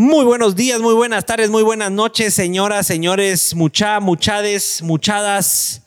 Muy buenos días, muy buenas tardes, muy buenas noches, señoras, señores, mucha, muchades, muchadas,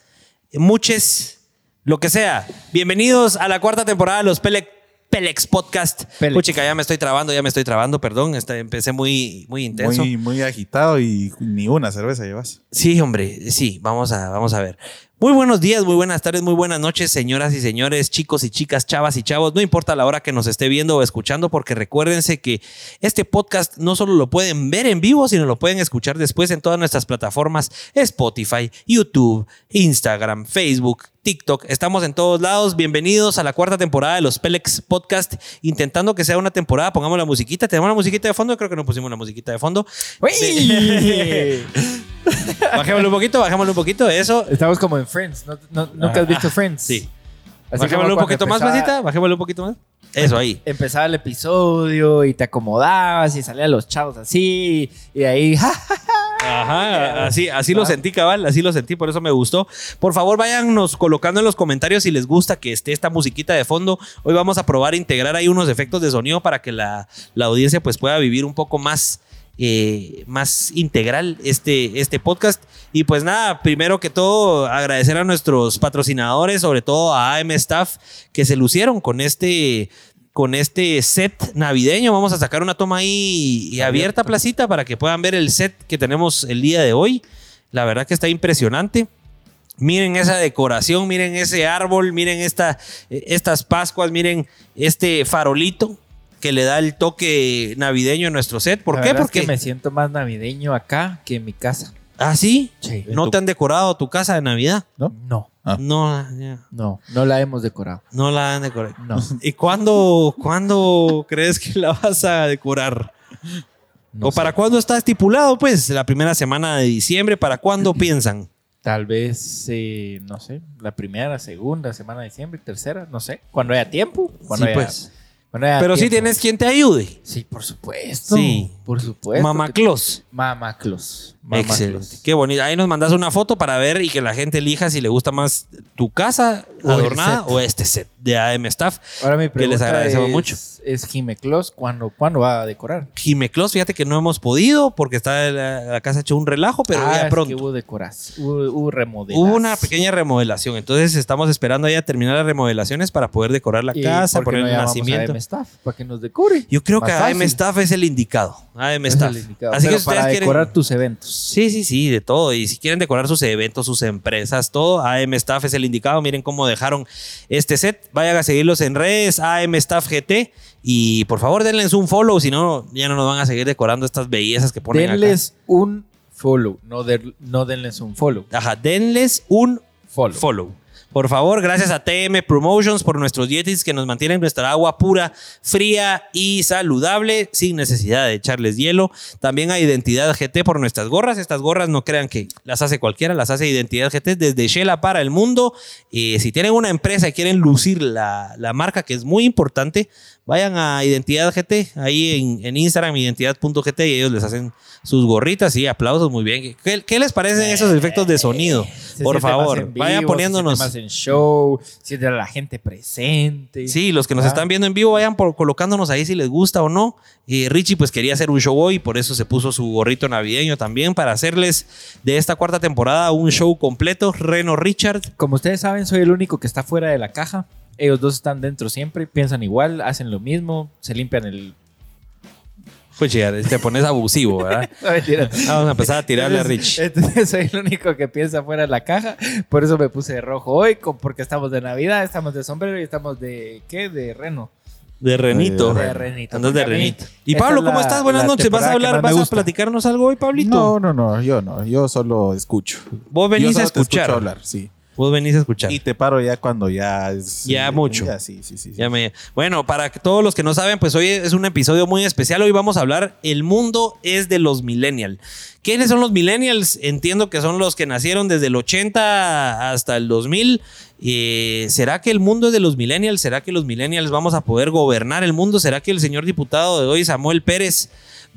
muches, lo que sea. Bienvenidos a la cuarta temporada de los Pele- Pelex Podcast. Pelex. Puchica, ya me estoy trabando, ya me estoy trabando, perdón. este, empecé muy, muy intenso. Muy, muy agitado y ni una cerveza llevas. Sí, hombre, sí, vamos a, vamos a ver. Muy buenos días, muy buenas tardes, muy buenas noches, señoras y señores, chicos y chicas, chavas y chavos. No importa la hora que nos esté viendo o escuchando, porque recuérdense que este podcast no solo lo pueden ver en vivo, sino lo pueden escuchar después en todas nuestras plataformas: Spotify, YouTube, Instagram, Facebook, TikTok. Estamos en todos lados. Bienvenidos a la cuarta temporada de los Pelex Podcast. Intentando que sea una temporada, pongamos la musiquita. ¿Tenemos la musiquita de fondo? Creo que no pusimos la musiquita de fondo. Bajémosle un poquito, bajémosle un poquito. Eso. Estamos como en Friends. ¿No, no- nunca has visto Friends? Sí. Así un poquito más, Pasita. Bajémosle un poquito más. Eso ahí. Empezaba el episodio y te acomodabas y salían los chavos así y ahí ¡ja! Ajá, así, así lo sentí, cabal, así lo sentí, por eso me gustó. Por favor, váyannos colocando en los comentarios si les gusta que esté esta musiquita de fondo. Hoy vamos a probar a integrar ahí unos efectos de sonido para que la, la audiencia pues pueda vivir un poco más, eh, más integral este, este podcast. Y pues nada, primero que todo, agradecer a nuestros patrocinadores, sobre todo a AM Staff, que se lucieron con este con este set navideño. Vamos a sacar una toma ahí y abierta, placita, para que puedan ver el set que tenemos el día de hoy. La verdad que está impresionante. Miren esa decoración, miren ese árbol, miren esta, eh, estas Pascuas, miren este farolito que le da el toque navideño a nuestro set. ¿Por La qué? verdad es Porque que me siento más navideño acá que en mi casa. ¿Ah, sí? Sí. ¿No te han decorado tu casa de Navidad? ¿No? No, Ah. No, ya, no, no la hemos decorado. no la han decorado. No. ¿Y cuándo, cuándo crees que la vas a decorar? no ¿O sé. para cuándo está estipulado? Pues la primera semana de diciembre. ¿Para cuándo piensan? Tal vez, eh, no sé, la primera, segunda semana de diciembre, tercera, no sé. Cuando haya tiempo. Cuando Sí, haya- pues. Pero sí tiempo. tienes quien te ayude. Sí, por supuesto. Sí. Por supuesto. Mamá que- Claus. Mamá Claus. Mamá Excelente. Qué bonito. Ahí nos mandas una foto para ver y que la gente elija si le gusta más tu casa O adornada o este set de AM Staff. Ahora mi Que pregunta les agradecemos es, mucho. Es ¿cuándo, ¿cuándo va a decorar? Jimeclos, fíjate que no hemos podido porque está la, la casa hecho un relajo, pero Ah, ya es pronto. que hubo decoración, hubo, hubo remodelación. Hubo una pequeña remodelación, entonces estamos esperando ya terminar las remodelaciones para poder decorar la ¿Y casa, poner no el a nacimiento. AM Staff para que nos decore. Yo creo Más que AM. Staff es el indicado. AM Staff. Así Pero que si para quieren decorar tus eventos. Sí, sí, sí, de todo. Y si quieren decorar sus eventos, sus empresas, todo, AM Staff es el indicado. Miren cómo dejaron este set. Vayan a seguirlos en redes, AM Staff GT. Y por favor, denles un follow, si no, ya no nos van a seguir decorando estas bellezas que ponen Denles un follow, no, de- no denles un follow. Ajá, denles un Follow. follow. Por favor, gracias a TM Promotions por nuestros dietis que nos mantienen nuestra agua pura, fría y saludable sin necesidad de echarles hielo. También a Identidad GT por nuestras gorras. Estas gorras no crean que las hace cualquiera, las hace Identidad GT desde Shela para el mundo. Eh, si tienen una empresa y quieren lucir la, la marca, que es muy importante, vayan a Identidad GT, ahí en, en Instagram, identidad.gt, y ellos les hacen sus gorritas y aplausos muy bien. ¿Qué, qué les parecen esos efectos de sonido? Se Por favor, vivo, vayan se poniéndonos. siente más en show, siente a la gente presente. Sí, los que nos Ah. están viendo en vivo vayan por, colocándonos ahí si les gusta o no. Y Richie pues quería hacer un show hoy, por eso se puso su gorrito navideño también para hacerles de esta cuarta temporada un show completo. Reno Richard. Como ustedes saben, soy el único que está fuera de la caja. Ellos dos están dentro siempre, piensan igual, hacen lo mismo, se limpian el... Pues ya, te pones abusivo, ¿verdad? No, mentira. Vamos a empezar a tirarle a entonces soy el único que piensa fuera de la caja. Por eso me puse de rojo hoy, porque estamos de Navidad, estamos de sombrero y estamos de... ¿Qué? De reno. De Renito. De renito. Andas de Renito. Y Pablo, ¿cómo estás? Buenas noches. ¿Vas a hablar? ¿Vas a platicarnos algo hoy, Pablito? No, no, no, yo no. Yo solo escucho. Vos Yo venís solo a te escucho escuchar. hablar, sí. Vos venís a escuchar. Y te paro ya cuando ya es. Ya mucho. Ya, sí, sí, sí. Ya me- Bueno, para todos los que no saben, pues hoy es un episodio muy especial. Hoy vamos a hablar, el mundo es de los millennials. ¿Quiénes son los millennials? Entiendo que son los que nacieron desde el 80 hasta el 2000. Eh, ¿Será que el mundo es de los millennials? ¿Será que los millennials vamos a poder gobernar el mundo? ¿Será que el señor diputado de hoy, Samuel Pérez,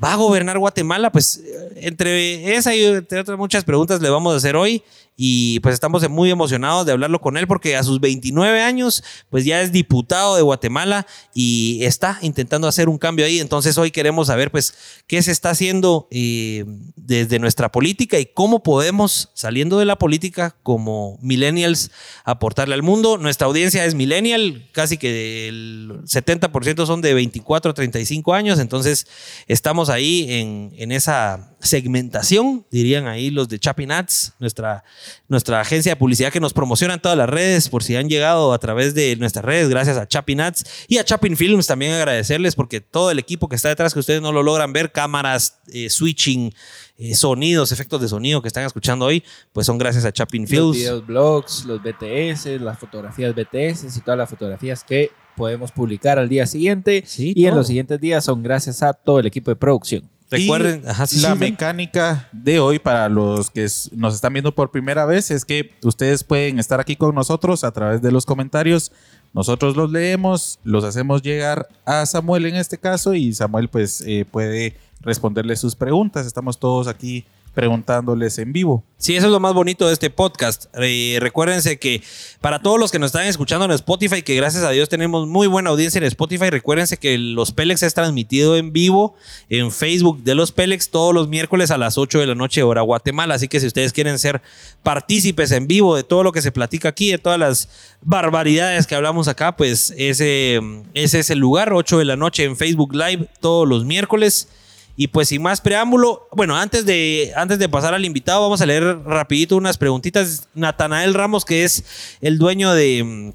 va a gobernar Guatemala? Pues eh, entre esa y entre otras muchas preguntas le vamos a hacer hoy y pues estamos muy emocionados de hablarlo con él porque a sus 29 años pues ya es diputado de Guatemala y está intentando hacer un cambio ahí. Entonces hoy queremos saber pues qué se está haciendo eh, desde nuestra política y cómo podemos saliendo de la política como millennials aportarle al mundo. Nuestra audiencia es millennial, casi que el 70% son de 24 a 35 años, entonces estamos ahí en, en esa segmentación, dirían ahí los de Chapin Ads, nuestra, nuestra agencia de publicidad que nos promociona en todas las redes, por si han llegado a través de nuestras redes, gracias a Chapin Ads y a Chapin Films también agradecerles porque todo el equipo que está detrás, que ustedes no lo logran ver, cámaras, eh, switching, eh, sonidos, efectos de sonido que están escuchando hoy, pues son gracias a Chapin Los Films. videos, blogs, los BTS, las fotografías BTS y todas las fotografías que podemos publicar al día siguiente. Sí, y en los siguientes días son gracias a todo el equipo de producción. Recuerden, Y ajá, sí, la sí, mecánica de hoy para los que nos están viendo por primera vez es que ustedes pueden estar aquí con nosotros a través de los comentarios. Nosotros los leemos, los hacemos llegar a Samuel en este caso y Samuel pues eh, puede responderle sus preguntas. Estamos todos aquí preguntándoles en vivo. Sí, eso es lo más bonito de este podcast. Eh, recuérdense que para todos los que nos están escuchando en Spotify, que gracias a Dios tenemos muy buena audiencia en Spotify, recuérdense que los Pelex es transmitido en vivo en Facebook de los Pelex todos los miércoles a las 8 de la noche hora Guatemala. Así que si ustedes quieren ser partícipes en vivo de todo lo que se platica aquí, de todas las barbaridades que hablamos acá, pues ese, ese es el lugar, 8 de la noche en Facebook Live todos los miércoles. Y pues sin más preámbulo, bueno, antes de, antes de pasar al invitado, vamos a leer rapidito unas preguntitas. Natanael Ramos, que es el dueño de,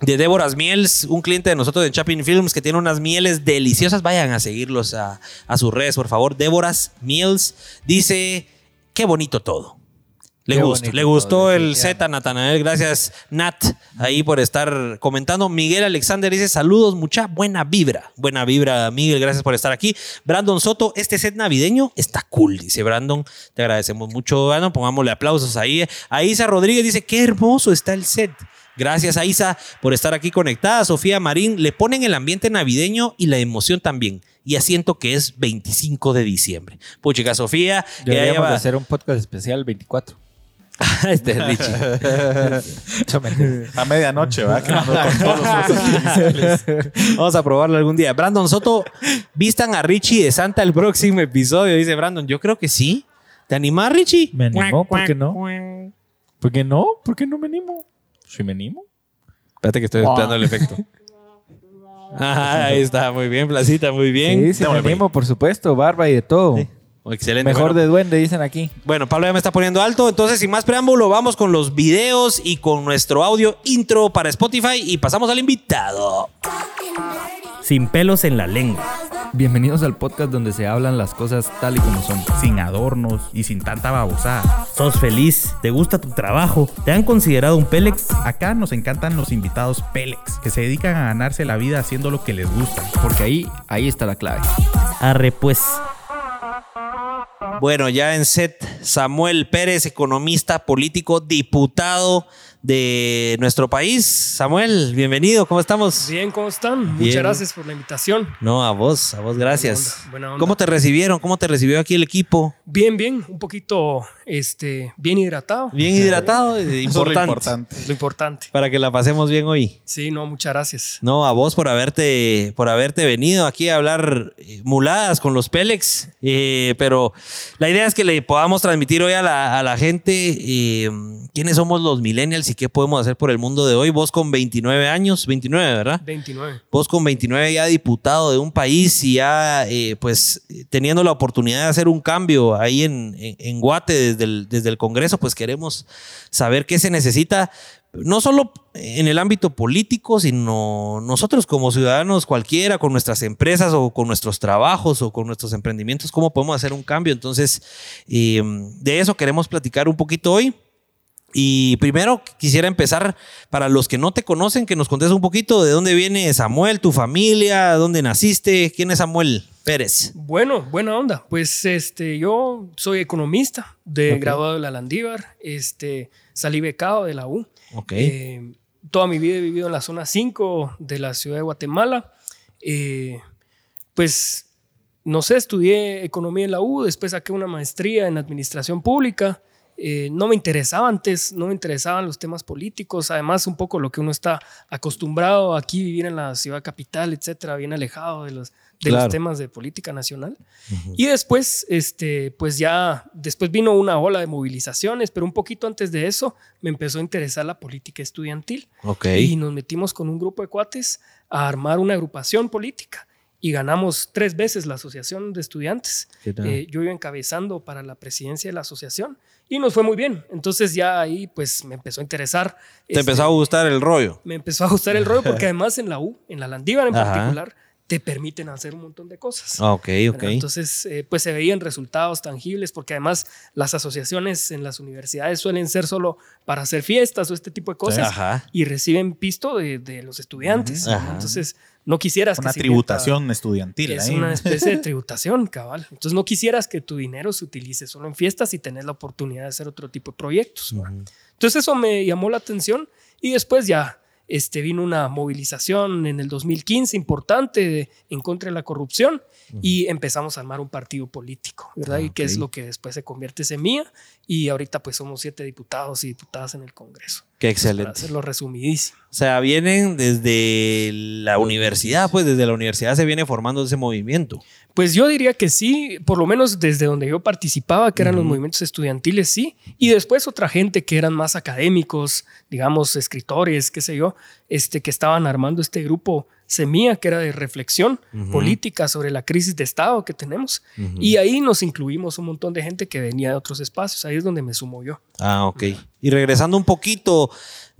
de Déboras Miels, un cliente de nosotros de Chapin Films, que tiene unas mieles deliciosas. Vayan a seguirlos a, a sus redes, por favor. Déboras Miels dice, qué bonito todo. Le Qué gustó, bonito le gustó el. Z, Natanael. Gracias, Nat, ahí por estar comentando. Miguel Alexander dice: Saludos, mucha buena vibra. Buena vibra, Miguel. Gracias por estar aquí. Brandon Soto, este set navideño está cool, dice Brandon. Te agradecemos mucho, Brandon. Pongámosle aplausos ahí. A Isa Rodríguez dice: Qué hermoso está el set. Gracias a Isa por estar aquí conectada. Sofía Marín le ponen el ambiente navideño y la emoción también. Y asiento que es 25 de diciembre. Puchica, Sofía. Deberíamos lleva- de hacer un podcast especial 24. este es Richie. A medianoche, ¿va? Que con todos los. Vamos a probarlo algún día. Brandon Soto, vistan a Richie de Santa el próximo episodio. Dice Brandon, yo creo que sí. ¿Te animás, Richie? Me animó, ¿por qué no? ¿Por qué no? ¿Por qué no me animo? ¿Sí me animo? Espérate que estoy esperando el efecto. Ajá, ahí está, muy bien, Placita, muy bien. Sí, sí me animo, por supuesto. Barba y de todo. Oh, excelente. Mejor bueno. de duende, dicen aquí. Bueno, Pablo ya me está poniendo alto, entonces sin más preámbulo, vamos con los videos y con nuestro audio intro para Spotify y pasamos al invitado. Sin pelos en la lengua. Bienvenidos al podcast donde se hablan las cosas tal y como son. Sin adornos y sin tanta babosada. ¿Sos feliz? ¿Te gusta tu trabajo? ¿Te han considerado un Pélex? Acá nos encantan los invitados Pélex, que se dedican a ganarse la vida haciendo lo que les gusta. Porque ahí, ahí está la clave. Arre pues. Bueno, ya en set, Samuel Pérez, economista, político, diputado de nuestro país. Samuel, bienvenido, ¿cómo estamos? Bien, ¿cómo están? Bien. Muchas gracias por la invitación. No, a vos, a vos, gracias. Buena onda, buena onda. ¿Cómo te recibieron? ¿Cómo te recibió aquí el equipo? Bien, bien, un poquito este, bien hidratado. Bien hidratado, eh, Eso es lo importante, importante. Es lo importante. Para que la pasemos bien hoy. Sí, no, muchas gracias. No, a vos por haberte, por haberte venido aquí a hablar eh, muladas con los Pélex. Eh, pero la idea es que le podamos transmitir hoy a la, a la gente eh, quiénes somos los millennials y qué podemos hacer por el mundo de hoy. Vos con 29 años, 29, ¿verdad? 29. Vos con 29 ya diputado de un país y ya eh, pues teniendo la oportunidad de hacer un cambio ahí en, en, en Guate desde el, desde el Congreso, pues queremos saber qué se necesita, no solo en el ámbito político, sino nosotros como ciudadanos cualquiera, con nuestras empresas o con nuestros trabajos o con nuestros emprendimientos, cómo podemos hacer un cambio. Entonces, eh, de eso queremos platicar un poquito hoy. Y primero quisiera empezar para los que no te conocen, que nos contes un poquito de dónde viene Samuel, tu familia, dónde naciste, quién es Samuel Pérez. Bueno, buena onda. Pues este, yo soy economista, de graduado de la Landívar. Este, salí becado de la U. Ok. Eh, toda mi vida he vivido en la zona 5 de la ciudad de Guatemala. Eh, pues no sé, estudié economía en la U, después saqué una maestría en administración pública. Eh, no me interesaba antes, no me interesaban los temas políticos, además un poco lo que uno está acostumbrado aquí, vivir en la ciudad capital, etcétera, bien alejado de los, de Claro. los temas de política nacional. Y después, este, pues ya, después vino una ola de movilizaciones, pero un poquito antes de eso me empezó a interesar la política estudiantil. Y nos metimos con un grupo de cuates a armar una agrupación política y ganamos tres veces la asociación de estudiantes. Eh, yo iba encabezando para la presidencia de la asociación y nos fue muy bien. Entonces ya ahí pues me empezó a interesar. Te este, empezó a gustar el rollo. me empezó a gustar el rollo porque además en la U, en la Landívar en Ajá. particular, te permiten hacer un montón de cosas. Ah, Ok, ok. ¿verdad? Entonces, eh, pues se veían resultados tangibles, porque además las asociaciones en las universidades suelen ser solo para hacer fiestas o este tipo de cosas Ajá. y reciben pisto de, de los estudiantes. Ajá. Entonces, no quisieras Una que invierta- tributación estudiantil. Es ahí. una especie de tributación, cabal. Entonces, no quisieras que tu dinero se utilice solo en fiestas y tenés la oportunidad de hacer otro tipo de proyectos. ¿no? Entonces, eso me llamó la atención y después ya este, vino una movilización en el 2015 importante de- en contra de la corrupción y empezamos a armar un partido político, ¿verdad? Ah, Y que es lo que después se convierte en Semilla y ahorita pues somos siete diputados y diputadas en el Congreso. Qué Para excelente. hacerlo resumidísimo. O sea, vienen desde la universidad, pues desde la universidad se viene formando ese movimiento. Pues yo diría que sí, por lo menos desde donde yo participaba, que eran los movimientos estudiantiles, sí. Y después otra gente que eran más académicos, digamos, escritores, qué sé yo, este, que estaban armando este grupo Semilla, que era de reflexión política sobre la crisis de Estado que tenemos. Y ahí nos incluimos un montón de gente que venía de otros espacios. Ahí es donde me sumo yo. Ah, ok. Y regresando un poquito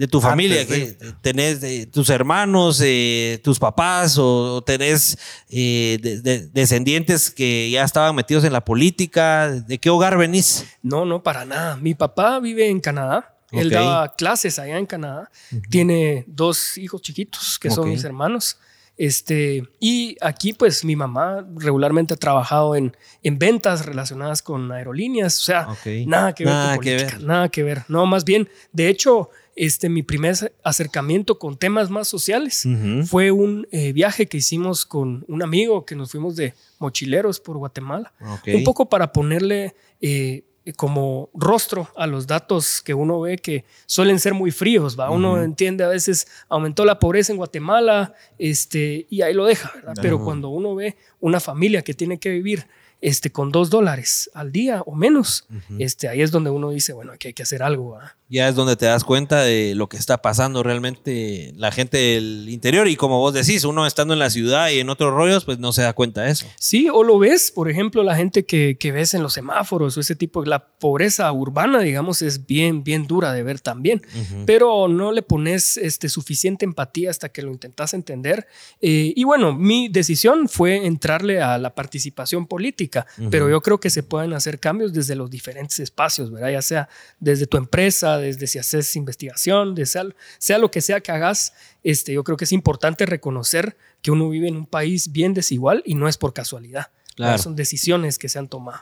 de tu familia, Antes que tenés de tus hermanos, eh, tus papás o tenés eh, de- de- descendientes que ya estaban metidos en la política, ¿de qué hogar venís? No, no, para nada. Mi papá vive en Canadá. Él daba clases allá en Canadá. Tiene dos hijos chiquitos que son mis hermanos. Este, y aquí, pues, mi mamá regularmente ha trabajado en, en ventas relacionadas con aerolíneas. O sea, nada que ver Nada con que política, ver. nada que ver. No, más bien, de hecho, este, mi primer acercamiento con temas más sociales fue un eh, viaje que hicimos con un amigo que nos fuimos de mochileros por Guatemala. Un poco para ponerle eh, como rostro a los datos que uno ve que suelen ser muy fríos, ¿va? Uno entiende a veces aumentó la pobreza en Guatemala este, y ahí lo deja, ¿verdad? Pero cuando uno ve una familia que tiene que vivir este, con dos dólares al día o menos, este, ahí es donde uno dice, bueno, aquí hay que hacer algo, ¿va? Ya es donde te das cuenta de lo que está pasando realmente la gente del interior y como vos decís, uno estando en la ciudad y en otros rollos, pues no se da cuenta de eso. Sí, o lo ves, por ejemplo, la gente que, que ves en los semáforos o ese tipo, la pobreza urbana, digamos, es bien, bien dura de ver también, pero no le pones este, suficiente empatía hasta que lo intentas entender. Eh, y bueno, mi decisión fue entrarle a la participación política, pero yo creo que se pueden hacer cambios desde los diferentes espacios, ¿verdad? Ya sea desde tu empresa, desde si haces investigación, de sea, sea lo que sea que hagas, este, yo creo que es importante reconocer que uno vive en un país bien desigual y no es por casualidad. Claro. Son decisiones que se han tomado.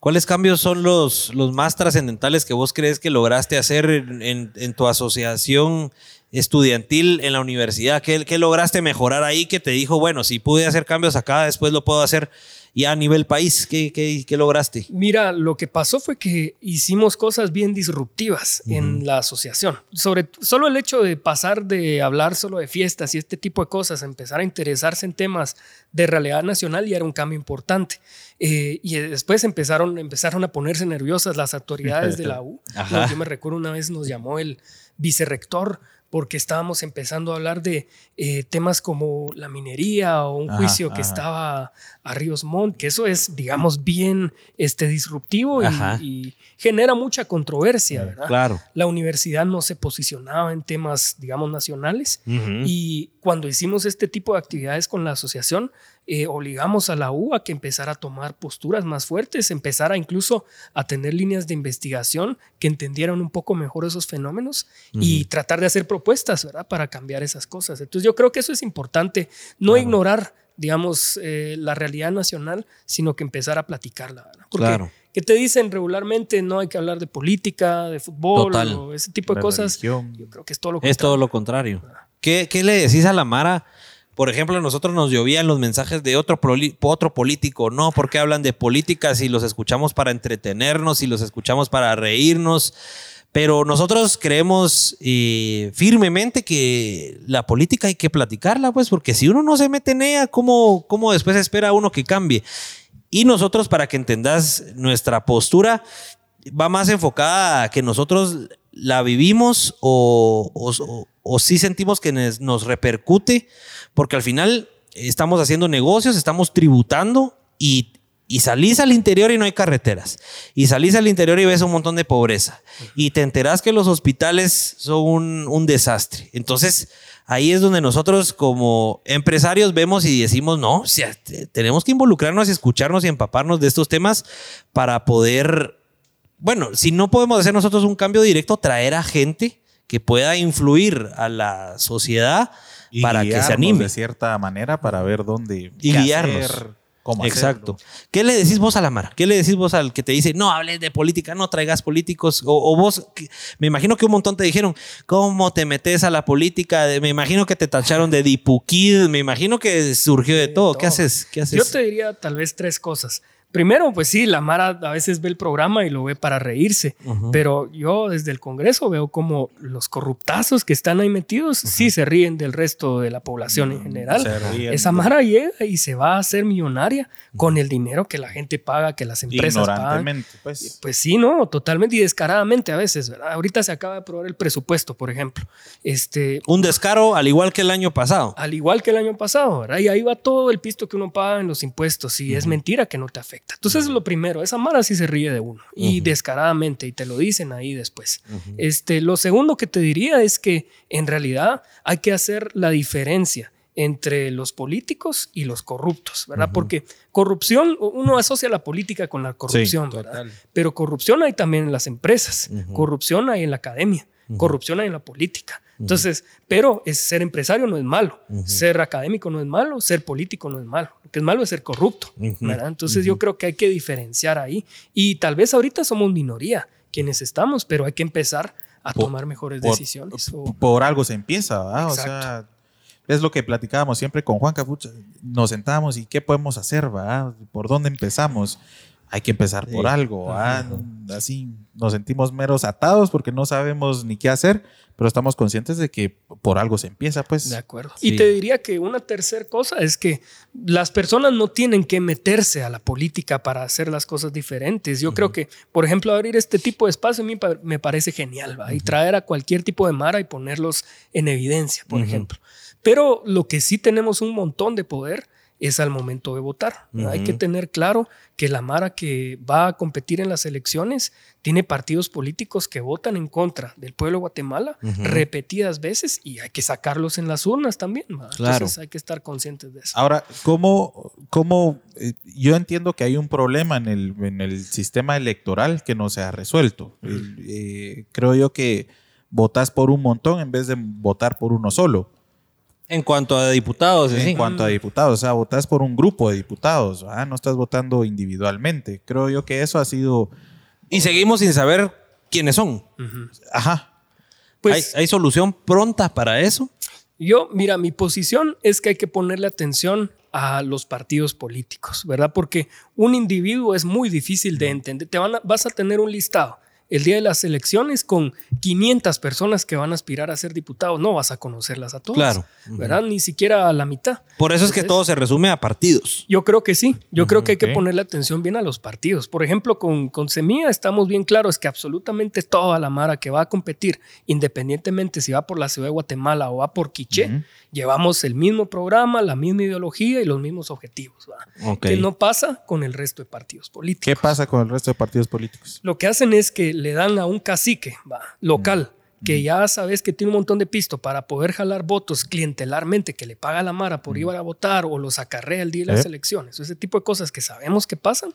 ¿Cuáles cambios son los, los más trascendentales que vos crees que lograste hacer en, en- en tu asociación estudiantil en la universidad? ¿Qué, qué lograste mejorar ahí que te dijo, bueno, si pude hacer cambios acá, después lo puedo hacer ya a nivel país? ¿Qué, qué, qué lograste? Mira, lo que pasó fue que hicimos cosas bien disruptivas en la asociación. Sobre solo el hecho de pasar de hablar solo de fiestas y este tipo de cosas, empezar a interesarse en temas de realidad nacional ya era un cambio importante. Eh, y después empezaron, empezaron a ponerse nerviosas las autoridades de la U. Ajá. Yo me recuerdo una vez nos llamó el vicerrector porque estábamos empezando a hablar de eh, temas como la minería o un Ajá, juicio que ajá. estaba a Ríos Montt, que eso es, digamos, bien este, disruptivo y, genera mucha controversia, ¿verdad? Claro. La universidad no se posicionaba en temas, digamos, nacionales Ujú. y cuando hicimos este tipo de actividades con la asociación, eh, obligamos a la U a que empezara a tomar posturas más fuertes, empezara incluso a tener líneas de investigación que entendieran un poco mejor esos fenómenos y tratar de hacer propuestas, ¿verdad? Para cambiar esas cosas. Entonces yo creo que eso es importante, no ignorar, digamos, eh, la realidad nacional, sino que empezar a platicarla, ¿verdad? Porque Claro. que te dicen regularmente no hay que hablar de política, de fútbol Total. o ese tipo de cosas. religión. Yo creo que es todo lo Es todo lo contrario. ¿Qué, qué le decís a la Mara? Por ejemplo, a nosotros nos llovían los mensajes de otro, otro político, ¿no? Porque hablan de política si los escuchamos para entretenernos, si los escuchamos para reírnos. Pero nosotros creemos eh, firmemente que la política hay que platicarla, pues, porque si uno no se mete en ella, ¿cómo, cómo después espera uno que cambie? Y nosotros, para que entendas nuestra postura, va más enfocada a que nosotros la vivimos o, o, o- o sí sentimos que nos repercute, porque al final estamos haciendo negocios, estamos tributando y, y salís al interior y no hay carreteras. Y salís al interior y ves un montón de pobreza. Y te enterás que los hospitales son un, un desastre. Entonces, ahí es donde nosotros como empresarios vemos y decimos, no, o sea, te- tenemos que involucrarnos escucharnos y empaparnos de estos temas para poder bueno, si no podemos hacer nosotros un cambio directo, traer a gente que pueda influir a la sociedad Y para que se guiarnos anime. de cierta manera para ver dónde Y qué guiarnos. hacer, cómo Exacto. hacerlo. ¿Qué le decís vos a la Mara? ¿Qué le decís vos al que te dice, no hables de política, no traigas políticos? O, o vos, que- me imagino que un montón te dijeron, ¿cómo te metes a la política? De- Me imagino que te tacharon de dipuquid, me imagino que surgió de todo. ¿Qué todo. haces? ¿Qué haces? Yo te diría tal vez tres cosas. Primero, pues sí, la Mara a veces ve el programa y lo ve para reírse, pero yo desde el Congreso veo como los corruptazos que están ahí metidos sí se ríen del resto de la población en general. Se ríen Esa Mara llega y se va a hacer millonaria con el dinero que la gente paga, que las empresas pagan. pues. Pues sí, no, totalmente y descaradamente a veces, ¿verdad? Ahorita se acaba de aprobar el presupuesto, por ejemplo. Este, Un descaro al igual que el año pasado. al igual que el año pasado, ¿verdad? Y ahí va todo el pisto que uno paga en los impuestos y es mentira que no te afecta. Entonces, eso es lo primero, esa mara sí se ríe de uno y descaradamente y te lo dicen ahí después. Este, lo segundo que te diría es que en realidad hay que hacer la diferencia entre los políticos y los corruptos, ¿verdad? Porque corrupción, uno asocia la política con la corrupción, ¿verdad? Pero corrupción hay también en las empresas, corrupción hay en la academia, corrupción hay en la política. Entonces, pero es, ser empresario no es malo, ser académico no es malo, ser político no es malo. Lo que es malo es ser corrupto, ¿verdad? Entonces yo creo que hay que diferenciar ahí. Y tal vez ahorita somos minoría quienes estamos, pero hay que empezar a Por- tomar mejores por- decisiones. o- Por algo se empieza, ¿verdad? O sea, es lo que platicábamos siempre con Juan Capucha. Nos sentamos y qué podemos hacer, ¿verdad? ¿Por dónde empezamos? Hay que empezar por algo, ¿verdad? Así nos sentimos meros atados porque no sabemos ni qué hacer, pero estamos conscientes de que por algo se empieza, pues. De acuerdo. Sí. Y te diría que una tercera cosa es que las personas no tienen que meterse a la política para hacer las cosas diferentes. Yo creo que, por ejemplo, abrir este tipo de espacio a mí me parece genial, ¿va? Y traer a cualquier tipo de Mara y ponerlos en evidencia, por ejemplo. Pero lo que sí tenemos un montón de poder es al momento de votar. Hay que tener claro que la Mara que va a competir en las elecciones tiene partidos políticos que votan en contra del pueblo de Guatemala repetidas veces y hay que sacarlos en las urnas también. Claro. Entonces hay que estar conscientes de eso. Ahora, ¿cómo, cómo eh, yo entiendo que hay un problema en el, en el sistema electoral que no se ha resuelto? El, eh, creo yo que votas por un montón en vez de votar por uno solo. En cuanto a diputados, En sí. cuanto a diputados, o sea, votas por un grupo de diputados, ¿verdad? no estás votando individualmente. Creo yo que eso ha sido, Y seguimos sin saber quiénes son. ajá, Pues ¿Hay, hay solución pronta para eso? Yo, mira, mi posición es que hay que ponerle atención a los partidos políticos, ¿verdad? Porque un individuo es muy difícil de entender. Te van a- vas a tener un listado el día de las elecciones con 500 personas que van a aspirar a ser diputados. No vas a conocerlas a todas, Claro. ¿verdad? Ni siquiera a la mitad. Por eso es que todo se resume a partidos. Yo creo que sí. Yo creo que hay ok. que ponerle atención bien a los partidos. Por ejemplo, con, con Semilla estamos bien claros que absolutamente toda la Mara que va a competir, independientemente si va por la ciudad de Guatemala o va por Quiché, llevamos el mismo programa, la misma ideología y los mismos objetivos. ¿va? Ok. Que no pasa con el resto de partidos políticos. ¿qué pasa con el resto de partidos políticos? Lo que hacen es que le dan a un cacique ¿va? local. Que ya sabes que tiene un montón de pisto para poder jalar votos clientelarmente, que le paga la Mara por ir a votar o los acarrea el día de las Eh. elecciones, ese tipo de cosas que sabemos que pasan,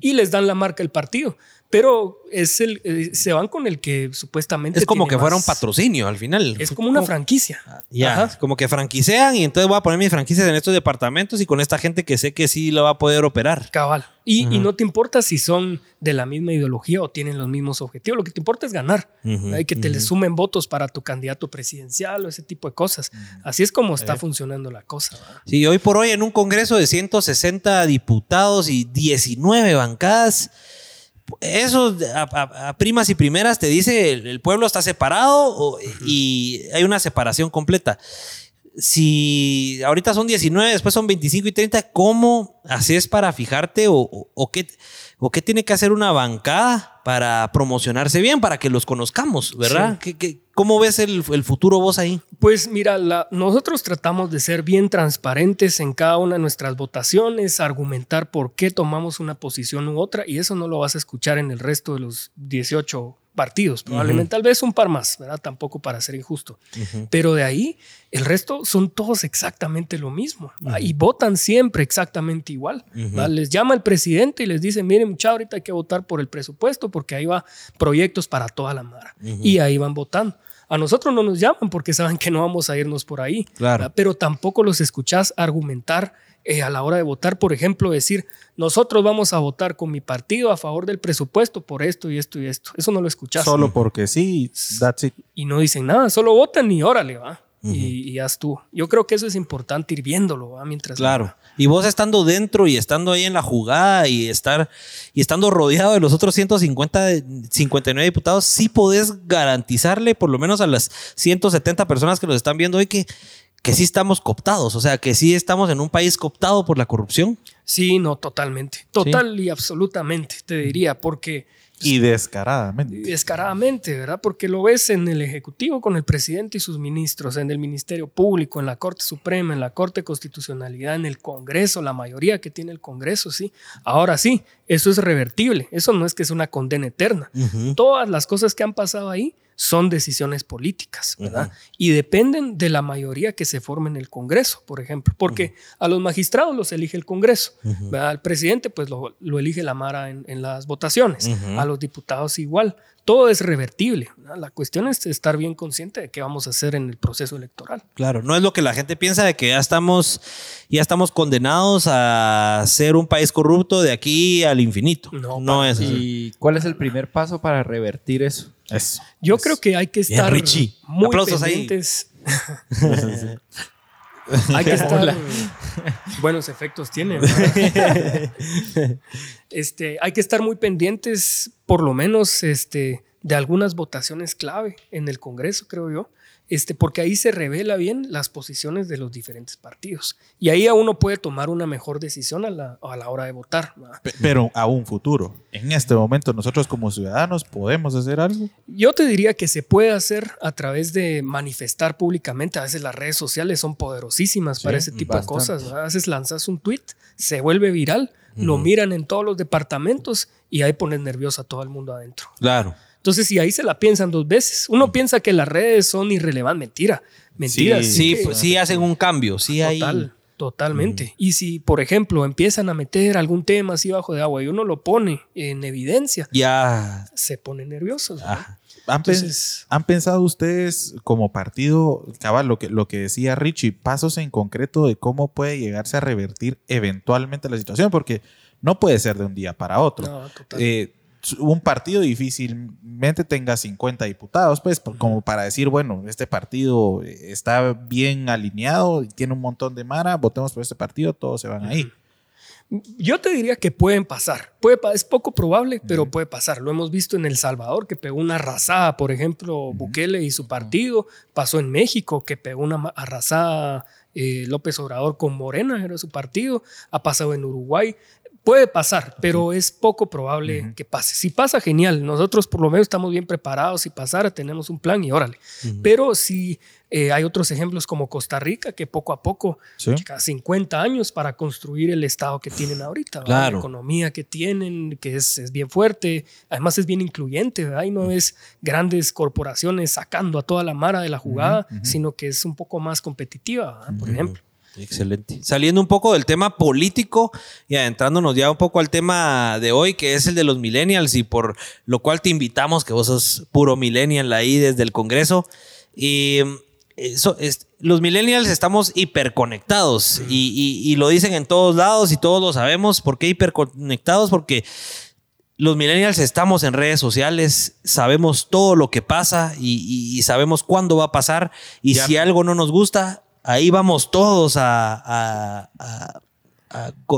y les dan la marca del partido. Pero es el, eh, se van con el que supuestamente. Es como que fuera un patrocinio al final. Es como una franquicia. Ya, Ajá. como que franquicean y entonces voy a poner mis franquicias en estos departamentos y con esta gente que sé que sí lo va a poder operar. Cabal. Y, y no te importa si son de la misma ideología o tienen los mismos objetivos. Lo que te importa es ganar. Ujú, Hay que te le ujú. sumen votos para tu candidato presidencial o ese tipo de cosas. Así es como está funcionando la cosa. ¿verdad? Sí, hoy por hoy en un congreso de 160 diputados y 19 bancadas, eso a, a- a primas y primeras te dice el, el pueblo está separado o- y hay una separación completa. Si ahorita son 19, después son 25 y 30, ¿cómo haces para fijarte o, o- o qué, o qué tiene que hacer una bancada para promocionarse bien, para que los conozcamos, ¿verdad? ¿Qué- qué- cómo ves el, futuro vos ahí? Pues mira, la- nosotros tratamos de ser bien transparentes en cada una de nuestras votaciones, argumentar por qué tomamos una posición u otra, y eso no lo vas a escuchar en el resto de los 18 partidos, probablemente tal vez un par más, ¿verdad? Tampoco para ser injusto. Pero de ahí, el resto son todos exactamente lo mismo y votan siempre exactamente igual. Les llama el presidente y les dice, miren, mucha ahorita hay que votar por el presupuesto porque ahí va proyectos para toda la mara. Y ahí van votando. A nosotros no nos llaman porque saben que no vamos a irnos por ahí. Claro. Pero tampoco los escuchás argumentar eh, a la hora de votar, por ejemplo, decir, nosotros vamos a votar con mi partido a favor del presupuesto por esto y esto y esto. Eso no lo escuchás. Solo porque sí, that's it. y no dicen nada, solo votan y órale, va. y, y haz tú. Yo creo que eso es importante ir viéndolo, va, mientras. Claro. Y vos estando dentro y estando ahí en la jugada y estar y estando rodeado de los otros 150 de- 59 diputados, sí podés garantizarle por lo menos a las 170 personas que nos están viendo hoy que que sí estamos cooptados, o sea, que sí estamos en un país cooptado por la corrupción. Sí, no, totalmente. Total y absolutamente, te diría, porque Y descaradamente. descaradamente, ¿verdad? Porque lo ves en el Ejecutivo con el presidente y sus ministros, en el Ministerio Público, en la Corte Suprema, en la Corte de Constitucionalidad, en el Congreso, la mayoría que tiene el Congreso, sí. Ahora sí, eso es revertible, eso no es que es una condena eterna. Todas las cosas que han pasado ahí son decisiones políticas, ¿verdad? Y dependen de la mayoría que se forme en el Congreso, por ejemplo, porque a los magistrados los elige el Congreso, ¿verdad? Al presidente pues lo, lo elige la Mara en, en las votaciones, a los diputados igual. Todo es revertible. ¿verdad? La cuestión es estar bien consciente de qué vamos a hacer en el proceso electoral. Claro, no es lo que la gente piensa de que ya estamos ya estamos condenados a ser un país corrupto de aquí al infinito. No, No, es así. ¿Y cuál es el primer paso para revertir eso? Eso. Yo creo que hay que Bien, estar Richie. muy Aplausos ahí. pendientes. hay que estar buenos efectos tiene. este, hay que estar muy pendientes, por lo menos, este, de algunas votaciones clave en el Congreso, creo yo. Este, porque ahí se revela bien las posiciones de los diferentes partidos. Y ahí a uno puede tomar una mejor decisión a la, a la hora de votar. Pero a un futuro. En este momento, nosotros como ciudadanos podemos hacer algo. Yo te diría que se puede hacer a través de manifestar públicamente. A veces las redes sociales son poderosísimas para ese tipo bastante. de cosas. ¿verdad? A veces lanzas un tweet, se vuelve viral, lo miran en todos los departamentos y ahí pones nervioso a todo el mundo adentro. Claro. Entonces, y ahí se la piensan dos veces. Uno piensa que las redes son irrelevantes. Mentira. Mentira. Sí, que- pues, sí hacen un cambio, sí hay. Total, totalmente. Y si, por ejemplo, empiezan a meter algún tema así bajo de agua y uno lo pone en evidencia, Ya. se pone nervioso. ¿Han, Entonces- han pensado ustedes como partido, cabal, lo que, lo que decía Richie, pasos en concreto de cómo puede llegarse a revertir eventualmente la situación? Porque no puede ser de un día para otro. No, total. Eh, un partido difícilmente tenga 50 diputados, pues, por- como para decir, bueno, este partido está bien alineado, y tiene un montón de mara, votemos por este partido, todos se van ahí. Yo te diría que pueden pasar. Puede, es poco probable, pero puede pasar. Lo hemos visto en El Salvador, que pegó una arrasada, por ejemplo, Bukele y su partido. Pasó en México, que pegó una arrasada eh, López Obrador con Morena, era su partido. Ha pasado en Uruguay. Puede pasar, pero es poco probable que pase. Si pasa, genial. Nosotros por lo menos estamos bien preparados. Si pasara, tenemos un plan y órale. Pero si eh, hay otros ejemplos como Costa Rica, que poco a poco, Sí. cada 50 años para construir el estado que tienen ahorita. La economía que tienen, que es, es bien fuerte. Además es bien incluyente. ¿verdad? Y no es grandes corporaciones sacando a toda la mara de la jugada, sino que es un poco más competitiva, por ejemplo. Excelente. Saliendo un poco del tema político y adentrándonos ya un poco al tema de hoy, que es el de los millennials, y por lo cual te invitamos, que vos sos puro millennial ahí desde el Congreso. Y eso es- los millennials estamos hiperconectados y, y- y lo dicen en todos lados y todos lo sabemos. ¿Por qué hiperconectados? Porque los millennials estamos en redes sociales, sabemos todo lo que pasa y, y- y sabemos cuándo va a pasar. Y Ya. si algo no nos gusta, ahí vamos todos a, a- a-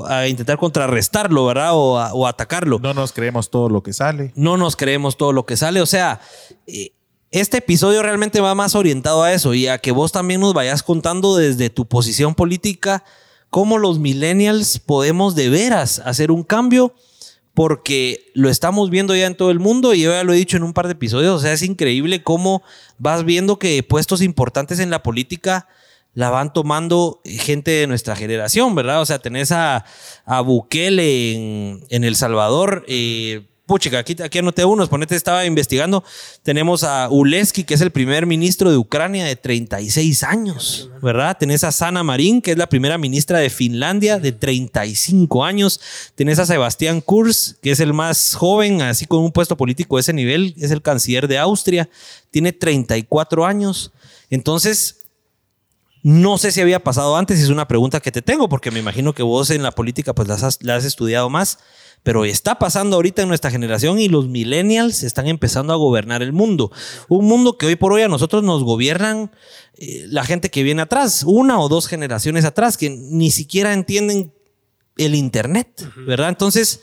a intentar contrarrestarlo, ¿verdad? O, o atacarlo No nos creemos todo lo que sale. no nos creemos todo lo que sale. O sea, eh, este episodio realmente va más orientado a eso y a que vos también nos vayas contando desde tu posición política cómo los millennials podemos de veras hacer un cambio porque lo estamos viendo ya en todo el mundo y yo ya lo he dicho en un par de episodios, o sea, es increíble cómo vas viendo que puestos importantes en la política la van tomando gente de nuestra generación, ¿verdad? O sea, tenés a, a Bukele en, en El Salvador. Eh, aquí, aquí anoté unos, ponete, estaba investigando. Tenemos a Uleski, que es el primer ministro de Ucrania de 36 años, ¿verdad? Tenés a Sana Marín, que es la primera ministra de Finlandia de 35 años. Tenés a Sebastián Kurz, que es el más joven, así con un puesto político de ese nivel, es el canciller de Austria, tiene 34 años. Entonces, no sé si había pasado antes, es una pregunta que te tengo, porque me imagino que vos en la política pues la has, la has estudiado más, pero está pasando ahorita en nuestra generación y los millennials están empezando a gobernar el mundo. Un mundo que hoy por hoy a nosotros nos gobiernan eh, la gente que viene atrás, una o dos generaciones atrás, que ni siquiera entienden el Internet, ¿verdad? Entonces,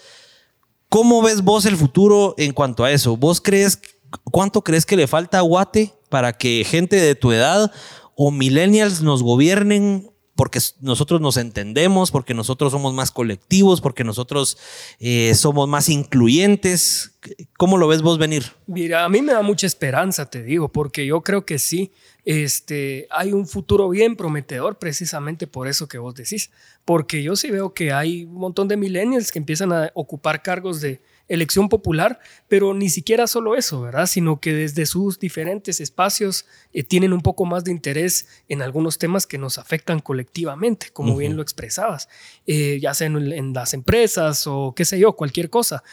¿cómo ves vos el futuro en cuanto a eso? ¿Vos crees, cuánto crees que le falta a Guate para que gente de tu edad o millennials nos gobiernen porque nosotros nos entendemos, porque nosotros somos más colectivos, porque nosotros eh, somos más incluyentes? ¿Cómo lo ves vos venir? Mira, a mí me da mucha esperanza, te digo, porque yo creo que sí, este, hay un futuro bien prometedor precisamente por eso que vos decís, porque yo sí veo que hay un montón de millennials que empiezan a ocupar cargos de elección popular, pero ni siquiera solo eso, ¿verdad? Sino que desde sus diferentes espacios eh, tienen un poco más de interés en algunos temas que nos afectan colectivamente, como bien lo expresabas, Eh, ya sea en, en las empresas o qué sé yo, cualquier cosa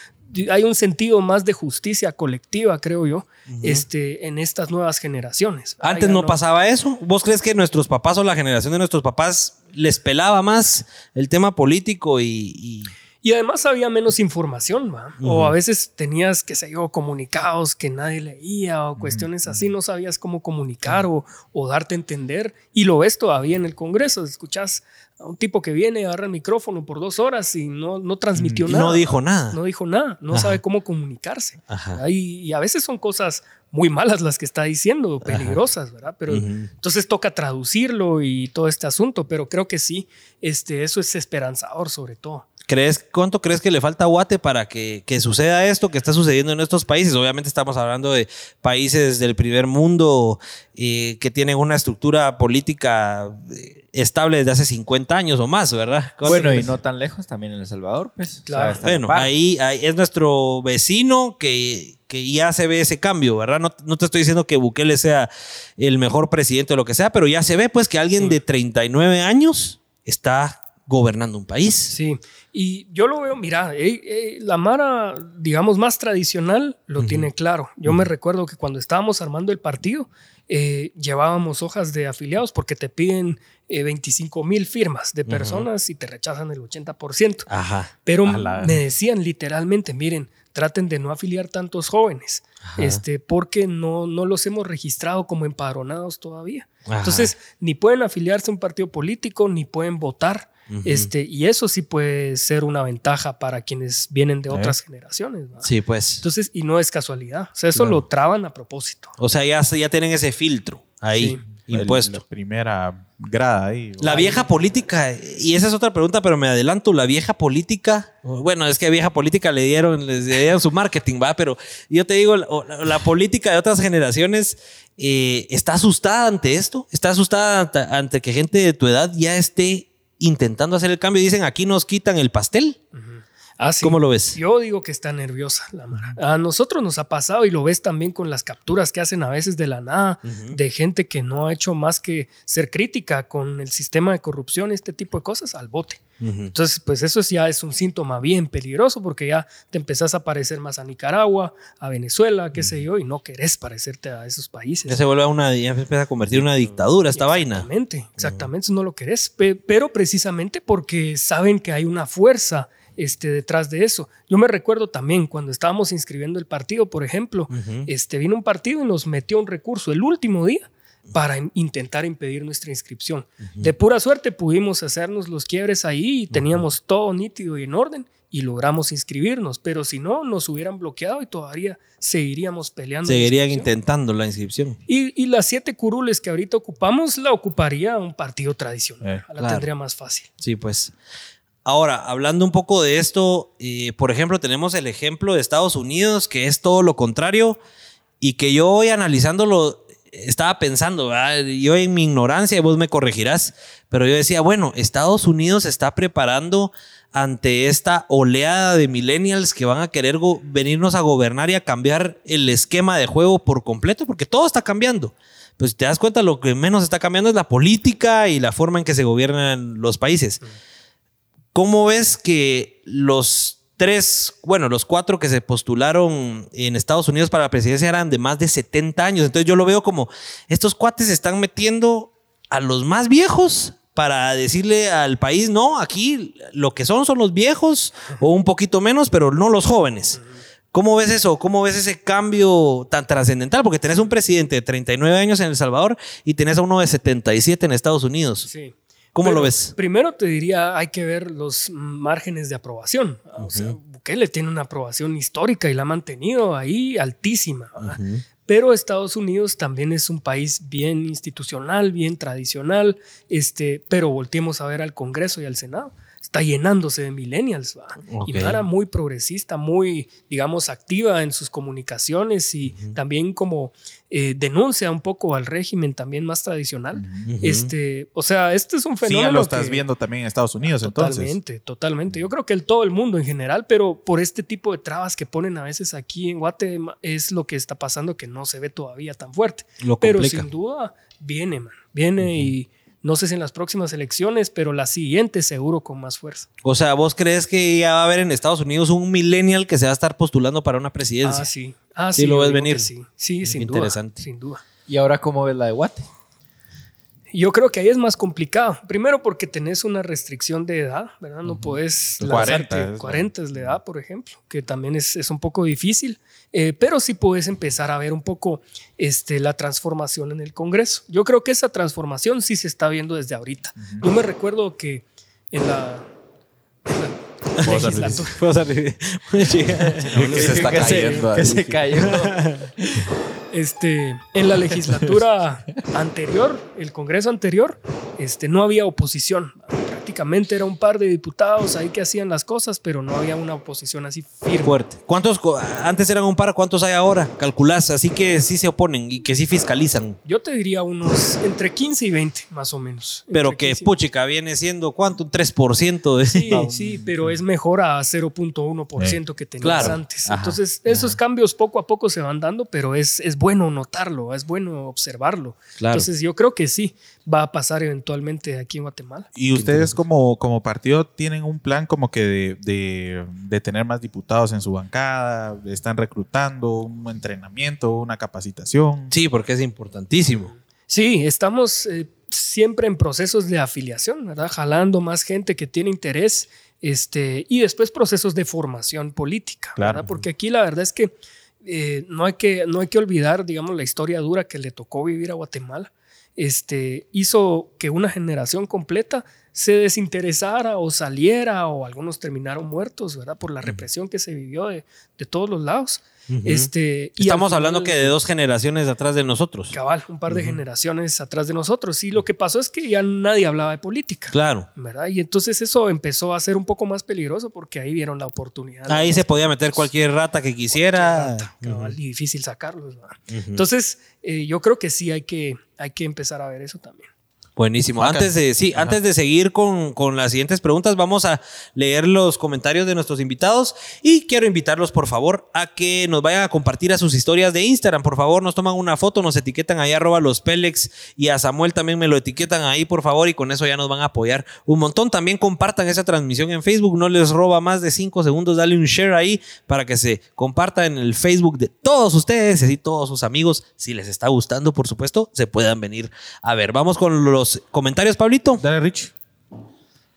hay un sentido más de justicia colectiva, creo yo, este, en estas nuevas generaciones. Antes no pasaba eso. ¿Vos crees que nuestros papás o la generación de nuestros papás les pelaba más el tema político y... y- Y además había menos información, ¿va? O a veces tenías, qué sé yo, comunicados que nadie leía o cuestiones así, no sabías cómo comunicar o, o darte a entender. Y lo ves todavía en el Congreso, escuchás a un tipo que viene, agarra el micrófono por dos horas y no, no transmitió y nada. no dijo nada? No dijo nada, no Ajá. sabe cómo comunicarse. Ahí- y a veces son cosas muy malas las que está diciendo, peligrosas, ¿verdad? Pero entonces toca traducirlo y todo este asunto, pero creo que sí, este, eso es esperanzador sobre todo. ¿Crees, ¿Cuánto crees que le falta a Guate para que, que suceda esto que está sucediendo en estos países? Obviamente estamos hablando de países del primer mundo eh, que tienen una estructura política eh, estable desde hace 50 años o más, ¿verdad? ¿Cuánto Bueno, y no tan lejos también en El Salvador, pues. Claro. o sea, Bueno, ahí, ahí es nuestro vecino que, que ya se ve ese cambio, ¿verdad? No, no te estoy diciendo que Bukele sea el mejor presidente o lo que sea, pero ya se ve pues que alguien de 39 años está gobernando un país. Sí, y yo lo veo, mira, eh, eh, la Mara, digamos, más tradicional lo tiene claro. Yo me recuerdo que cuando estábamos armando el partido, eh, llevábamos hojas de afiliados porque te piden eh, 25 mil firmas de personas y te rechazan el 80%. Ajá. Pero la- me decían literalmente, miren, traten de no afiliar tantos jóvenes, este, porque no, no los hemos registrado como empadronados todavía. Ajá. Entonces, ni pueden afiliarse a un partido político, ni pueden votar. Este, y eso sí puede ser una ventaja para quienes vienen de otras generaciones. Sí, pues. Entonces, y no es casualidad. O sea, eso lo traban a propósito. O sea, ya, ya tienen ese filtro ahí Sí. impuesto. La primera grada ahí. La vieja política, y esa es otra pregunta, pero me adelanto, la vieja política, bueno, es que a vieja política le dieron, les dieron su marketing, va, pero yo te digo, la, la política de otras generaciones eh, está asustada ante esto, está asustada ante, ante que gente de tu edad ya esté intentando hacer el cambio dicen, aquí nos quitan el pastel. Ah, sí. ¿Cómo lo ves? Yo digo que está nerviosa la Mara. A nosotros nos ha pasado y lo ves también con las capturas que hacen a veces de la nada, de gente que no ha hecho más que ser crítica con el sistema de corrupción, este tipo de cosas, al bote. Entonces, pues eso ya es un síntoma bien peligroso porque ya te empezás a parecer más a Nicaragua, a Venezuela, qué sé yo, y no querés parecerte a esos países. Ya se vuelve a una, ya empieza a convertir en una dictadura esta vaina. Exactamente, exactamente, eso no lo querés, pe- pero precisamente porque saben que hay una fuerza este, detrás de eso. Yo me recuerdo también cuando estábamos inscribiendo el partido, por ejemplo, este, vino un partido y nos metió un recurso el último día para in- intentar impedir nuestra inscripción. De pura suerte pudimos hacernos los quiebres ahí y teníamos todo nítido y en orden y logramos inscribirnos, pero si no, nos hubieran bloqueado y todavía seguiríamos peleando. Seguirían intentando la inscripción. Y, y las siete curules que ahorita ocupamos la ocuparía un partido tradicional. Eh, la claro. tendría más fácil. Sí, pues. Ahora, hablando un poco de esto, eh, por ejemplo, tenemos el ejemplo de Estados Unidos, que es todo lo contrario, y que yo hoy analizándolo estaba pensando, ¿verdad? yo en mi ignorancia, y vos me corregirás, pero yo decía, bueno, Estados Unidos está preparando ante esta oleada de millennials que van a querer venirnos a gobernar y a cambiar el esquema de juego por completo, porque todo está cambiando. Pues si te das cuenta, lo que menos está cambiando es la política y la forma en que se gobiernan los países. ¿Cómo ves que los tres, bueno, los cuatro que se postularon en Estados Unidos para la presidencia eran de más de 70 años? Entonces yo lo veo como, estos cuates se están metiendo a los más viejos para decirle al país, no, aquí lo que son son los viejos o un poquito menos, pero no los jóvenes. ¿Cómo ves eso? ¿Cómo ves ese cambio tan trascendental? Porque tenés un presidente de 39 años en El Salvador y tenés a uno de 77 en Estados Unidos. Sí. ¿Cómo Pero lo ves? Primero te diría, hay que ver los márgenes de aprobación. O sea, Bukele tiene una aprobación histórica y la ha mantenido ahí altísima. Pero Estados Unidos también es un país bien institucional, bien tradicional, este, pero volteemos a ver al Congreso y al Senado. Está llenándose de millennials, ¿va? Ok. y Mara muy progresista, muy, digamos, activa en sus comunicaciones y también como eh, denuncia un poco al régimen también más tradicional. este, o sea, este es un Sí, fenómeno ya lo estás que- viendo también en Estados Unidos, entonces. Totalmente, totalmente. Yo creo que el todo el mundo en general, pero por este tipo de trabas que ponen a veces aquí en Guatemala es lo que está pasando que no se ve todavía tan fuerte. Lo pero sin duda viene, man. Viene y no sé si en las próximas elecciones, pero la siguiente seguro con más fuerza. O sea, ¿vos crees que ya va a haber en Estados Unidos un millennial que se va a estar postulando para una presidencia? Ah, sí. Ah, Sí sí. lo ves venir. Sí, sí, sin Interesante. duda. Sin duda. ¿Y ahora cómo ves la de Guate? Yo creo que ahí es más complicado. Primero porque tenés una restricción de edad, ¿verdad? No puedes 40 lanzarte. es, 40 es la edad, por ejemplo, que también es, es un poco difícil. Eh, pero sí puedes empezar a ver un poco este, la transformación en el Congreso. Yo creo que esa transformación sí se está viendo desde ahorita. Yo me recuerdo que en la, en la. Que se está Que se- cayendo. que se cayó. Este, en la legislatura anterior, el Congreso anterior, este, no había oposición. Prácticamente era un par de diputados ahí que hacían las cosas, pero no había una oposición así firme. Fuerte. ¿Cuántos antes eran un par? ¿Cuántos hay ahora? Calculás, así que sí se oponen y que sí fiscalizan. Yo te diría unos entre 15 y 20, más o menos. Pero que 15 y- puchica viene siendo ¿cuánto? Un 3% de Sí, sí, pero es mejor a 0.1% que tenías Claro. antes. Ajá. Entonces, esos cambios poco a poco se van dando, pero es, es bueno notarlo, es bueno observarlo. Claro. Entonces, yo creo que sí va a pasar eventualmente aquí en Guatemala. Y ustedes como, como partido tienen un plan como que de, de- de tener más diputados en su bancada, están reclutando un entrenamiento, una capacitación. Sí, porque es importantísimo. Sí, estamos eh, siempre en procesos de afiliación, ¿verdad? Jalando más gente que tiene interés este, y después procesos de formación política, Claro. ¿verdad? Porque aquí la verdad es que, eh, no, hay que no hay que olvidar, digamos, la historia dura que le tocó vivir a Guatemala. Este, hizo que una generación completa se desinteresara o saliera o algunos terminaron muertos, ¿verdad? Por la represión que se vivió de, de todos los lados. Este, y Estamos hablando que de dos generaciones atrás de nosotros. Cabal, un par de generaciones atrás de nosotros. Y lo que pasó es que ya nadie hablaba de política. Claro. ¿Verdad? Y entonces eso empezó a ser un poco más peligroso porque ahí vieron la oportunidad. Ahí se podía meter cualquier rata que quisiera. Cabal, y difícil sacarlos. ¿verdad? Entonces, eh, yo creo que sí hay que, hay que empezar a ver eso también. Buenísimo. Antes de, sí, antes de seguir con, con las siguientes preguntas, vamos a leer los comentarios de nuestros invitados y quiero invitarlos, por favor, a que nos vayan a compartir a sus historias de Instagram. Por favor, nos toman una foto, nos etiquetan ahí arroba los Pélex y a Samuel también me lo etiquetan ahí, por favor, y con eso ya nos van a apoyar un montón. También compartan esa transmisión en Facebook, no les roba más de cinco segundos, dale un share ahí para que se comparta en el Facebook de todos ustedes y todos sus amigos. Si les está gustando, por supuesto, se puedan venir a ver. Vamos con los comentarios, Pablito. Dale, Rich.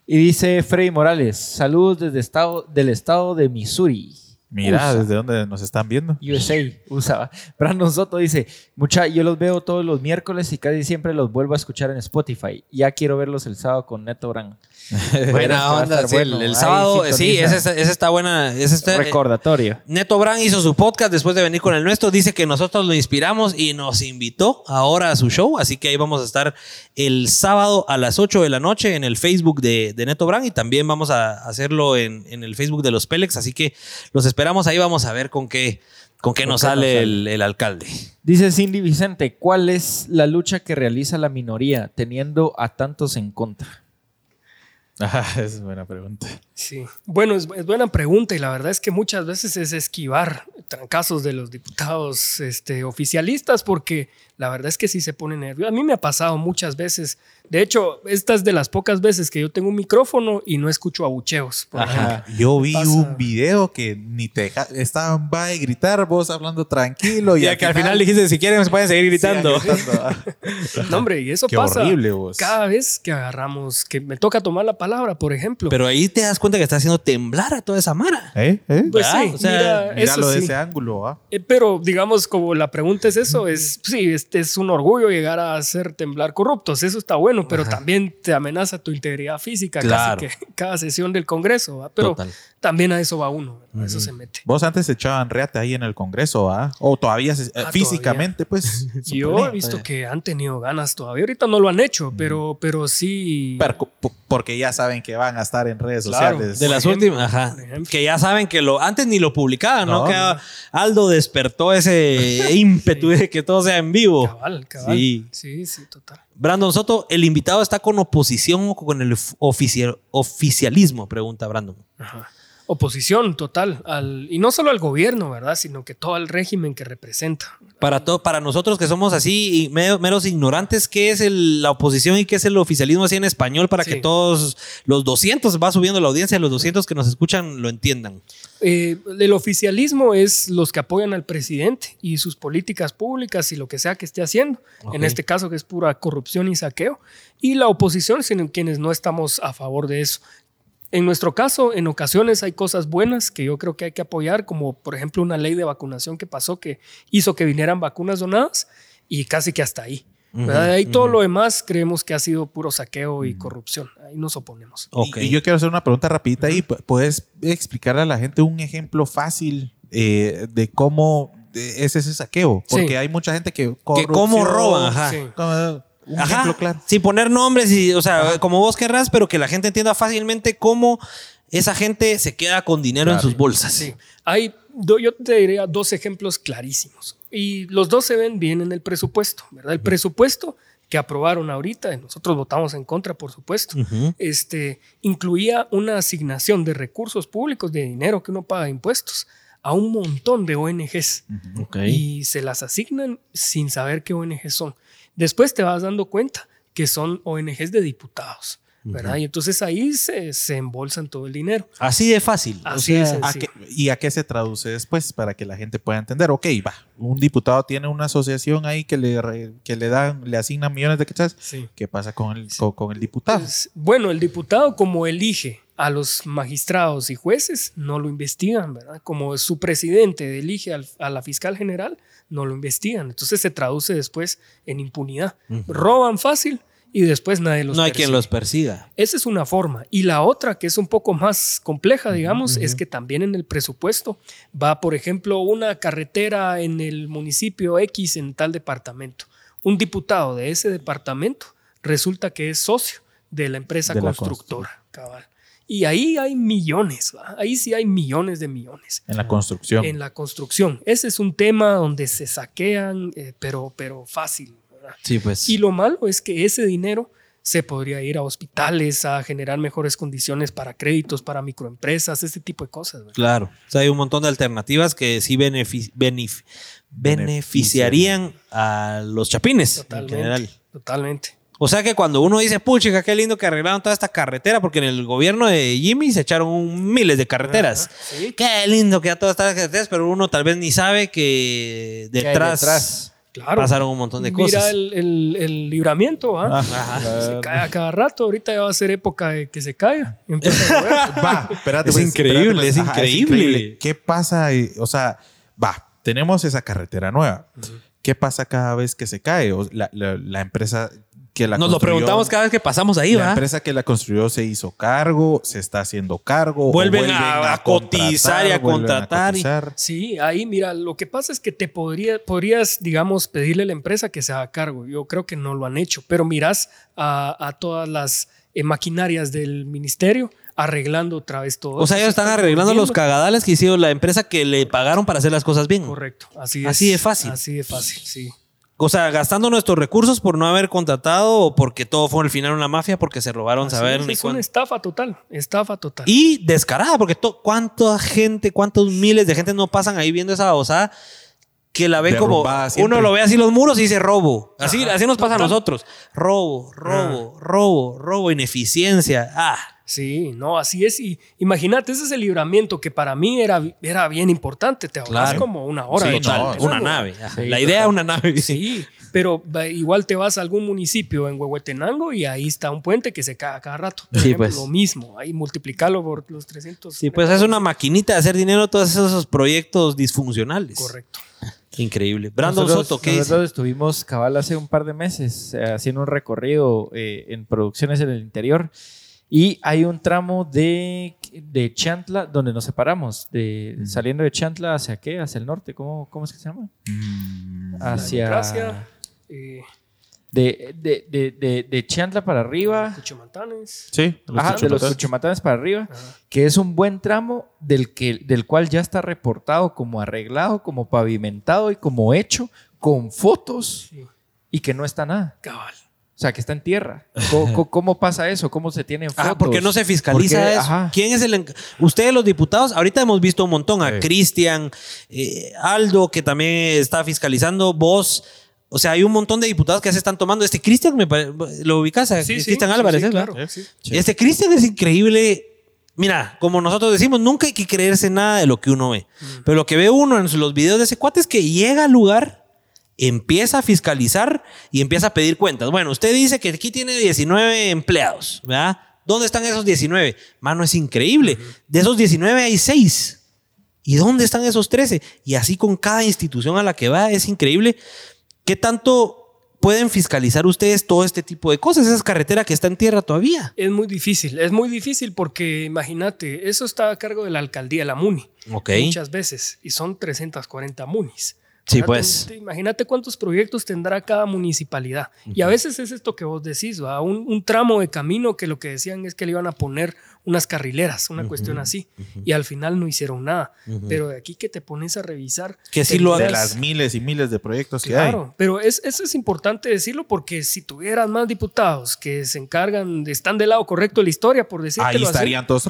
Y dice Freddy Morales, saludos desde estado, del estado de Missouri. Mira, USA. desde dónde nos están viendo. USA, USA. Brandon Soto dice, mucha, yo los veo todos los miércoles y casi siempre los vuelvo a escuchar en Spotify. Ya quiero verlos el sábado con Neto Brand. Buena onda. sí, el, el sábado, sí, ese, ese está buena. Ese está, Recordatorio. Neto Brand hizo su podcast después de venir con el nuestro. Dice que nosotros lo inspiramos y nos invitó ahora a su show. Así que ahí vamos a estar el sábado a las 8 de la noche en el Facebook de, de Neto Brand y también vamos a hacerlo en, en el Facebook de los Pélex. Así que los esperamos ahí. Vamos a ver con qué, con qué ¿Con nos qué nos sale sale? el, el alcalde. Dice Cindy Vicente, ¿cuál es la lucha que realiza la minoría teniendo a tantos en contra? Esa es buena pregunta. Sí. Bueno, es, es buena pregunta y la verdad es que muchas veces es esquivar trancazos de los diputados este, oficialistas porque la verdad es que sí se pone nervioso. A mí me ha pasado muchas veces. De hecho, esta es de las pocas veces que yo tengo un micrófono y no escucho abucheos. por ejemplo. Yo vi Pasa. un video que ni te deja- estaban va a gritar, vos hablando tranquilo. Y, Ya que al final dijiste, si quieren, pueden seguir gritando. Sí, No, hombre, y eso Qué pasa horrible, vos. cada vez que agarramos, que me toca tomar la palabra, por ejemplo. Pero ahí te das cuenta que está haciendo temblar a toda esa mara. ¿Eh? ¿Eh? pues ¿verdad? sí, O sea, mira, Míralo eso de sí. ese ángulo, ¿ah? Eh, Pero digamos, como la pregunta es eso, es sí, este es un orgullo llegar a hacer temblar corruptos, eso está bueno, pero también te amenaza tu integridad física Claro. casi que cada sesión del Congreso, ¿va? pero Total. también a eso va uno, ¿verdad? a eso se mete. Vos antes echaban reate ahí en el Congreso, ¿ah? O todavía, se- eh, Ah, físicamente, pues. Yo he visto que han tenido ganas todavía, ahorita no lo han hecho, pero, pero sí. Pero porque ya saben que van a estar en redes Claro. sociales. De las últimas, ajá. Que ya saben que lo antes ni lo publicaban, ¿no? No, que. Aldo despertó ese ímpetu de que todo sea en vivo. Cabal, cabal. Sí. Sí, sí, total. Brandon Soto, ¿el invitado está con oposición o con el oficial, oficialismo? Pregunta Brandon. Ajá. Oposición total, al, y no solo al gobierno, ¿verdad? Sino que todo el régimen que representa. Para, todo, para nosotros que somos así y meros ignorantes, ¿qué es el- la oposición y qué es el oficialismo así en español para Sí. que todos los 200, va subiendo la audiencia, los 200 que nos escuchan lo entiendan? Eh, el oficialismo es los que apoyan al presidente y sus políticas públicas y lo que sea que esté haciendo. En este caso que es pura corrupción y saqueo. Y la oposición, sino quienes no estamos a favor de eso. En nuestro caso, en ocasiones hay cosas buenas que yo creo que hay que apoyar, como por ejemplo una ley de vacunación que pasó que hizo que vinieran vacunas donadas y casi que hasta ahí. ¿verdad? De ahí todo lo demás creemos que ha sido puro saqueo y corrupción. Ahí nos oponemos. Ok. Y, y yo quiero hacer una pregunta rapidita ahí. Pu- ¿Puedes explicarle a la gente un ejemplo fácil eh, de cómo es ese saqueo? Porque Sí. hay mucha gente que... Que cómo corrupción, roban, ajá. Sí. como- un Ajá. ejemplo claro. Sin poner nombres y, o sea, como vos querrás, pero que la gente entienda fácilmente cómo esa gente se queda con dinero en sus bolsas. Sí, hay, yo te diría dos ejemplos clarísimos. Y los dos se ven bien en el presupuesto, ¿verdad? El presupuesto que aprobaron ahorita, y nosotros votamos en contra, por supuesto, este, incluía una asignación de recursos públicos, de dinero que uno paga de impuestos, a un montón de ONGs. Y se las asignan sin saber qué ONGs son. Después te vas dando cuenta que son ONGs de diputados, ¿verdad? Y entonces ahí se, se embolsan todo el dinero. Así de fácil. O Así de sea, ¿A qué- ¿Y a qué se traduce después para que la gente pueda entender? Ok, va. Un diputado tiene una asociación ahí que le, re- que le dan, le asignan millones de quetzales. Sí. ¿Qué pasa con el, con, con el diputado? Pues, bueno, el diputado como elige a los magistrados y jueces, no lo investigan, ¿verdad? Como su presidente elige al- a la fiscal general, no lo investigan. Entonces se traduce después en impunidad. Roban fácil y después nadie los no hay quien los persiga. Esa es una forma. Y la otra, que es un poco más compleja, digamos, es que también en el presupuesto va, por ejemplo, una carretera en el municipio X en tal departamento. Un diputado de ese departamento resulta que es socio de la empresa De la constructora. cabal. Y ahí hay millones, ¿va? ahí sí hay millones de millones En la construcción. en la construcción. Ese es un tema donde se saquean, eh, pero, pero fácil. ¿verdad? Sí, pues. Y lo malo es que ese dinero se podría ir a hospitales a generar mejores condiciones para créditos, para microempresas, este tipo de cosas. ¿verdad? Claro. O sea, hay un montón de alternativas que sí benefi- benef- beneficiarían a los chapines en Totalmente. general. Totalmente. O sea que cuando uno dice, puchica, qué lindo que arreglaron toda esta carretera, porque en el gobierno de Jimmy se echaron miles de carreteras. Sí, Qué lindo que ya todas estas carreteras, pero uno tal vez ni sabe que ¿Qué hay detrás, detrás? claro. pasaron un montón de Mira cosas. el, el- el libramiento, ¿ah? Ajá. Se cae a cada rato. Ahorita ya va a ser época de que se caiga. Va, espérate, Es pues, increíble, espérate, pues. es Ajá, increíble. ¿Qué pasa? O sea, va, tenemos esa carretera nueva. ¿Qué pasa cada vez que se cae? O la, la- la empresa que la Nos lo preguntamos cada vez que pasamos ahí, La ¿va? empresa que la construyó se hizo cargo, se está haciendo cargo. o Vuelven a- a cotizar y a contratar y- cotizar. Sí, ahí mira, lo que pasa es que te podría, podrías, digamos, pedirle a la empresa que se haga cargo. Yo creo que no lo han hecho, pero miras a, a todas las eh, maquinarias del ministerio arreglando otra vez todo. O sea, ellos están está arreglando los cagadales que hicieron la empresa que le pagaron para hacer las cosas bien. Correcto, así, Así es, de fácil. Así de fácil, sí. O sea, gastando nuestros recursos por no haber contratado o porque todo fue al final una mafia porque se robaron Así saber es, ni es una estafa total, estafa total. Y descarada, porque cuánta gente, cuántos miles de gente no pasan ahí viendo esa babosada que la ven como siempre. uno lo ve así los muros y dice robo. Así, Ajá, así nos pasa a nosotros. Robo, robo, robo, robo, ineficiencia. Ah, Sí, no, así es. Y imagínate, ese es el libramiento que para mí era, era bien importante. Te ahorras Claro. como una hora. Sí, de total, una nave. Sí, la idea es una nave. Sí, pero va- igual te vas a algún municipio en Huehuetenango y ahí está un puente que se cae a cada rato. Por Sí, ejemplo, pues. Lo mismo, ahí multiplicarlo por los 300. Sí, pues es una maquinita de hacer dinero todos esos proyectos disfuncionales. Correcto. Increíble. Brandon Nosotros- Soto, ¿qué dice? Nosotros estuvimos cabal hace un par de meses eh, haciendo un recorrido eh, en producciones en el interior y hay un tramo de, de Chantla donde nos separamos, de, saliendo de Chantla hacia qué, hacia el norte, ¿cómo, cómo es que se llama? Mm, Hacia... Eh, De, de, de, de, de Chantla para arriba, Cuchimantanes. sí, ajá, de los Cuchumatanes para arriba, Ajá. que es un buen tramo del, que, del cual ya está reportado como arreglado, como pavimentado y como hecho, con fotos Sí. y que no está nada. Cabal. O sea, que está en tierra. ¿Cómo, pasa eso? ¿Cómo se tienen fotos? Ah, porque no se fiscaliza eso. Ajá. ¿Quién es el Ustedes los diputados, ahorita hemos visto un montón a Sí. Cristian, eh, Aldo, que también está fiscalizando, vos. O sea, hay un montón de diputados que se están tomando. Este Cristian, me ¿lo ubicas? a Sí, sí, Cristian sí, Álvarez, sí, ¿es, claro. Este Cristian es increíble. Mira, como nosotros decimos, nunca hay que creerse nada de lo que uno ve. Pero lo que ve uno en los videos de ese cuate es que llega al lugar, empieza a fiscalizar y empieza a pedir cuentas. Bueno, usted dice que aquí tiene 19 empleados, ¿verdad? ¿Dónde están esos 19? Mano, es increíble. De esos 19 hay 6. ¿Y dónde están esos 13? Y así con cada institución a la que va, es increíble. ¿Qué tanto pueden fiscalizar ustedes todo este tipo de cosas? Esa es carretera que está en tierra todavía. Es muy difícil, es muy difícil porque imagínate, eso está a cargo de la alcaldía, la MUNI, Ok. muchas veces, y son 340 MUNIs. Sí, pues. te- te- Imagínate cuántos proyectos tendrá cada municipalidad. Y a veces es esto que vos decís, ¿va? Un, un tramo de camino que lo que decían es que le iban a poner unas carrileras, una cuestión así. Y al final no hicieron nada. Pero de aquí que te pones a revisar. Que sí lo de las miles y miles de proyectos que Claro, pero es, eso es importante decirlo porque si tuvieras más diputados que se encargan, de- están del lado correcto de la historia, por hay. decirlo Ahí así, estarían todos.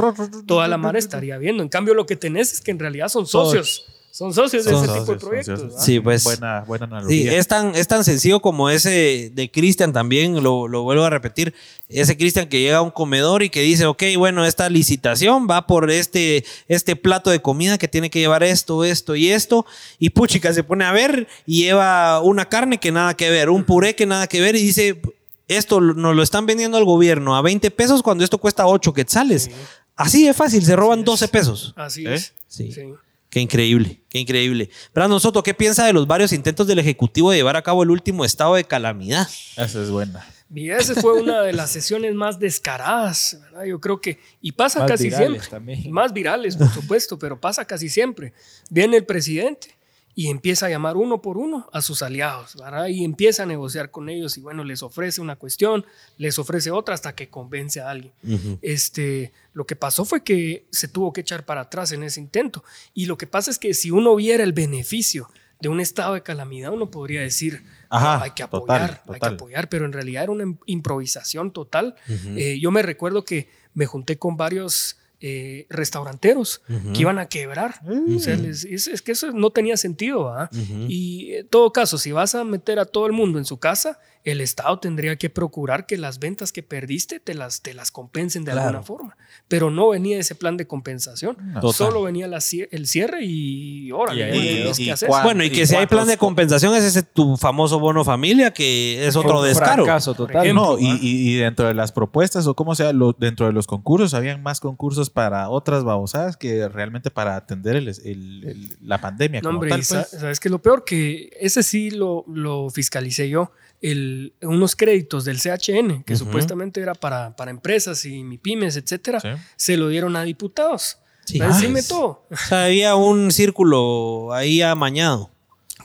toda la mar estaría viendo. En cambio, lo que tenés es que en realidad son socios. Son socios de ese tipo de proyectos. Sí, pues. Buena, buena Sí, analogía. es tan, es tan sencillo como ese de Cristian también, lo, lo vuelvo a repetir, ese Cristian que llega a un comedor y que dice, ok, bueno, esta licitación va por este, este plato de comida que tiene que llevar esto, esto y esto, y puchica se pone a ver y lleva una carne que nada que ver, un puré que nada que ver y dice, esto nos lo están vendiendo al gobierno a 20 pesos cuando esto cuesta 8 quetzales. Así de fácil, se roban 12 pesos. Así ¿Eh? es. Sí. Sí. Qué increíble, qué increíble. Brandon Soto, ¿qué piensa de los varios intentos del Ejecutivo de llevar a cabo el último estado de calamidad? Esa es buena. Y esa fue una de las sesiones más descaradas, ¿verdad? Yo creo que, y pasa Más casi virales siempre, también. más virales, por supuesto, pero pasa casi siempre. Viene el presidente y empieza a llamar uno por uno a sus aliados, ¿verdad? Y empieza a negociar con ellos y bueno, les ofrece una cuestión, les ofrece otra hasta que convence a alguien. Este, lo que pasó fue que se tuvo que echar para atrás en ese intento. Y lo que pasa es que si uno viera el beneficio de un estado de calamidad, uno podría decir, Ajá, "Ah, hay que total, apoyar, hay que apoyar, pero en realidad era una im- improvisación total. Eh, yo me recuerdo que me junté con varios eh, restauranteros que iban a quebrar. O sea, les- es, es que eso no tenía sentido. Y en todo caso, si vas a meter a todo el mundo en su casa, el Estado tendría que procurar que las ventas que perdiste te las, te las compensen de Claro. alguna forma. Pero no venía ese plan de compensación. Solo venía la el cierre y órale, Y ahí bueno, Y hacer. cuál- Bueno, y que si hay plan de compensación es ese tu famoso bono familia, que es otro descaro. fracaso total. ejemplo. No, y, dentro de las propuestas o como sea, lo- dentro de los concursos, habían más concursos para otras babosadas que realmente para atender el- el- el- la pandemia. No, como hombre, tal, y sa- pues. sabes que lo peor que ese sí lo, lo fiscalicé yo, el, unos créditos del CHN, que Ujú. supuestamente era para, para empresas y mi pymes, etcétera, Sí. se lo dieron a diputados. Sí. Para decirme Ah, todo. O sea, había un círculo ahí amañado.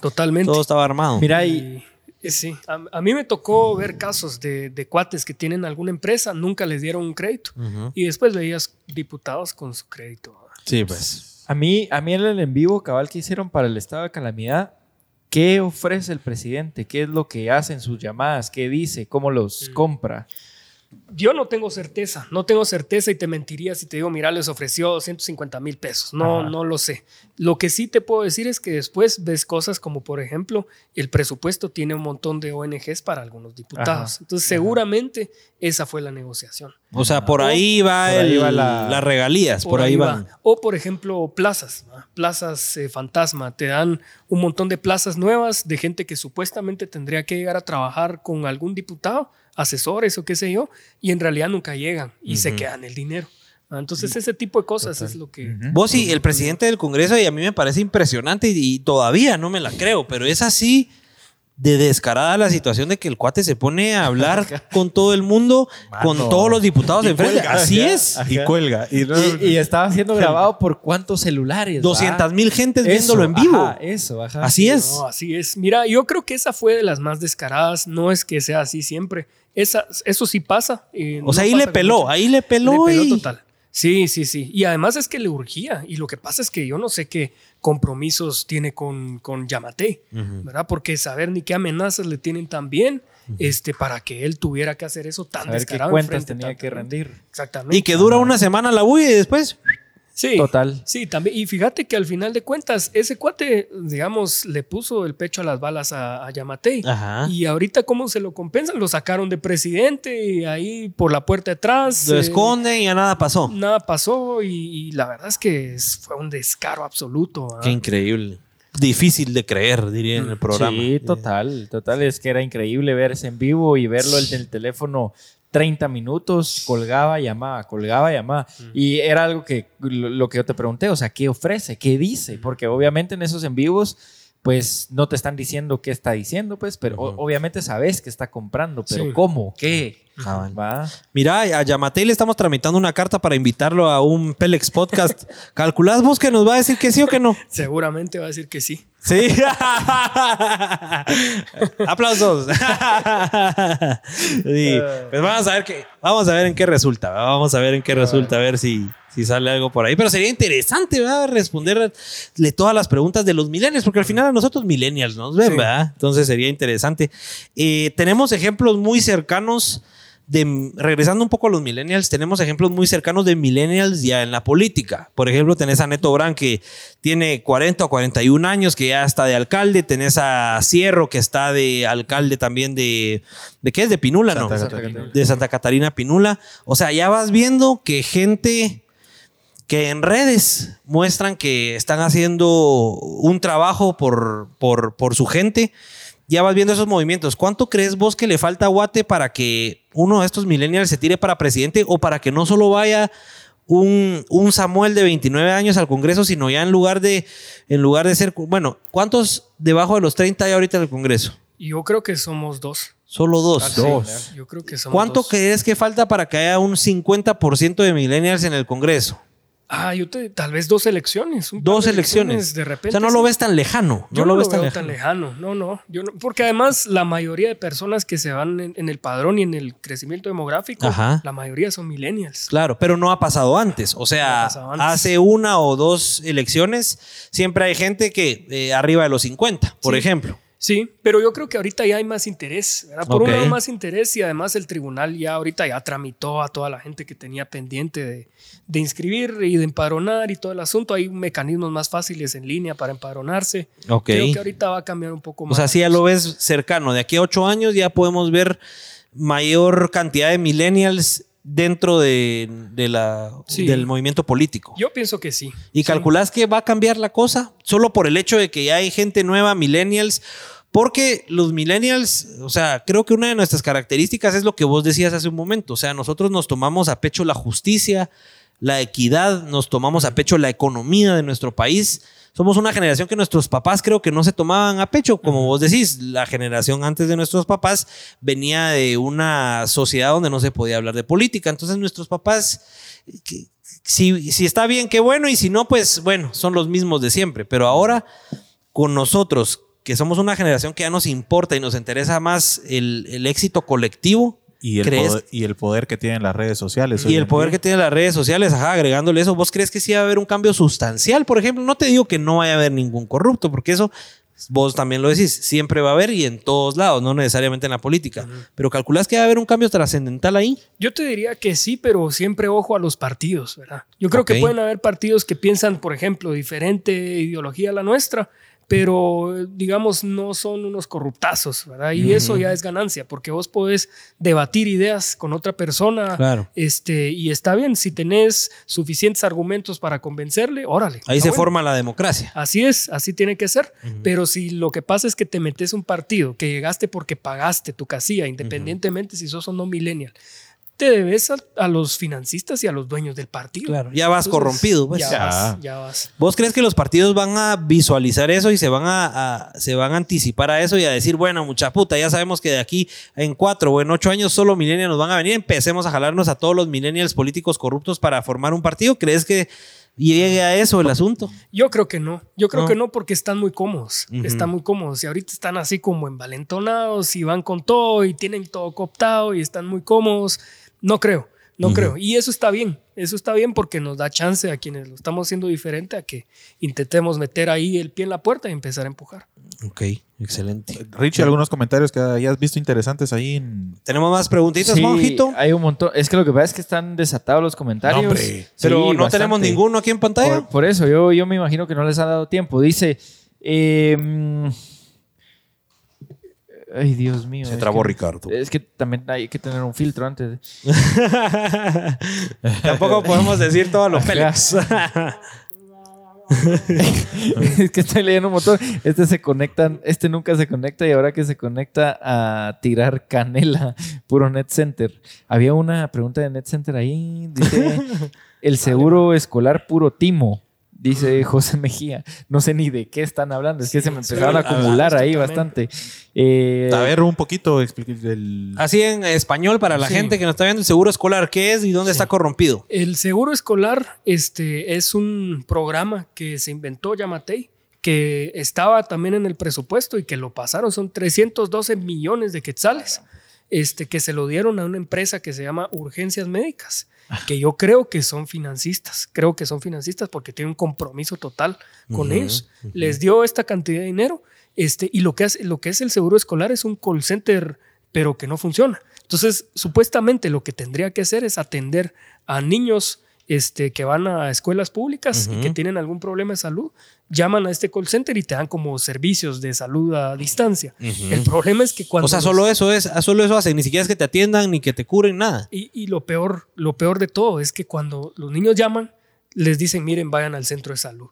Totalmente. Todo estaba armado. Mira, y Y- sí, a, a mí me tocó ver casos de, de cuates que tienen alguna empresa, nunca les dieron un crédito. Ujú. Y después veías diputados con su crédito. Sí, pues. a mí, a mí en el en vivo cabal que hicieron para el estado de calamidad, ¿qué ofrece el presidente? ¿Qué es lo que hace en sus llamadas? ¿Qué dice? ¿Cómo los Mm. compra? Yo no tengo certeza, no tengo certeza y te mentiría si te digo, mira, les ofreció 250 mil pesos. No, Ajá. no lo sé. Lo que sí te puedo decir es que después ves cosas como, por ejemplo, el presupuesto tiene un montón de ONGs para algunos diputados. Ajá. Entonces, seguramente esa fue la negociación. O sea, por ahí va, Por ahí el- va la- las regalías, por, ahí, va. van. O, por ejemplo, plazas, plazas eh, fantasma. Te dan un montón de plazas nuevas de gente que supuestamente tendría que llegar a trabajar con algún diputado, asesores o qué sé yo, y en realidad nunca llegan y se quedan el dinero. Entonces, ese tipo de cosas es lo que... Vos y el presidente del Congreso, y a mí me parece impresionante y, y todavía no me la creo, pero es así de descarada la situación de que el cuate se pone a hablar con todo el mundo, con todos los diputados enfrente. Así es. Y cuelga. Y, Y, y estaba siendo grabado por cuántos celulares. 200 mil gentes Eso, viéndolo en vivo. ajá, eso, ajá. Así es. No, así es. Mira, yo creo que esa fue de las más descaradas. No es que sea así siempre. Esa, eso sí pasa. eh, O sea, ahí le peló, mucho- ahí le peló. Le peló y- total. Sí, sí, sí. Y además es que le urgía. Y lo que pasa es que yo no sé qué compromisos tiene con, con Yamate, ¿verdad? Porque saber ni qué amenazas le tienen también este, para que él tuviera que hacer eso tan Saber qué descarado. cuentas enfrente tenía que rendir. Exactamente. Y que dura una semana la bulla y después. Sí, Total. Sí, también. Y fíjate que al final de cuentas, ese cuate, digamos, le puso el pecho a las balas a, a Yamatei. Ajá. Y ahorita, ¿cómo se lo compensan? Lo sacaron de presidente y ahí por la puerta de atrás. Lo eh, esconden y ya nada pasó. Nada pasó y, y la verdad es que fue un descaro absoluto. ¿ah? Qué increíble. Difícil de creer, diría en el programa. Sí, total, total. Es que era increíble verse en vivo y verlo el del teléfono 30 minutos, colgaba, llamaba, colgaba, llamaba. Y era algo que lo, lo que yo te pregunté, o sea, ¿qué ofrece? ¿Qué dice? Porque obviamente en esos en vivos, pues no te están diciendo qué está diciendo, pues, pero obviamente sabes que está comprando, pero Sí. ¿cómo? ¿Qué? Mira, a Yamatei le estamos tramitando una carta para invitarlo a un Pelex podcast. ¿Calculás vos que nos va a decir que sí o que no? Seguramente va a decir que sí. Sí. Aplausos. Sí. Pues vamos a ver qué, vamos a ver en qué resulta. Vamos a ver en qué resulta, a ver si, si sale algo por ahí. Pero sería interesante, ¿verdad? Responderle todas las preguntas de los millennials, porque al final a nosotros millennials nos ven, Sí. ¿verdad? Entonces sería interesante. Eh, tenemos ejemplos muy cercanos de, regresando un poco a los millennials, tenemos ejemplos muy cercanos de millennials ya en la política. Por ejemplo, tenés a Neto Brand que tiene 40 o 41 años, que ya está de alcalde. Tenés a Cierro que está de alcalde también de... ¿De qué es? De Pinula, ¿no? Santa Catarina. De Santa Catarina Pinula. O sea, ya vas viendo que gente que en redes muestran que están haciendo un trabajo por, por, por su gente. Ya vas viendo esos movimientos. ¿Cuánto crees vos que le falta a Guate para que uno de estos millennials se tire para presidente o para que no solo vaya un, un Samuel de 29 años al Congreso, sino ya en lugar de, en lugar de ser, bueno, ¿cuántos debajo de los 30 hay ahorita en el Congreso? Yo creo que somos dos. Solo dos. Sí, Yo creo que somos ¿Cuánto dos. crees que falta para que haya un 50% de millennials en el Congreso? Ah, yo te, tal vez dos elecciones. un Dos de elecciones. De O repente. sea, no lo ves tan lejano. Yo no lo ves tan veo lejano. tan lejano. No, no. Yo no- Porque además la mayoría de personas que se van en, en el padrón y en el crecimiento demográfico, Ajá. la mayoría son millennials. Claro, pero no ha pasado antes. O sea, antes. hace una o dos elecciones siempre hay gente que eh, arriba de los 50, por Sí. ejemplo. Sí, pero yo creo que ahorita ya hay más interés, ¿verdad? Por un lado más interés y además el tribunal ya ahorita ya tramitó a toda la gente que tenía pendiente de, de inscribir y de empadronar y todo el asunto. Hay mecanismos más fáciles en línea para empadronarse. Ok. Creo que ahorita va a cambiar un poco O más. sea, si ya lo ves cercano. De aquí a ocho años ya podemos ver mayor cantidad de millennials dentro de, de la, Sí. del movimiento político. Yo pienso que sí. ¿Y Sí. calculás que va a cambiar la cosa? Solo por el hecho de que ya hay gente nueva, millennials. Porque los millennials, o sea, creo que una de nuestras características es lo que vos decías hace un momento. O sea, nosotros nos tomamos a pecho la justicia, la equidad, nos tomamos a pecho la economía de nuestro país. Somos una generación que nuestros papás creo que no se tomaban a pecho, como vos decís, la generación antes de nuestros papás venía de una sociedad donde no se podía hablar de política. Entonces nuestros papás, si, si está bien, qué bueno, y si no, pues bueno, son los mismos de siempre. Pero ahora, con nosotros, que somos una generación que ya nos importa y nos interesa más el, el éxito colectivo, Y el, ¿crees? poder, y el poder que tienen las redes sociales. Y el poder día. que tienen las redes sociales, ajá, agregándole eso, ¿vos crees que sí va a haber un cambio sustancial? Por ejemplo, no te digo que no vaya a haber ningún corrupto, porque eso vos también lo decís, siempre va a haber y en todos lados, no necesariamente en la política. Pero calculás que va a haber un cambio trascendental ahí. Yo te diría que sí, pero siempre ojo a los partidos, ¿verdad? Yo creo que pueden haber partidos que piensan, por ejemplo, diferente ideología a la nuestra, pero eh, digamos no son unos corruptazos, ¿verdad? Y eso ya es ganancia, porque vos podés debatir ideas con otra persona, Claro. este, y está bien, si tenés suficientes argumentos para convencerle, órale. Ahí se bueno. forma la democracia. Así es, así tiene que ser. Pero si lo que pasa es que te metes un partido, que llegaste porque pagaste tu casilla, independientemente si sos o no millennial, te debes a, a los financistas y a los dueños del partido. Claro, ya vas Entonces, corrompido, pues. Ya, Ya. vas, ya vas. ¿Vos crees que los partidos van a visualizar eso y se van a, a- se van a anticipar a eso y a decir, bueno, mucha puta, ya sabemos que de aquí en cuatro o en ocho años solo millennials nos van a venir, empecemos a jalarnos a todos los millennials políticos corruptos para formar un partido? ¿Crees que llegue a eso el asunto? Yo creo que no. Yo creo No. que no porque están muy cómodos. Están muy cómodos. Y ahorita están así como envalentonados y van con todo y tienen todo cooptado y están muy cómodos. No creo. No creo. Y eso está bien. Eso está bien porque nos da chance a quienes lo estamos haciendo diferente a que intentemos meter ahí el pie en la puerta y empezar a empujar. Ok, excelente. Richie, algunos comentarios que hayas visto interesantes ahí en. ¿Tenemos más preguntitas, Sí, Juanjito? hay un montón. Es que lo que pasa es que están desatados los comentarios. No, hombre. Sí, Pero no bastante. tenemos ninguno aquí en pantalla. Por, por eso, yo, yo me imagino que no les ha dado tiempo. Dice. eh, ay, Dios mío. Se trabó que- Ricardo. Es que también hay que tener un filtro antes. Tampoco podemos decir todo lo Ajá. Félix. es que estoy leyendo un montón. Este se conectan, este nunca se conecta y ahora que se conecta a tirar canela, puro Net Center. Había una pregunta de Net Center ahí. Dice: el seguro escolar puro timo. Dice José Mejía. No sé ni de qué están hablando. Es que se me empezaron a acumular ahí bastante. Eh, A ver, un poquito, el. Así en español para la Sí. gente que nos está viendo, el seguro escolar, ¿qué es y dónde está corrompido? El seguro escolar este, es un programa que se inventó Yamatei, que estaba también en el presupuesto y que lo pasaron. Son 312 millones de quetzales este, que se lo dieron a una empresa que se llama Urgencias Médicas, que yo creo que son financistas. Creo que son financistas porque tienen un compromiso total con ellos. Les dio esta cantidad de dinero este, y lo que, hace, lo que es el seguro escolar es un call center, pero que no funciona. Entonces, supuestamente lo que tendría que hacer es atender a niños este, que van a escuelas públicas y que tienen algún problema de salud, llaman a este call center y te dan como servicios de salud a distancia. El problema es que cuando... O sea, los- solo eso es, solo eso hace, ni siquiera es que te atiendan ni que te curen nada. y, y lo peor, lo peor de todo es que cuando los niños llaman, les dicen, miren, vayan al centro de salud.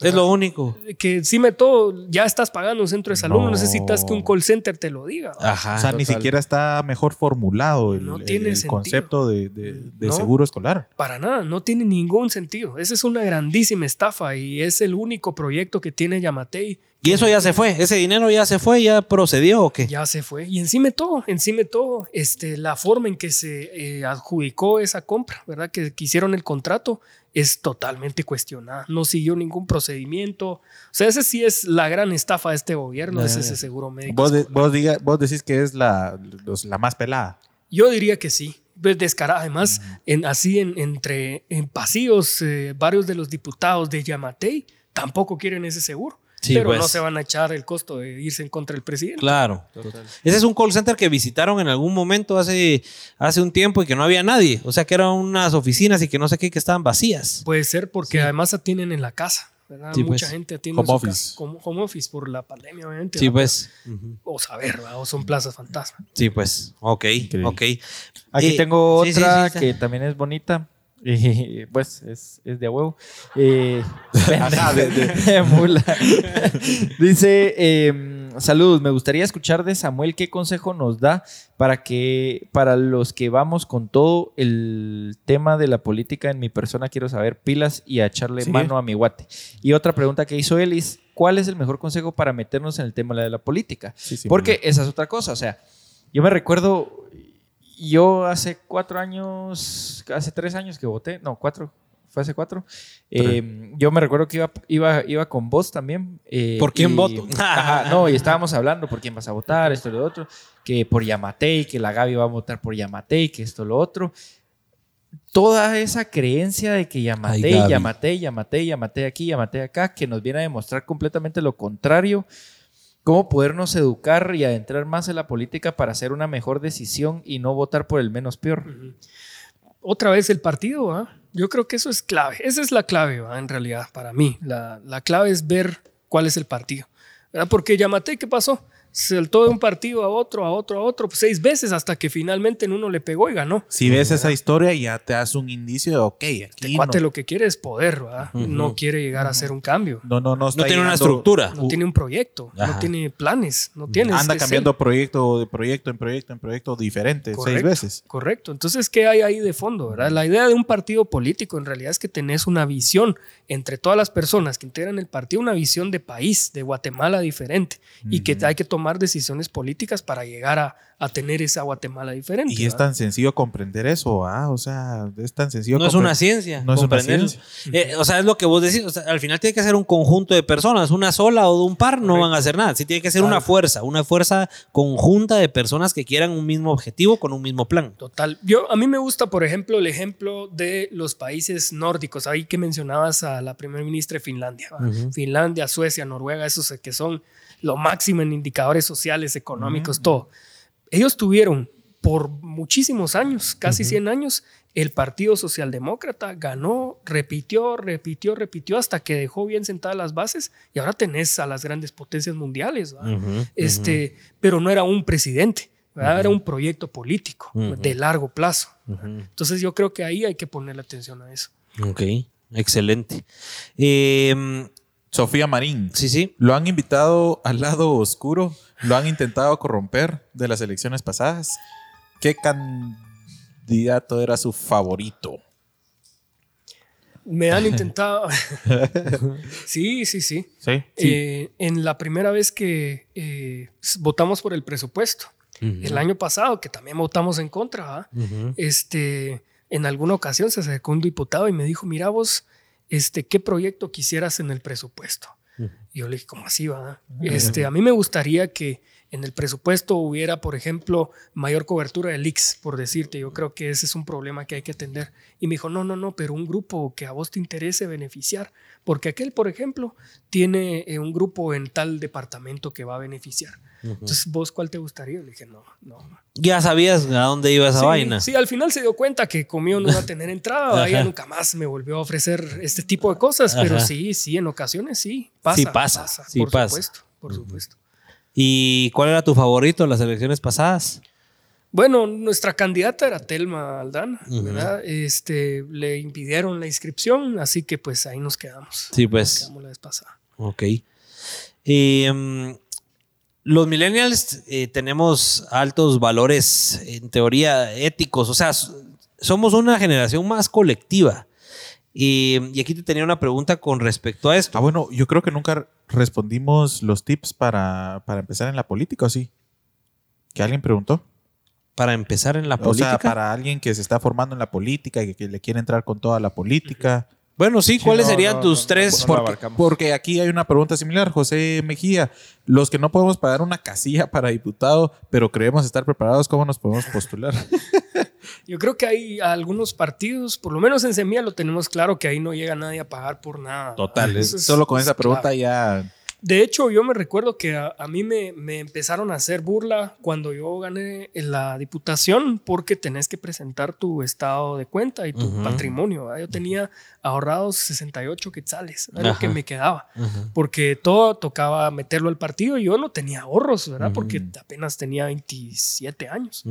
Es lo único. Que encima de todo, ya estás pagando un centro de salud, no, No. necesitas que un call center te lo diga. Ajá. o sea, ni siquiera está mejor formulado el, No tiene el concepto de, de- de No. seguro escolar. Para nada, no tiene ningún sentido. Esa es una grandísima estafa y es el único proyecto que tiene Yamatei. y eso ya se fue, ese dinero ya se fue, ya procedió o qué? Ya se fue. Y encima de todo, encima de todo, este, la forma en que se eh, adjudicó esa compra, ¿verdad? Que, que hicieron el contrato, es totalmente cuestionada. No siguió ningún procedimiento. O sea, ese sí es la gran estafa de este gobierno, es ese seguro médico. Vos, de- vos, diga- vos decís que es la, los- la más pelada. Yo diría que sí. Pues Descarada. Además, en, así en, entre en pasillos, eh, varios de los diputados de Yamatei tampoco quieren ese seguro. Sí, pero pues. no se van a echar el costo de irse en contra del presidente. Claro. Ese es un call center que visitaron en algún momento hace, hace un tiempo y que no había nadie. O sea, que eran unas oficinas y que no sé qué, que estaban vacías. Puede ser porque además atienden en la casa. ¿verdad? Sí, Mucha pues. gente atiende Home en su office. casa. Como home office por la pandemia, obviamente. Sí, ¿verdad? pues. O saber, ¿verdad? o son plazas fantasma. Sí, pues. Ok, Increíble. ok. Aquí Eh, tengo otra sí, sí. que también es bonita. Y, pues es, es de a huevo. Eh. Dice: eh, Saludos, me gustaría escuchar de Samuel qué consejo nos da para que, para los que vamos con todo el tema de la política en mi persona, quiero saber pilas y a echarle Sí. mano a mi guate. Y otra pregunta que hizo él es: ¿Cuál es el mejor consejo para meternos en el tema de la política? Sí, sí, Porque esa es otra cosa. O sea, yo me recuerdo, yo hace cuatro años, hace tres años que voté, no, cuatro, fue hace cuatro. Eh, yo me recuerdo que iba, iba, iba con vos también. eh, ¿Por quién y- voto? Ajá, no, y estábamos hablando por quién vas a votar, esto y lo otro, que por Yamatei, que la Gaby va a votar por Yamatei, que esto lo otro. Toda esa creencia de que Yamatei. Yamatei, Yamatei, Yamatei aquí, Yamatei acá, que nos viene a demostrar completamente lo contrario cómo podernos educar y adentrar más en la política para hacer una mejor decisión y no votar por el menos peor. Otra vez el partido, ¿ah? Yo creo que eso es clave. Esa es la clave, ¿va? en realidad, para mí. La, la clave es ver cuál es el partido. ¿verdad? Porque Yamate, ¿qué pasó? Saltó de un partido a otro, a otro, a otro, pues, seis veces hasta que finalmente en uno le pegó y ganó. Si ves esa historia, ya te das un indicio de, ok, Este aquí cuate no, lo que quiere es poder, ¿verdad? No quiere llegar a hacer un cambio. no, no, no, está No tiene una estructura. No tiene un proyecto, Ajá. no tiene planes, no tiene. Anda cambiando él. proyecto de proyecto en proyecto en proyecto diferente seis veces. Correcto. Entonces, ¿qué hay ahí de fondo? ¿verdad? La idea de un partido político en realidad es que tenés una visión entre todas las personas que integran el partido, una visión de país, de Guatemala diferente, y que hay que tomar decisiones políticas para llegar a, a tener esa Guatemala diferente. Y es tan sencillo comprender eso, ah, o sea, es tan sencillo. No es una ciencia. No es una ciencia. Eh, o sea, es lo que vos decís. o sea, al final tiene que ser un conjunto de personas. Una sola o de un par no van a hacer nada. Sí tiene que ser una fuerza. Una fuerza conjunta de personas que quieran un mismo objetivo con un mismo plan. Total. Yo, a mí me gusta, por ejemplo, el ejemplo de los países nórdicos. Ahí que mencionabas a la primera ministra de Finlandia. ¿va? Finlandia, Suecia, Noruega, esos que son lo máximo en indicadores sociales, económicos, todo. Ellos tuvieron por muchísimos años, casi 100 años, el Partido Socialdemócrata ganó, repitió, repitió, repitió hasta que dejó bien sentadas las bases y ahora tenés a las grandes potencias mundiales. este, Pero no era un presidente, era un proyecto político de largo plazo. Entonces yo creo que ahí hay que ponerle atención a eso. Ok, excelente. Eh, Sofía Marín. sí, sí. Lo han invitado al lado oscuro, lo han intentado corromper de las elecciones pasadas. ¿Qué candidato era su favorito? Me han intentado... sí, sí, sí. Sí. Eh, en la primera vez que eh, votamos por el presupuesto, el año pasado, que también votamos en contra, ¿va? este, en alguna ocasión se acercó un diputado y me dijo, mira vos, este, ¿qué proyecto quisieras en el presupuesto? Y yo le dije, ¿cómo así va? Este, a mí me gustaría que en el presupuesto hubiera, por ejemplo, mayor cobertura de leaks, por decirte. Yo creo que ese es un problema que hay que atender. Y me dijo, no, no, no, pero un grupo que a vos te interese beneficiar. Porque aquel, por ejemplo, tiene eh, un grupo en tal departamento que va a beneficiar. Entonces, ¿vos cuál te gustaría? Le dije, no, no. Ya sabías a dónde iba esa sí, vaina. Sí, al final se dio cuenta que conmigo no iba a tener entrada. Ella nunca más me volvió a ofrecer este tipo de cosas. Pero sí, sí, en ocasiones sí. Pasa, Sí pasa, sí por pasa. supuesto, por supuesto. ¿Y cuál era tu favorito en las elecciones pasadas? Bueno, nuestra candidata era Telma Aldana, ¿verdad? Este, le impidieron la inscripción, así que pues ahí nos quedamos. Sí, Nos pues. quedamos la vez pasada. Ok. Eh, mm, los millennials eh, tenemos altos valores, en teoría, éticos. O sea, somos una generación más colectiva. Y aquí te tenía una pregunta con respecto a esto. Ah, bueno, yo creo que nunca respondimos los tips para, para empezar en la política, ¿o sí? ¿Que alguien preguntó? Para empezar en la O política. sea, para alguien que se está formando en la política y que, que le quiere entrar con toda la política, Bueno, sí, Sí, ¿cuáles no, serían no, tus no, tres? no, no, Porque, porque aquí hay una pregunta similar, José Mejía. Los que no podemos pagar una casilla para diputado, pero creemos estar preparados, ¿cómo nos podemos postular? Yo creo que hay algunos partidos, por lo menos en Semilla lo tenemos claro que ahí no llega nadie a pagar por nada. Total, es- solo con es esa pregunta ya. De hecho, yo me recuerdo que a, a mí me, me empezaron a hacer burla cuando yo gané en la diputación porque tenés que presentar tu estado de cuenta y tu patrimonio. ¿verdad? Yo tenía ahorrados 68 quetzales, lo que me quedaba, porque todo tocaba meterlo al partido y yo no tenía ahorros, ¿verdad? Porque Ujú. apenas tenía 27 años.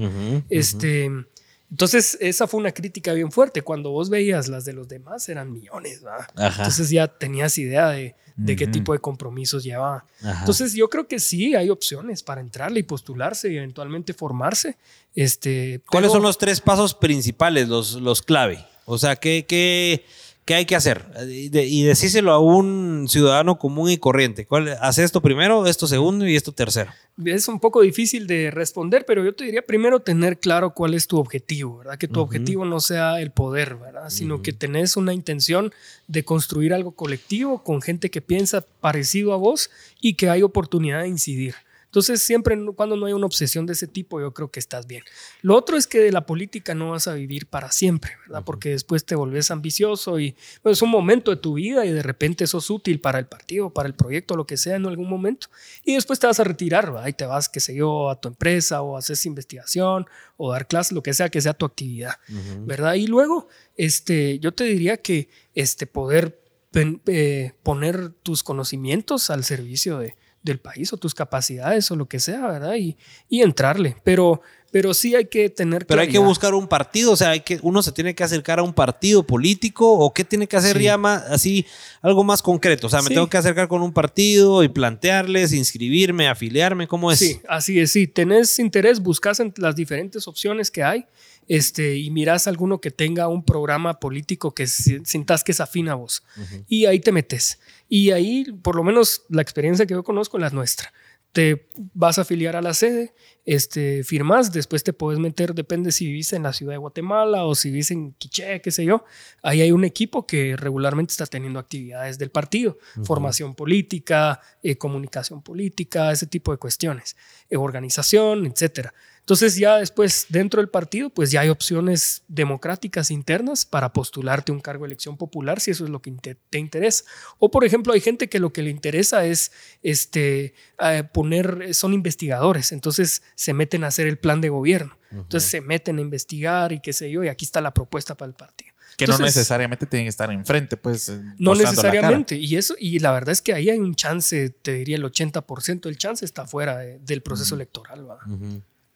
Este, entonces, esa fue una crítica bien fuerte. Cuando vos veías las de los demás, eran millones, ¿verdad? Ajá. Entonces ya tenías idea de, de qué tipo de compromisos llevaba. Ajá. Entonces, yo creo que sí hay opciones para entrarle y postularse y eventualmente formarse. Este, ¿Cuáles son los tres pasos principales, los, los clave? O sea, ¿qué, qué, qué hay que hacer? Y, de- y decíselo a un ciudadano común y corriente. ¿Cuál, haz esto primero, esto segundo y esto tercero. Es un poco difícil de responder, pero yo te diría primero tener claro cuál es tu objetivo, ¿verdad? Que tu objetivo no sea el poder, ¿verdad? Sino que tenés una intención de construir algo colectivo con gente que piensa parecido a vos y que hay oportunidad de incidir. Entonces, siempre cuando no hay una obsesión de ese tipo, yo creo que estás bien. Lo otro es que de la política no vas a vivir para siempre, ¿verdad? Porque después te volvés ambicioso y bueno, es un momento de tu vida y de repente sos útil para el partido, para el proyecto, lo que sea en algún momento. Y después te vas a retirar, ¿verdad? Y te vas, qué sé yo, a tu empresa o haces investigación o dar clases, lo que sea que sea tu actividad, ¿verdad? Y luego, este, yo te diría que este, poder eh, poner tus conocimientos al servicio de, del país o tus capacidades o lo que sea, ¿verdad? Y, y entrarle. Pero, pero sí hay que tener Pero hay que buscar un partido, o sea, hay que, uno se tiene que acercar a un partido político o qué tiene que hacer Sí. ya más, así, algo más concreto. O sea, me Sí. tengo que acercar con un partido y plantearles, inscribirme, afiliarme, ¿cómo es? Sí, así es, sí. Tenés interés, buscas en las diferentes opciones que hay este, y mirás alguno que tenga un programa político que si- sintas que es afín a vos. Y ahí te metes. Y ahí, por lo menos la experiencia que yo conozco es la nuestra. Te vas a afiliar a la sede, este, firmas, después te puedes meter, depende si vivís en la ciudad de Guatemala o si vivís en Quiché, qué sé yo. Ahí hay un equipo que regularmente está teniendo actividades del partido, formación política, eh, comunicación política, ese tipo de cuestiones, eh, organización, etcétera. Entonces ya después dentro del partido pues ya hay opciones democráticas internas para postularte un cargo de elección popular si eso es lo que te interesa. O por ejemplo hay gente que lo que le interesa es este, eh, poner, son investigadores, entonces se meten a hacer el plan de gobierno. Entonces se meten a investigar y qué sé yo y aquí está la propuesta para el partido. Que no necesariamente tienen que estar enfrente, pues. eh, no mostrando la cara. necesariamente. Y eso, y la verdad es que ahí hay un chance, te diría el 80% del chance está fuera de- del proceso electoral. ¿va?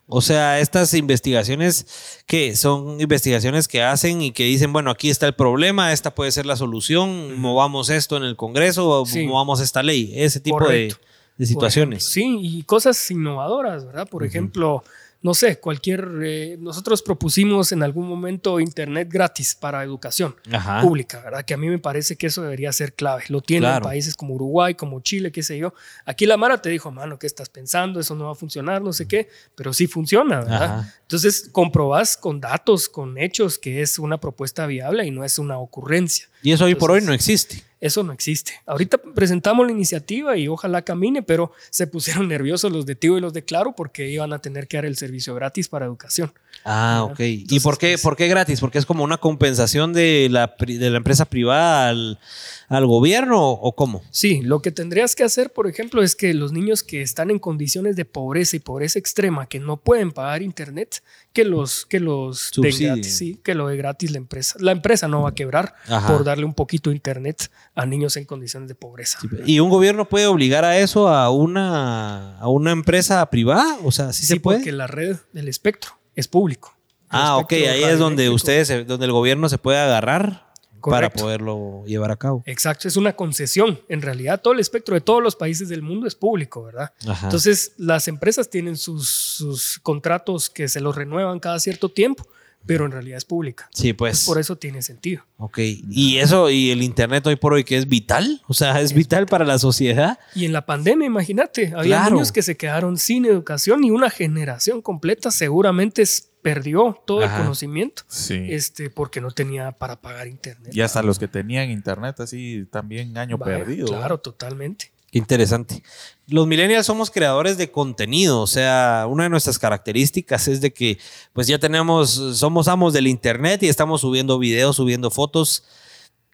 O sea, estas investigaciones que son investigaciones que hacen y que dicen, bueno, aquí está el problema, esta puede ser la solución, movamos esto en el Congreso, Sí. movamos esta ley, ese tipo de, situaciones. Ejemplo, sí, y cosas innovadoras, ¿verdad? Por ejemplo, no sé, cualquier... eh, nosotros propusimos en algún momento Internet gratis para educación Ajá. pública, ¿verdad? Que a mí me parece que eso debería ser clave. Lo tienen Claro. países como Uruguay, como Chile, qué sé yo. Aquí la Mara te dijo, mano, ¿qué estás pensando? Eso no va a funcionar, no sé qué, pero sí funciona, ¿verdad? Ajá. Entonces comprobás con datos, con hechos, que es una propuesta viable y no es una ocurrencia. Y eso hoy por hoy no existe. Eso no existe. Ahorita presentamos la iniciativa y ojalá camine, pero se pusieron nerviosos los de Tigo y los de Claro porque iban a tener que dar el servicio gratis para educación. Ah, ok. ¿Y por qué, por qué gratis? ¿Porque es como una compensación de la, de la empresa privada al, al gobierno o cómo? Sí, lo que tendrías que hacer, por ejemplo, es que los niños que están en condiciones de pobreza y pobreza extrema, que no pueden pagar internet, que los, que los den Subsidien. gratis, sí, que lo dé gratis la empresa. La empresa no va a quebrar Ajá. por darle un poquito de internet a niños en condiciones de pobreza. ¿Y un gobierno puede obligar a eso a una, a una empresa privada? O sea, ¿sí, Sí, se puede? porque la red del espectro es público. Ah, ok, ahí es donde ustedes, se- donde el gobierno se puede agarrar para poderlo llevar a cabo. Exacto, es una concesión. En realidad, todo el espectro de todos los países del mundo es público, ¿verdad? Ajá. Entonces, las empresas tienen sus, sus contratos que se los renuevan cada cierto tiempo, pero en realidad es pública. sí, pues. Por eso tiene sentido. Ok. Y eso, y el internet hoy por hoy que es vital, o sea, es vital para la sociedad. Y en la pandemia, imagínate, había Claro. niños que se quedaron sin educación y una generación completa seguramente es- perdió todo Ajá. el conocimiento Sí. este, porque no tenía para pagar internet. Y hasta los que tenían internet así también año Vaya, perdido. Claro, totalmente. Qué interesante. Los millennials somos creadores de contenido, o sea, una de nuestras características es de que pues ya tenemos, somos amos del internet y estamos subiendo videos, subiendo fotos.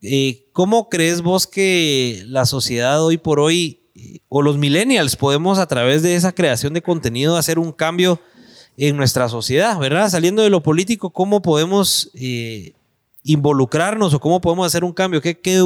Eh, ¿Cómo crees vos que la sociedad hoy por hoy o los millennials podemos a través de esa creación de contenido hacer un cambio en nuestra sociedad, ¿verdad? Saliendo de lo político, ¿cómo podemos eh, involucrarnos o cómo podemos hacer un cambio? ¿Qué, qué,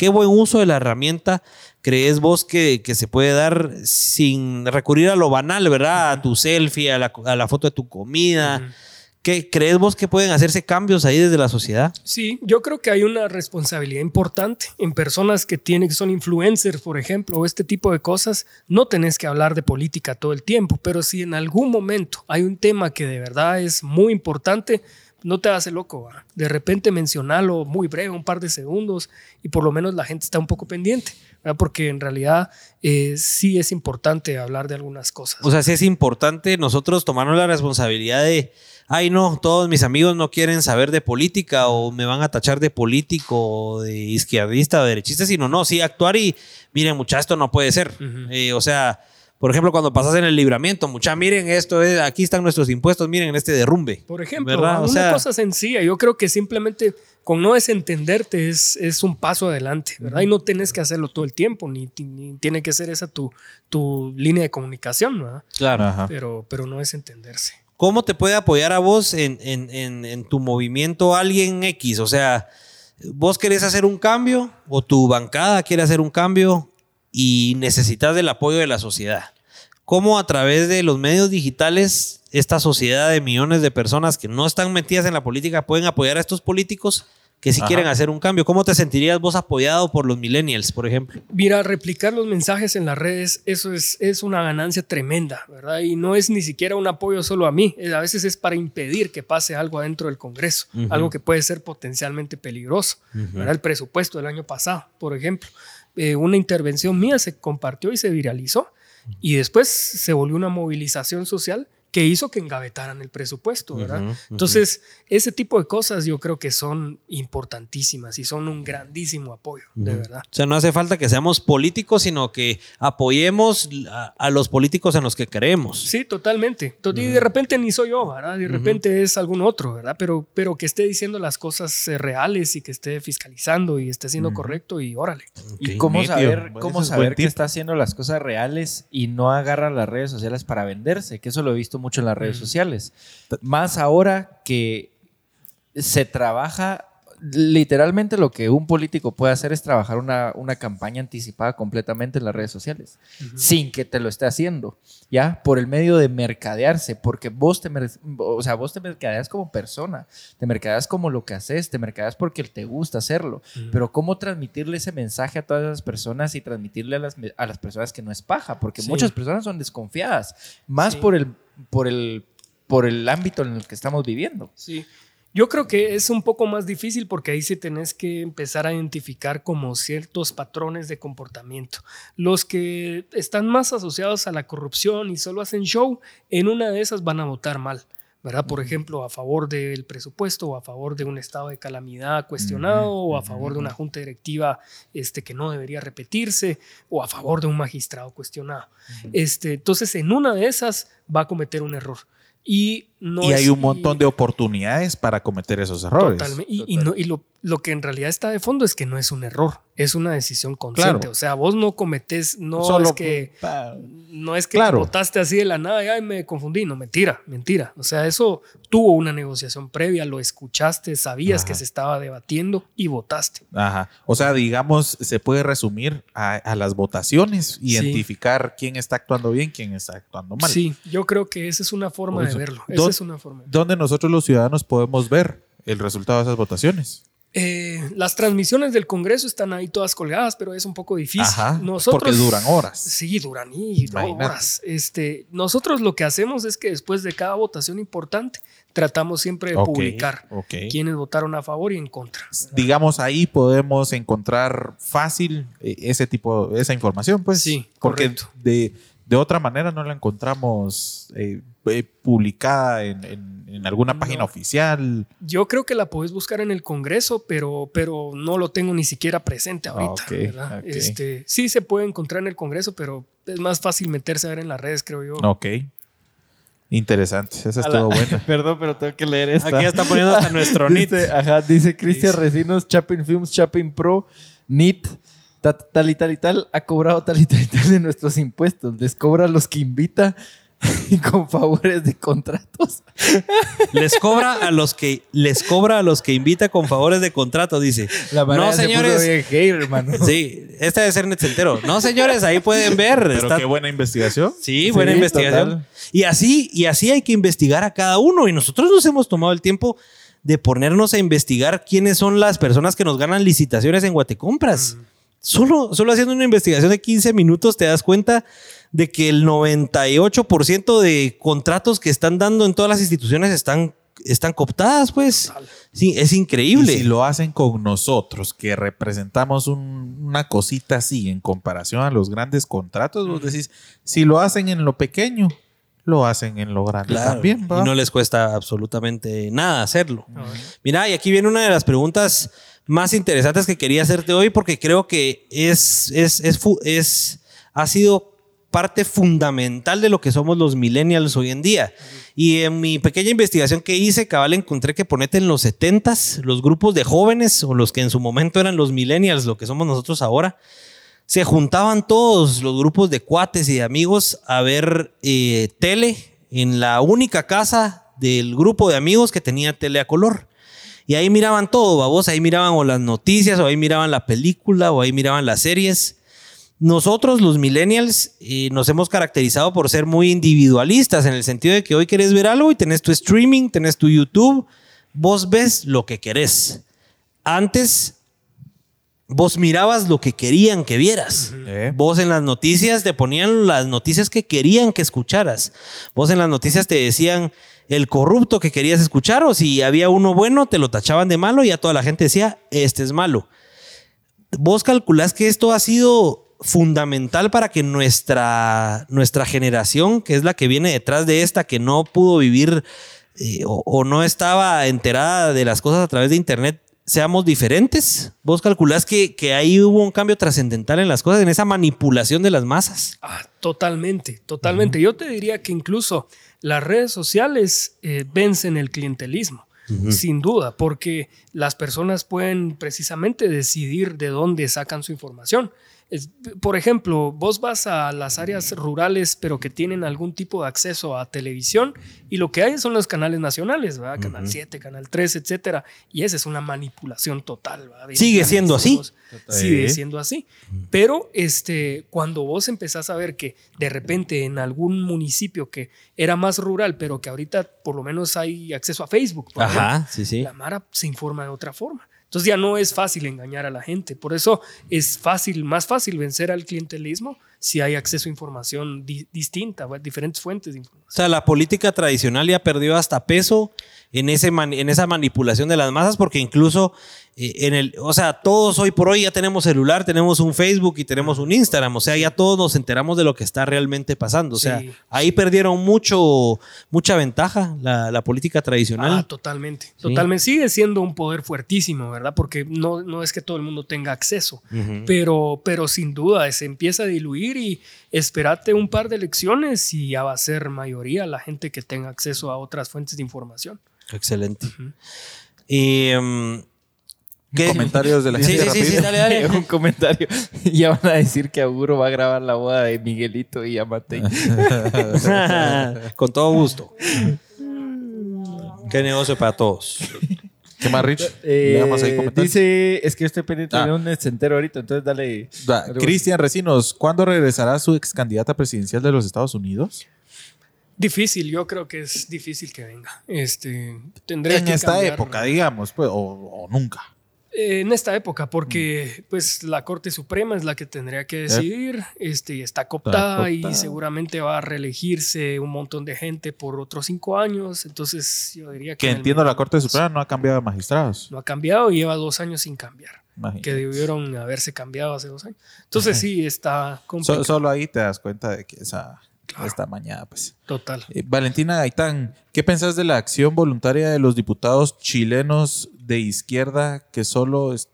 qué buen uso de la herramienta crees vos que, que se puede dar sin recurrir a lo banal, ¿verdad? A tu selfie, a la, a la foto de tu comida. ¿Qué crees vos que pueden hacerse cambios ahí desde la sociedad? Sí, yo creo que hay una responsabilidad importante en personas que tienen que son influencers, por ejemplo, o este tipo de cosas. No tenés que hablar de política todo el tiempo, pero si en algún momento hay un tema que de verdad es muy importante, no te hagas el loco. ¿va? De repente mencionalo muy breve, un par de segundos, y por lo menos la gente está un poco pendiente, ¿verdad? porque en realidad eh, sí es importante hablar de algunas cosas. O sea, sí es importante nosotros tomarnos la responsabilidad de, ay no, todos mis amigos no quieren saber de política o me van a tachar de político o de izquierdista o derechista, sino no, sí actuar y miren, mucha, esto no puede ser. Eh, o sea, por ejemplo, cuando pasas en el libramiento, mucha, miren esto, es, aquí están nuestros impuestos, miren este derrumbe. Por ejemplo, ¿Verdad? O una sea- cosa sencilla, yo creo que simplemente con no desentenderte es, es un paso adelante, ¿verdad? Y no tienes que hacerlo todo el tiempo, ni, ni tiene que ser esa tu, tu línea de comunicación, ¿verdad? Claro. Ajá. Pero, pero no es entenderse. ¿Cómo te puede apoyar a vos en, en- en- en tu movimiento alguien X? O sea, vos querés hacer un cambio o tu bancada quiere hacer un cambio y necesitas del apoyo de la sociedad. ¿Cómo a través de los medios digitales esta sociedad de millones de personas que no están metidas en la política pueden apoyar a estos políticos que sí Ajá. quieren hacer un cambio? ¿Cómo te sentirías vos apoyado por los millennials, por ejemplo? Mira, replicar los mensajes en las redes, eso es, es una ganancia tremenda, ¿verdad? Y no es ni siquiera un apoyo solo a mí, a veces es para impedir que pase algo adentro del Congreso, algo que puede ser potencialmente peligroso, ¿verdad? El presupuesto del año pasado, por ejemplo. Eh, una intervención mía se compartió y se viralizó y después se volvió una movilización social que hizo que engavetaran el presupuesto, ¿verdad? Entonces, ese tipo de cosas yo creo que son importantísimas y son un grandísimo apoyo, de verdad. O sea, no hace falta que seamos políticos, sino que apoyemos a, a los políticos en los que creemos. Sí, totalmente. To- Y de repente ni soy yo, ¿verdad? De repente es algún otro, ¿verdad? Pero, pero que esté diciendo las cosas eh, reales y que esté fiscalizando y esté siendo correcto y órale. ¿Y cómo saber, Ese cómo saber que está haciendo las cosas reales y no agarra las redes sociales para venderse? Que eso lo he visto mucho en las redes Mm. sociales. Más ahora que se trabaja, literalmente lo que un político puede hacer es trabajar una, una campaña anticipada completamente en las redes sociales, sin que te lo esté haciendo, ¿ya? Por el medio de mercadearse, porque vos te, o sea, vos te mercadeas como persona, te mercadeas como lo que haces, te mercadeas porque te gusta hacerlo, pero cómo transmitirle ese mensaje a todas esas personas y transmitirle a las, a las personas que no es paja, porque Sí. muchas personas son desconfiadas, más Sí. por el, por el, por el ámbito en el que estamos viviendo. Sí. Yo creo que es un poco más difícil porque ahí sí tenés que empezar a identificar como ciertos patrones de comportamiento. Los que están más asociados a la corrupción y solo hacen show, en una de esas van a votar mal. ¿verdad? Por ejemplo, a favor del presupuesto o a favor de un estado de calamidad cuestionado o a favor de una junta directiva este, que no debería repetirse o a favor de un magistrado cuestionado. este, entonces, en una de esas va a cometer un error. Y, no y hay un montón de oportunidades para cometer esos errores. Totalmente. Y, y no- y lo, lo que en realidad está de fondo es que no es un error, es una decisión consciente. Claro. O sea, vos no cometés, no Solo es que pa- no es que Claro. votaste así de la nada y ay, me confundí. No, mentira, mentira. O sea, eso tuvo una negociación previa, lo escuchaste, sabías que se estaba debatiendo y votaste. Ajá. O sea, digamos, se puede resumir a, a las votaciones, identificar quién está actuando bien, quién está actuando mal. Sí, yo creo que esa es una forma de verlo. ¿Dó- Esa es una forma. ¿Dónde nosotros los ciudadanos podemos ver el resultado de esas votaciones? Eh, las transmisiones del Congreso están ahí todas colgadas, pero es un poco difícil. Ajá, Nosotros, porque duran horas. Sí, duran y horas. Este, nosotros lo que hacemos es que después de cada votación importante, tratamos siempre de publicar ok. quiénes votaron a favor y en contra. Digamos, ahí podemos encontrar fácil eh, ese tipo, esa información, pues. Sí, Porque correcto. de, de otra manera no la encontramos eh, eh, publicada en, en- en alguna página oficial. Yo creo que la podés buscar en el Congreso, pero, pero no lo tengo ni siquiera presente ahorita. ¿verdad? ok. Este, sí se puede encontrar en el Congreso, pero es más fácil meterse a ver en las redes, creo yo. Ok. Interesante. Esa estuvo buena. Perdón, pero tengo que leer esta. Aquí ya está poniendo hasta nuestro NIT. Dice, ajá, dice Cristian Recinos, Chapin Films, Chapin Pro, NIT, tal y tal y tal, ha cobrado tal y tal y tal de nuestros impuestos. Les cobra a los que invita y con favores de contratos. Les cobra a los que les cobra a los que invita con favores de contrato, dice. La no, se señores. bien hater, hermano. Sí, este debe ser net entero. No, señores, ahí pueden ver. Pero está- qué buena investigación. Sí, buena Sí, investigación. total. Y así, y así hay que investigar a cada uno. Y nosotros nos hemos tomado el tiempo de ponernos a investigar quiénes son las personas que nos ganan licitaciones en Guatecompras. Solo, solo haciendo una investigación de 15 minutos te das cuenta de que el 98% de contratos que están dando en todas las instituciones están, están cooptadas, pues. Sí, es Y increíble. si lo hacen con nosotros, que representamos un- una cosita así en comparación a los grandes contratos, vos decís, si lo hacen en lo pequeño, lo hacen en lo grande Claro, también. ¿va? y no les cuesta absolutamente nada hacerlo. Mira, y aquí viene una de las preguntas más interesantes que quería hacerte hoy porque creo que es, es, es, es- ha sido parte fundamental de lo que somos los millennials hoy en día. Y en mi pequeña investigación que hice, cabal, encontré que ponete en los 70s, los grupos de jóvenes o los que en su momento eran los millennials, lo que somos nosotros ahora, se juntaban todos los grupos de cuates y de amigos a ver eh, tele en la única casa del grupo de amigos que tenía tele a color. Y ahí miraban todo, babos. Ahí miraban o las noticias, o ahí miraban la película, o ahí miraban las series. Nosotros, los millennials, eh, nos hemos caracterizado por ser muy individualistas en el sentido de que hoy querés ver algo y tenés tu streaming, tenés tu YouTube, vos ves lo que querés. Antes, vos mirabas lo que querían que vieras. Eh, Vos en las noticias te ponían las noticias que querían que escucharas. Vos en las noticias te decían el corrupto que querías escuchar o si había uno bueno te lo tachaban de malo y ya toda la gente decía, este es malo. Vos calculás que esto ha sido fundamental para que nuestra, nuestra generación, que es la que viene detrás de esta, que no pudo vivir eh, o, o no estaba enterada de las cosas a través de Internet, seamos diferentes. Vos calculás que, que ahí hubo un cambio trascendental en las cosas, en esa manipulación de las masas. Ah, totalmente, totalmente. Yo te diría que incluso las redes sociales eh, vencen el clientelismo, sin duda, porque las personas pueden precisamente decidir de dónde sacan su información. Es- por ejemplo, vos vas a las áreas rurales, pero que tienen algún tipo de acceso a televisión, y lo que hay son los canales nacionales, ¿verdad? Canal 7, Canal 3, etcétera. Y esa es una manipulación total. ¿verdad? Sigue siendo así. Sigue siendo así. Pero este, cuando vos empezás a ver que de repente en algún municipio que era más rural, pero que ahorita por lo menos hay acceso a Facebook, por ejemplo, Ajá, sí, sí. la Mara se informa de otra forma. Entonces ya no es fácil engañar a la gente. Por eso es fácil, más fácil vencer al clientelismo si hay acceso a información di- distinta, diferentes fuentes de O información. sea, la política tradicional ya perdió hasta peso en, ese en esa manipulación de las masas, porque incluso en el, o sea, todos hoy por hoy ya tenemos celular, tenemos un Facebook y tenemos un Instagram, o sea, ya todos nos enteramos de lo que está realmente pasando. O sea, Sí. ahí perdieron mucho, mucha ventaja la, la política tradicional. Ah, totalmente. Totalmente. Sigue siendo un poder fuertísimo, ¿verdad? Porque no, no es que todo el mundo tenga acceso, pero, pero sin duda se empieza a diluir y espérate un par de elecciones y ya va a ser mayoría la gente que tenga acceso a otras fuentes de información. Excelente. Y, mm, ¿qué- Comentarios de la Sí, gente sí, sí, sí, dale, dale. un comentario. Ya van a decir que Auguro va a grabar la boda de Miguelito y Amate. Con todo gusto. Qué negocio para todos. ¿Qué más, Rich? Eh, ahí comentarios. dice, es que estoy pendiente Ah. de un entero ahorita, entonces dale. Da- dale, Cristian Recinos, ¿cuándo regresará su ex candidata presidencial de los Estados Unidos? Difícil, yo creo que es difícil que venga. Este, tendría En que esta cambiar- época, digamos, pues, o, o nunca. Eh, En esta época, porque pues la Corte Suprema es la que tendría que decidir, este, y está cooptada y cooptada. seguramente va a reelegirse un montón de gente por otros cinco años, entonces yo diría que... Que entiendo, la Corte Suprema no ha cambiado de magistrados. No ha cambiado y lleva dos años sin cambiar. Imagínate. que debieron haberse cambiado hace dos años. Entonces sí, está So- complicado. solo ahí te das cuenta de que esa esta mañana, pues. Total. Eh, Valentina Gaitán, ¿qué pensás de la acción voluntaria de los diputados chilenos de izquierda que solo, es-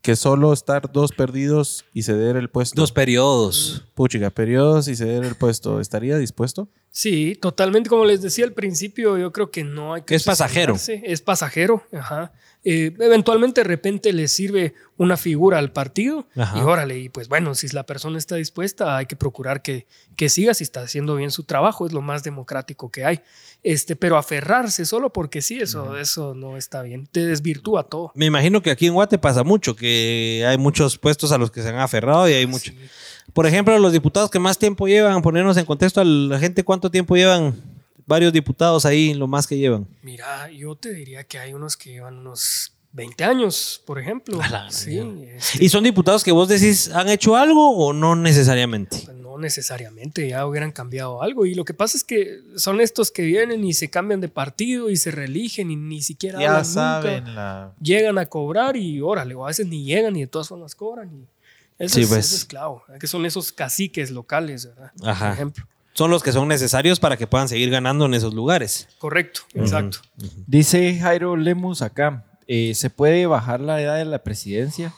que solo estar dos perdidos y ceder el puesto? Dos periodos. Puchica, periodos y ceder el puesto. ¿Estaría dispuesto? Sí, totalmente. Como les decía al principio, yo creo que no hay que. Es pasajero. Es pasajero, ajá. Eh, eventualmente de repente le sirve una figura al partido Ajá. y órale, y pues bueno, si la persona está dispuesta, hay que procurar que, que siga si está haciendo bien su trabajo, es lo más democrático que hay. Este, pero aferrarse solo porque sí, eso, eso no está bien. Te desvirtúa todo. Me imagino que aquí en Guate pasa mucho, que hay muchos puestos a los que se han aferrado y hay mucho. Sí. Por ejemplo, los diputados que más tiempo llevan, ponernos en contexto a la gente, ¿cuánto tiempo llevan? Varios diputados ahí, lo más que llevan. Mira, yo te diría que hay unos que llevan unos 20 años, por ejemplo. A la Sí, este, ¿Y son diputados que vos decís han hecho algo o no necesariamente? Pues no necesariamente, ya hubieran cambiado algo. Y lo que pasa es que son estos que vienen y se cambian de partido y se reeligen y ni siquiera Ya hablan saben nunca. la... Llegan a cobrar y órale, o a veces ni llegan y de todas formas cobran. Y eso, Sí, es, pues. eso es clavo, que son esos caciques locales, ¿verdad? Ajá. Por ejemplo. Son los que son necesarios para que puedan seguir ganando en esos lugares. Correcto, exacto. Dice Jairo Lemus acá, eh, ¿se puede bajar la edad de la presidencia?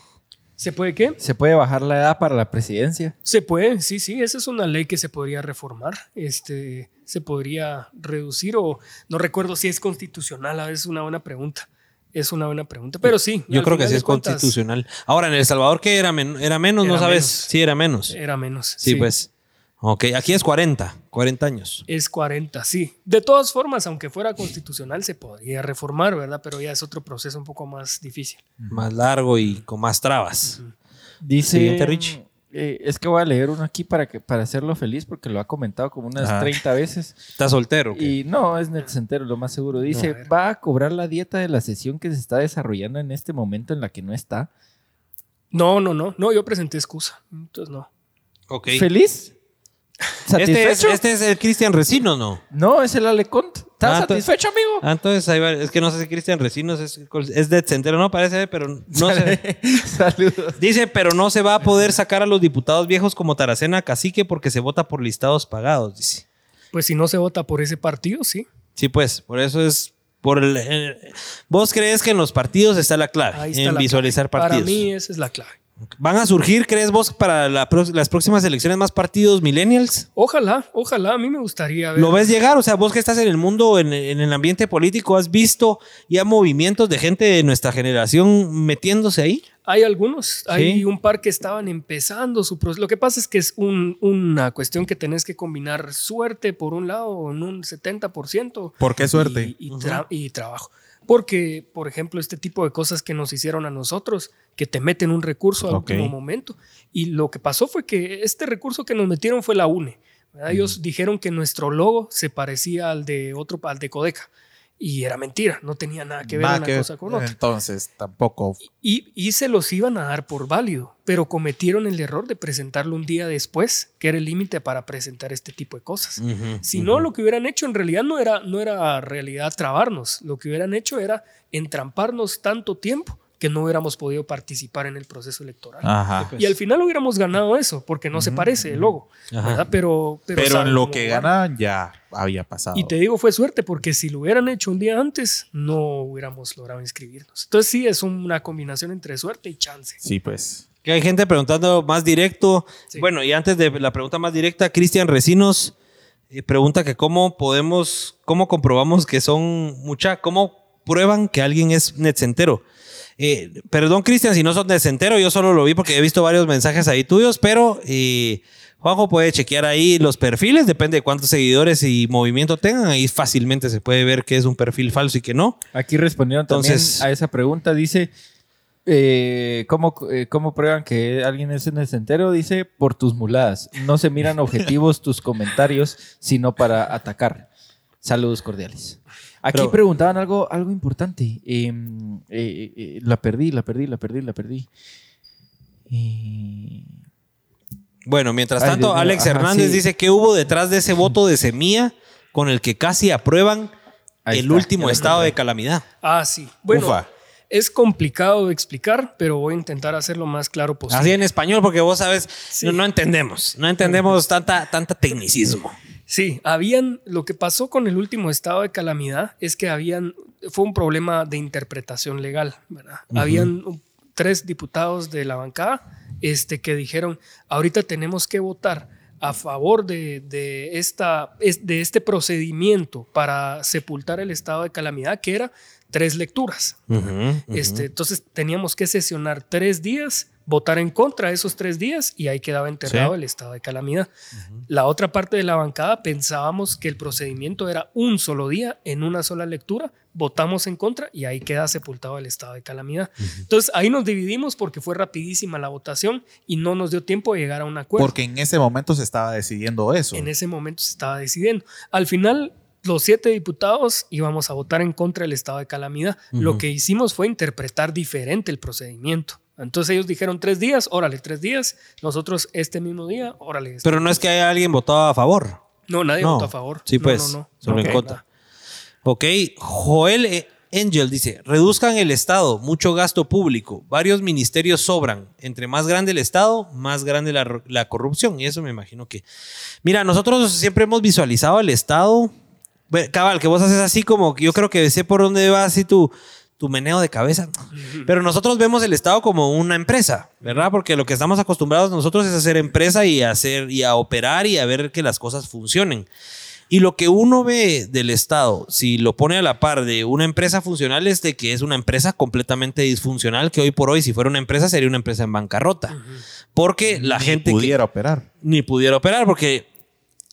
¿Se puede qué? ¿Se puede bajar la edad para la presidencia? Se puede, sí, sí, esa es una ley que se podría reformar, este, se podría reducir o no recuerdo si es constitucional, a veces es una buena pregunta, es una buena pregunta, pero sí. Yo creo que sí es cuentas, constitucional. Ahora, en El Salvador, ¿qué era, men- era menos? ¿No sabes? menos. Sí, era menos. Era menos. Sí, pues. Ok, aquí es 40, 40 años. Es 40, sí. De todas formas, aunque fuera constitucional, se podría reformar, ¿verdad? Pero ya es otro proceso un poco más difícil. Más largo y con más trabas. Dice, Siguiente, Rich. eh, es que voy a leer uno aquí para, que, para hacerlo feliz porque lo ha comentado como unas Ajá. 30 veces. ¿Estás soltero? Y no, es netcentero, lo más seguro. Dice, A. ¿va a cobrar la dieta de la sesión que se está desarrollando en este momento en la que no está? No, no, no. No, yo presenté excusa. Entonces, no. Ok. ¿Feliz? Este este es el Cristian Resino, ¿no? No, es el Alecont. ¿Estás Ah, entonces- satisfecho, amigo? Ah, entonces ahí va. Es que no sé si Cristian Recinos es, es de centero, no parece, pero no sé. Saludos. Dice, pero no se va a poder sacar a los diputados viejos como Taracena Cacique porque se vota por listados pagados, dice. Pues si no se vota por ese partido, sí. Sí, pues, por eso es por el, eh, vos crees que en los partidos está la clave, Ahí está en la visualizar clave. partidos. Para mí esa es la clave. ¿Van a surgir, crees vos, para la las próximas elecciones más partidos millennials? Ojalá, ojalá. A mí me gustaría ver. ¿Lo ves llegar? O sea, vos que estás en el mundo, en, en el ambiente político, ¿has visto ya movimientos de gente de nuestra generación metiéndose ahí? Hay algunos, hay Sí. un par que estaban empezando su proceso. Lo que pasa es que es un- una cuestión que tenés que combinar suerte por un lado en un 70%. ¿Por qué suerte? Y, y tra- y trabajo. Porque, por ejemplo, este tipo de cosas que nos hicieron a nosotros, que te meten un recurso al último momento. Y lo que pasó fue que este recurso que nos metieron fue la UNE. ¿verdad? Ellos dijeron que nuestro logo se parecía al de otro, al de Codeca. Y era mentira, no tenía nada que ver Nada una que- cosa con otra. Entonces, tampoco. Y, y se los iban a dar por válido, pero cometieron el error de presentarlo un día después, que era el límite para presentar este tipo de cosas. Si no, lo que hubieran hecho en realidad no era, no era realidad trabarnos, lo que hubieran hecho era entramparnos tanto tiempo que no hubiéramos podido participar en el proceso electoral. Ajá. Y al final hubiéramos ganado eso, porque no se parece el logo. Pero, pero, en lo que ganaban ya había pasado. Y te digo, fue suerte, porque si lo hubieran hecho un día antes, no hubiéramos logrado inscribirnos. Entonces sí, es una combinación entre suerte y chance. Sí, pues. Que hay gente preguntando más directo. Sí. Bueno, y antes de la pregunta más directa, Cristian Recinos eh, pregunta que cómo podemos, cómo comprobamos que son mucha, cómo prueban que alguien es netcentero. Eh, perdón, Cristian, si no son netcentero, yo solo lo vi porque he visto varios mensajes ahí tuyos, pero eh, Juanjo puede chequear ahí los perfiles, depende de cuántos seguidores y movimiento tengan, ahí fácilmente se puede ver que es un perfil falso y que no. Aquí respondieron también Entonces- a esa pregunta. Dice, eh, ¿cómo, eh, ¿cómo prueban que alguien es un entero? Dice, por tus muladas. No se miran objetivos tus comentarios, sino para atacar. Saludos cordiales. Aquí Pero- preguntaban algo, algo importante. Eh, eh, eh, la perdí, la perdí, la perdí, la perdí. Eh, Bueno, mientras Ay, tanto, Dios Alex ajá, Hernández sí. dice que hubo detrás de ese voto de semilla con el que casi aprueban Ahí el está, último estado de calamidad. Ah, sí. Bueno, Ufa. Es complicado de explicar, pero voy a intentar hacerlo más claro posible. Así en español, porque vos sabes, no, no entendemos, no entendemos tanta, tanta tecnicismo. Sí, habían, lo que pasó con el último estado de calamidad es que habían, fue un problema de interpretación legal, ¿verdad? Habían tres diputados de la bancada este, que dijeron, ahorita tenemos que votar a favor de, de esta, es- de este procedimiento para sepultar el estado de calamidad, que era tres lecturas. Este, entonces teníamos que sesionar tres días, votar en contra esos tres días y ahí quedaba enterrado Sí. el estado de calamidad. La otra parte de la bancada pensábamos que el procedimiento era un solo día en una sola lectura, votamos en contra y ahí queda sepultado el estado de calamidad. Entonces ahí nos dividimos porque fue rapidísima la votación y no nos dio tiempo de llegar a un acuerdo. Porque en ese momento se estaba decidiendo eso. En ese momento se estaba decidiendo. Al final, los siete diputados íbamos a votar en contra del estado de calamidad. Lo que hicimos fue interpretar diferente el procedimiento. Entonces ellos dijeron tres días, órale, tres días. Nosotros este mismo día, órale. este- Pero no es que haya alguien votado a favor. no, nadie no. votó a favor. Sí, No, pues, no, no. solo en Ok. contra. Ok, Joel E- Angel dice, reduzcan el Estado, mucho gasto público, varios ministerios sobran, entre más grande el Estado, más grande la, la corrupción, y eso me imagino que... Mira, nosotros siempre hemos visualizado el Estado, cabal, que vos haces así como, que yo creo que sé por dónde va así tu, tu meneo de cabeza, pero nosotros vemos el Estado como una empresa, ¿verdad? Porque lo que estamos acostumbrados nosotros es a hacer empresa y a hacer y a operar y a ver que las cosas funcionen. Y lo que uno ve del Estado, si lo pone a la par de una empresa funcional, es de que es una empresa completamente disfuncional, que hoy por hoy, si fuera una empresa, sería una empresa en bancarrota. Porque la gente... que- pudiera operar. ni pudiera operar porque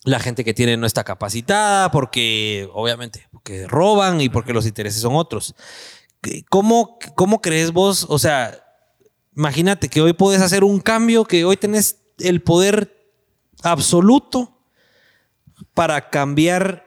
la gente que tiene no está capacitada, porque obviamente, porque roban y porque los intereses son otros. ¿Cómo, cómo crees vos? O sea, imagínate que hoy puedes hacer un cambio, que hoy tenés el poder absoluto para cambiar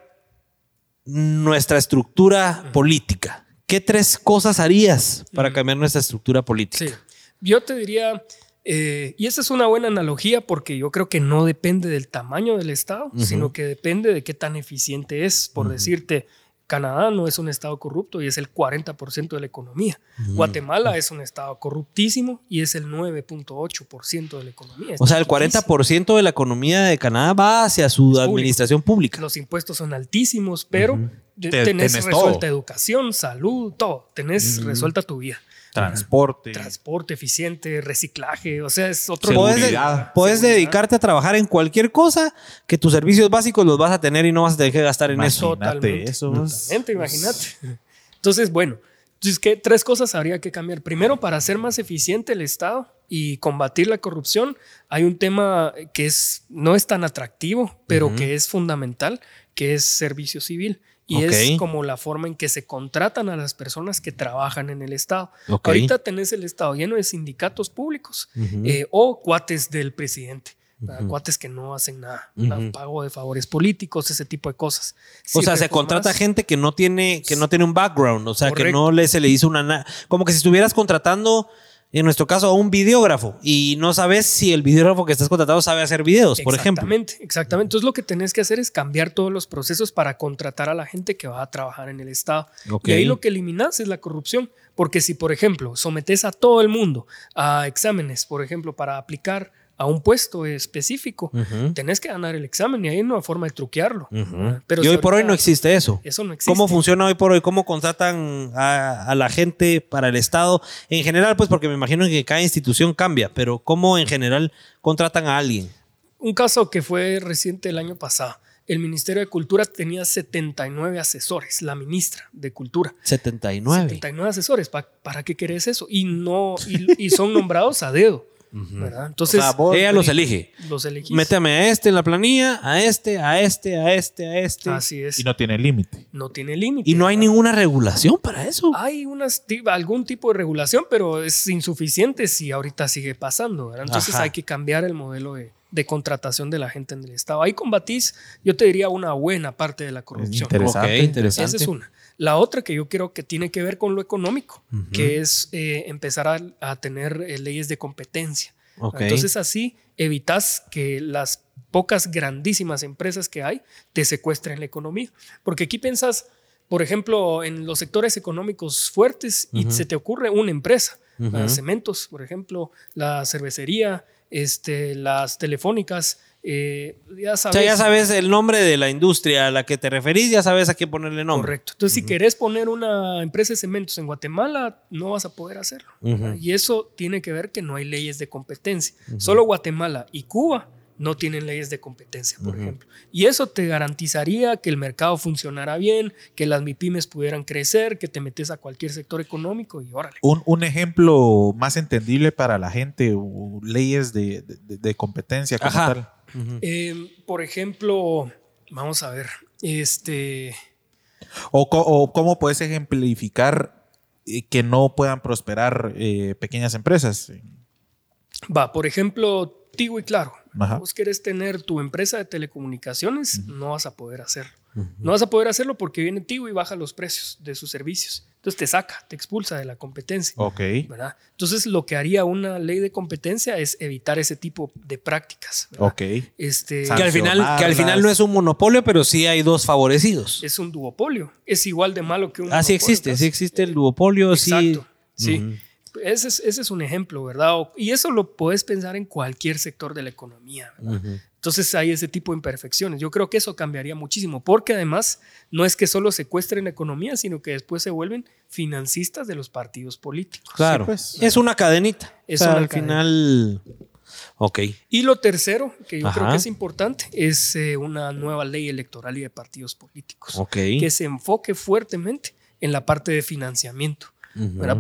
nuestra estructura política. ¿Qué tres cosas harías para cambiar nuestra estructura política? Sí. Yo te diría, eh, y esa es una buena analogía porque yo creo que no depende del tamaño del Estado, sino que depende de qué tan eficiente es. Por decirte, Canadá no es un Estado corrupto y es el 40% de la economía. Guatemala es un Estado corruptísimo y es el 9.8% de la economía. O sea, el chiquitísimo. 40% de la economía de Canadá va hacia su administración pública. Los impuestos son altísimos, pero tenés, tenés resuelta todo. educación, salud, todo. Tenés resuelta tu vida. Transporte. Transporte eficiente, reciclaje, o sea, es otro Puedes, Seguridad. puedes Seguridad. dedicarte a trabajar en cualquier cosa que tus servicios básicos los vas a tener y no vas a tener que gastar en eso. Imagínate Totalmente. eso. Totalmente, imagínate. Entonces, bueno, entonces, ¿qué tres cosas habría que cambiar? Primero, para hacer más eficiente el Estado y combatir la corrupción, hay un tema que es, no es tan atractivo, pero que es fundamental, que es servicio civil. Y es como la forma en que se contratan a las personas que trabajan en el Estado. Ahorita tenés el Estado lleno de sindicatos públicos eh, o cuates del presidente. Cuates que no hacen nada, pago de favores políticos, ese tipo de cosas. O sea, se contrata gente que no tiene, que no tiene un background, o sea, que no le, se le hizo una... na- Como que si estuvieras contratando, en nuestro caso, a un videógrafo y no sabes si el videógrafo que estás contratando sabe hacer videos, por ejemplo. Exactamente, exactamente. Entonces lo que tenés que hacer es cambiar todos los procesos para contratar a la gente que va a trabajar en el Estado. Y ahí lo que eliminas es la corrupción. Porque si, por ejemplo, sometes a todo el mundo a exámenes, por ejemplo, para aplicar a un puesto específico, tenés que ganar el examen y ahí no hay forma de truquearlo. Pero y si hoy por hoy no existe eso. Eso no existe. ¿Cómo funciona hoy por hoy? ¿Cómo contratan a, a la gente para el Estado? En general, pues porque me imagino que cada institución cambia, pero ¿cómo en general contratan a alguien? Un caso que fue reciente el año pasado. El Ministerio de Cultura tenía 79 asesores, la ministra de Cultura. 79. 79 asesores. ¿Pa- ¿Para qué querés eso? Y no y, y son nombrados a dedo. ¿Verdad? Entonces, O sea, vos- Ella los elige. los elegís. Méteme a este en la planilla, a este, a este, a este, a este. Así es. Y no tiene límite. no tiene límite. Y no hay ninguna regulación para eso. Hay unas, algún tipo de regulación, pero es insuficiente si ahorita sigue pasando. ¿verdad? Entonces Ajá. hay que cambiar el modelo de, de contratación de la gente en el Estado. Ahí combatís, yo te diría, una buena parte de la corrupción. Interesante. Ok, interesante. Esa es una. La otra que yo creo que tiene que ver con lo económico, que es eh, empezar a, a tener eh, leyes de competencia. Entonces así evitas que las pocas grandísimas empresas que hay te secuestren la economía. Porque aquí pensás, por ejemplo, en los sectores económicos fuertes y se te ocurre una empresa, Ujú. cementos, por ejemplo, la cervecería, este, las telefónicas, eh, ya O sabes. sea, ya sabes el nombre de la industria a la que te referís, ya sabes a qué ponerle nombre. Correcto. Entonces, si querés poner una empresa de cementos en Guatemala, no vas a poder hacerlo. Y eso tiene que ver que no hay leyes de competencia. Solo Guatemala y Cuba no tienen leyes de competencia, por ejemplo. Y eso te garantizaría que el mercado funcionara bien, que las MIPIMES pudieran crecer, que te metes a cualquier sector económico y órale. Un, un ejemplo más entendible para la gente, o leyes de, de- de competencia como Ajá. tal. Eh, por ejemplo, vamos a ver, este... O cómo puedes ejemplificar eh, que no puedan prosperar eh, pequeñas empresas. Va, por ejemplo, Tigo y Claro. Ajá. Vos querés tener tu empresa de telecomunicaciones, no vas a poder hacerlo. No vas a poder hacerlo porque viene Tigo y baja los precios de sus servicios. Entonces te saca, te expulsa de la competencia. Ok. ¿verdad? Entonces lo que haría una ley de competencia es evitar ese tipo de prácticas. ¿verdad? Ok. Este, Que al, final, que al final no es un monopolio, pero sí hay dos favorecidos. es un duopolio. Es igual de malo que un Ah, sí monopolio, existe, casi. sí existe el duopolio, sí. Exacto. Sí. Ujú. Ese es, ese es un ejemplo, ¿verdad? O- Y eso lo puedes pensar en cualquier sector de la economía. ¿verdad? Entonces hay ese tipo de imperfecciones. Yo creo que eso cambiaría muchísimo, porque además no es que solo secuestren la economía, sino que después se vuelven financistas de los partidos políticos. Claro. pues. Es una cadenita. Es O sea, una al cadena. final. Ok. Y lo tercero, que yo creo que es importante, es eh, una nueva ley electoral y de partidos políticos, Ok. que se enfoque fuertemente en la parte de financiamiento.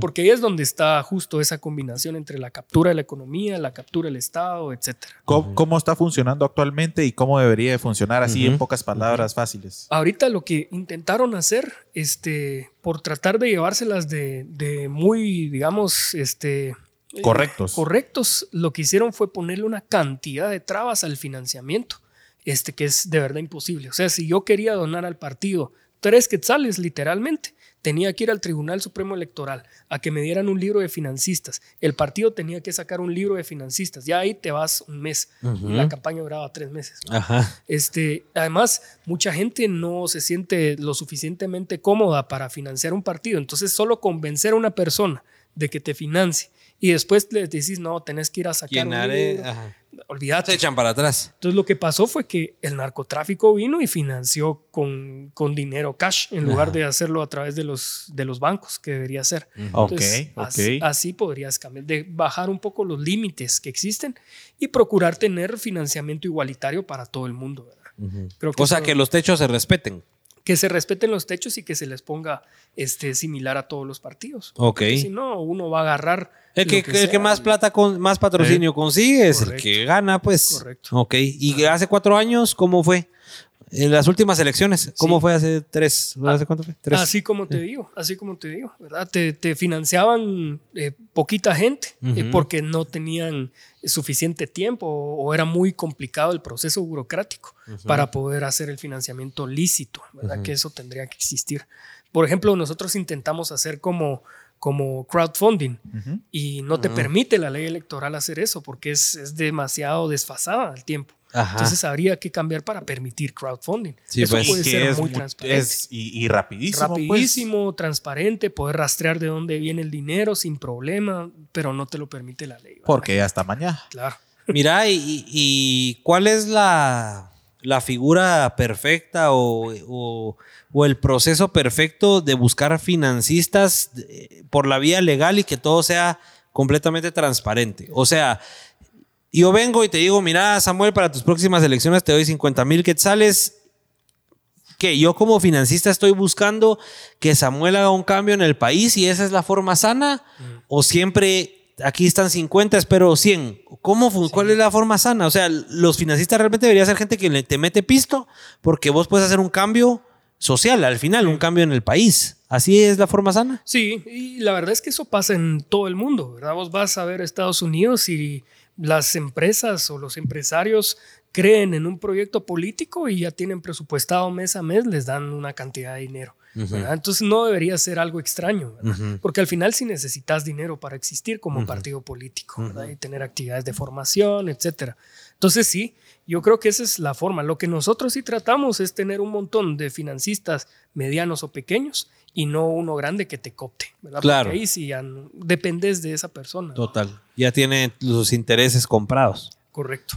Porque ahí es donde está justo esa combinación entre la captura de la economía, la captura del Estado, etcétera. ¿Cómo, cómo está funcionando actualmente y cómo debería de funcionar así en pocas palabras fáciles? Ahorita lo que intentaron hacer, este, por tratar de llevárselas de, de muy, digamos, este, eh, Correctos. correctos, lo que hicieron fue ponerle una cantidad de trabas al financiamiento, este, que es de verdad imposible. O sea, si yo quería donar al partido tres quetzales, literalmente, tenía que ir al Tribunal Supremo Electoral a que me dieran un libro de financistas. El partido tenía que sacar un libro de financistas. Ya ahí te vas un mes. La campaña duraba tres meses. Ajá. Este, además, mucha gente no se siente lo suficientemente cómoda para financiar un partido. Entonces, solo convencer a una persona de que te financie y después le decís, no, tenés que ir a sacar un Llenar, libro". ajá. Olvídate. Se echan para atrás. Entonces, lo que pasó fue que el narcotráfico vino y financió con, con dinero cash en lugar Ajá. de hacerlo a través de los, de los bancos, que debería ser. Ok, Entonces, ok. Así, así podrías cambiar, de bajar un poco los límites que existen y procurar tener financiamiento igualitario para todo el mundo. ¿verdad? Creo O sea, eso- que los techos se respeten. Que se respeten los techos y que se les ponga este, similar a todos los partidos. Ok. Porque Si no, uno va a agarrar. El que, lo el que más plata, con, más patrocinio consigue es el que gana, pues. Correcto. Ok. ¿Y hace cuatro años cómo fue? En las últimas elecciones, ¿cómo Sí. fue hace tres? ¿Hace cuánto fue? Tres. Así como te digo, así como te digo, ¿verdad? Te, te financiaban eh, poquita gente eh, porque no tenían suficiente tiempo o, o era muy complicado el proceso burocrático para poder hacer el financiamiento lícito, ¿verdad? Que eso tendría que existir. Por ejemplo, nosotros intentamos hacer como, como crowdfunding y no te permite la ley electoral hacer eso porque es, es demasiado desfasada al tiempo. Ajá. Entonces habría que cambiar para permitir crowdfunding. Sí, eso pues. puede ser es muy mu- transparente. es- y, y rapidísimo. pues. Rapidísimo, transparente, poder rastrear de dónde viene el dinero sin problema, pero no te lo permite la ley. ¿verdad? Porque hasta mañana. Claro. Mira, y, y- y cuál es la, la figura perfecta o, o- o el proceso perfecto de buscar financistas eh, por la vía legal y que todo sea completamente transparente? O sea, yo vengo y te digo, mira, Samuel, para tus próximas elecciones te doy 50 mil quetzales. Que yo como financista estoy buscando que Samuel haga un cambio en el país y esa es la forma sana o siempre aquí están 50, espero 100. ¿Cómo ¿Cuál es la forma sana? O sea, los financistas realmente debería ser gente que te mete pisto porque vos puedes hacer un cambio social al final, un cambio en el país. ¿Así es la forma sana? Sí, y la verdad es que eso pasa en todo el mundo, ¿verdad? Vos vas a ver Estados Unidos y las empresas o los empresarios creen en un proyecto político y ya tienen presupuestado mes a mes, les dan una cantidad de dinero. Entonces no debería ser algo extraño, porque al final sí necesitas dinero para existir como partido político y tener actividades de formación, etcétera. Entonces sí, Yo creo que esa es la forma. Lo que nosotros sí tratamos es tener un montón de financistas medianos o pequeños y no uno grande que te copte, ¿verdad? Claro. Porque ahí sí ya no- dependes de esa persona. Total. Ya tiene los intereses comprados. Correcto.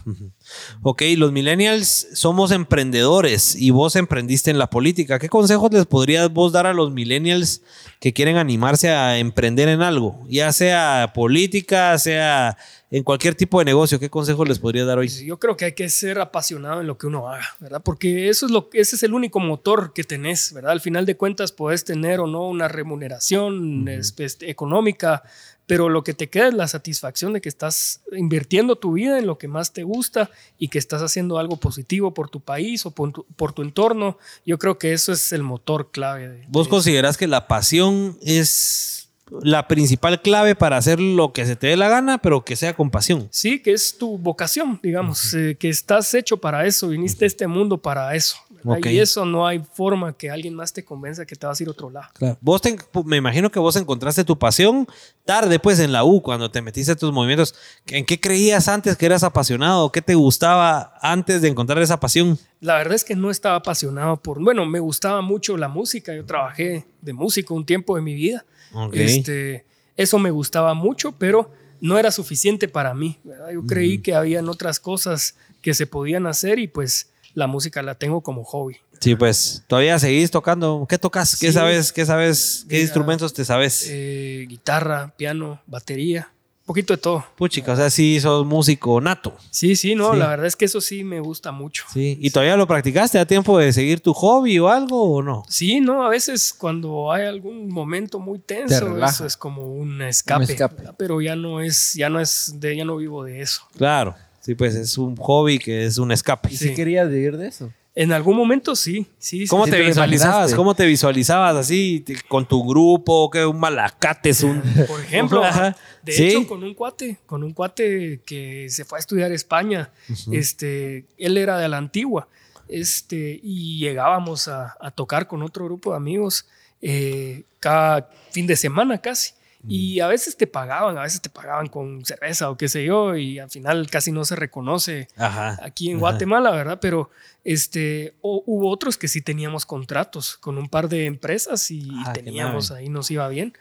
Ok, los millennials somos emprendedores y vos emprendiste en la política. ¿Qué consejos les podrías vos dar a los millennials que quieren animarse a emprender en algo? Ya sea política, sea en cualquier tipo de negocio. ¿Qué consejos les podrías dar hoy? Yo creo que hay que ser apasionado en lo que uno haga, ¿verdad? Porque eso es lo, ese es el único motor que tenés, ¿verdad? Al final de cuentas puedes tener o no una remuneración este, este, económica, pero lo que te queda es la satisfacción de que estás invirtiendo tu vida en lo que más te gusta y que estás haciendo algo positivo por tu país o por tu, por tu entorno. Yo creo que eso es el motor clave. de- ¿Vos de- considerás que la pasión es la principal clave para hacer lo que se te dé la gana, pero que sea con pasión? Sí, que es tu vocación, digamos, eh, que estás hecho para eso, viniste a este mundo para eso. Y eso no hay forma que alguien más te convenza que te vas a ir a otro lado. Vos te- me imagino que vos encontraste tu pasión tarde, pues en la U, cuando te metiste a tus movimientos. ¿En qué creías antes que eras apasionado? ¿Qué te gustaba antes de encontrar esa pasión? La verdad es que no estaba apasionado por, bueno, me gustaba mucho la música, yo trabajé de músico un tiempo de mi vida. Este, eso me gustaba mucho, pero no era suficiente para mí. ¿verdad? Yo creí que habían otras cosas que se podían hacer y pues la música la tengo como hobby. Sí, pues todavía seguís tocando. ¿Qué tocas? ¿Qué Sí. sabes? ¿Qué sabes? ¿Qué Mira, instrumentos te sabes? Eh, guitarra, piano, batería, poquito de todo. Puchica, o sea, sí sos músico nato. Sí, sí, no, Sí. la verdad es que eso sí me gusta mucho. Sí. ¿Y todavía lo practicaste a tiempo de seguir tu hobby o algo o no? Sí, no, a veces cuando hay algún momento muy tenso, eso es como un escape, pero ya no es, ya no es, de, ya no vivo de eso. Claro. Sí, pues es un hobby que es un escape. ¿Y si querías vivir de eso? En algún momento sí, sí. ¿Cómo sí. te te visualizabas? ¿Cómo te visualizabas así te- con tu grupo? ¿Qué un malacates? Un... Por ejemplo, Ajá. de Sí. hecho, con un cuate, con un cuate que se fue a estudiar a España, este, él era de la antigua, este, y llegábamos a, a tocar con otro grupo de amigos eh, cada fin de semana casi. Y a veces te pagaban, a veces te pagaban con cerveza o qué sé yo, y al final casi no se reconoce Ajá. aquí en Guatemala, ¿verdad? Pero este, o- hubo otros que sí teníamos contratos con un par de empresas y Ah, teníamos ahí, nos iba bien.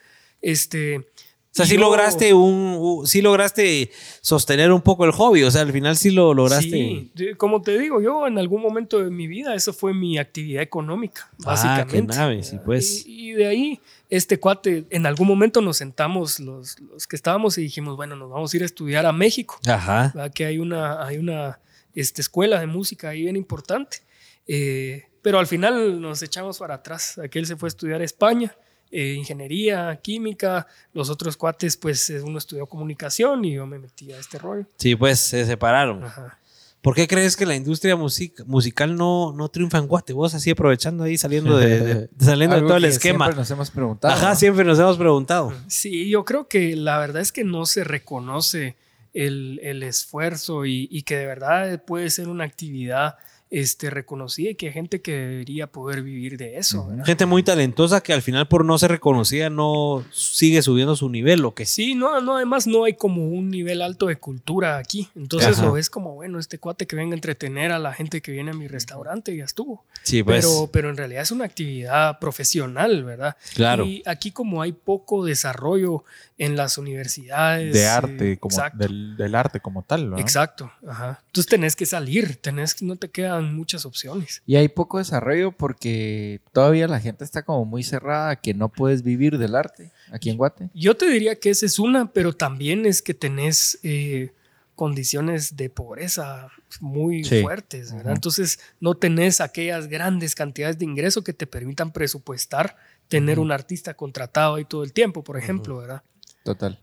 Este, sea, y sí yo- lograste un, sí lograste sostener un poco el hobby. O sea, al final sí lo lograste. Sí, como te digo, yo en algún momento de mi vida, eso fue mi actividad económica, Ah, básicamente. qué nave, sí, pues. Y, y de ahí, este cuate, en algún momento nos sentamos los, los que estábamos y dijimos, bueno, nos vamos a ir a estudiar a México. Ajá. ¿verdad? que hay una, hay una este, escuela de música ahí bien importante. Eh, pero al final nos echamos para atrás. Aquel se fue a estudiar a España, eh, ingeniería, química. Los otros cuates, pues eh, uno estudió comunicación y yo me metí a este rollo. Sí, pues se separaron. Ajá. ¿Por qué crees que la industria music- musical no, no triunfa en Guate? Vos así aprovechando ahí, saliendo de, de- saliendo de todo el que esquema. Siempre nos hemos preguntado. Ajá, ¿no? siempre nos hemos preguntado. Sí, yo creo que la verdad es que no se reconoce el, el esfuerzo y, y que de verdad puede ser una actividad este, reconocida y que hay gente que debería poder vivir de eso. ¿verdad? Gente muy talentosa que al final por no ser reconocida no sigue subiendo su nivel o que sí. No, no, además no hay como un nivel alto de cultura aquí. Entonces Ajá. lo ves como, bueno, este cuate que venga a entretener a la gente que viene a mi restaurante y ya estuvo. Sí, pues. Pero, pero en realidad es una actividad profesional, ¿verdad? Claro. Y aquí como hay poco desarrollo en las universidades. de eh, arte, como del, del arte como tal, ¿no? Exacto, ajá. Entonces tenés que salir, tenés, no te muchas opciones. Y hay poco desarrollo porque todavía la gente está como muy cerrada a que no puedes vivir del arte aquí en Guate. Yo te diría que esa es una, pero también es que tenés eh, condiciones de pobreza muy Sí. fuertes, ¿verdad? Entonces no tenés aquellas grandes cantidades de ingreso que te permitan presupuestar tener un artista contratado ahí todo el tiempo, por ejemplo, ¿verdad? Total.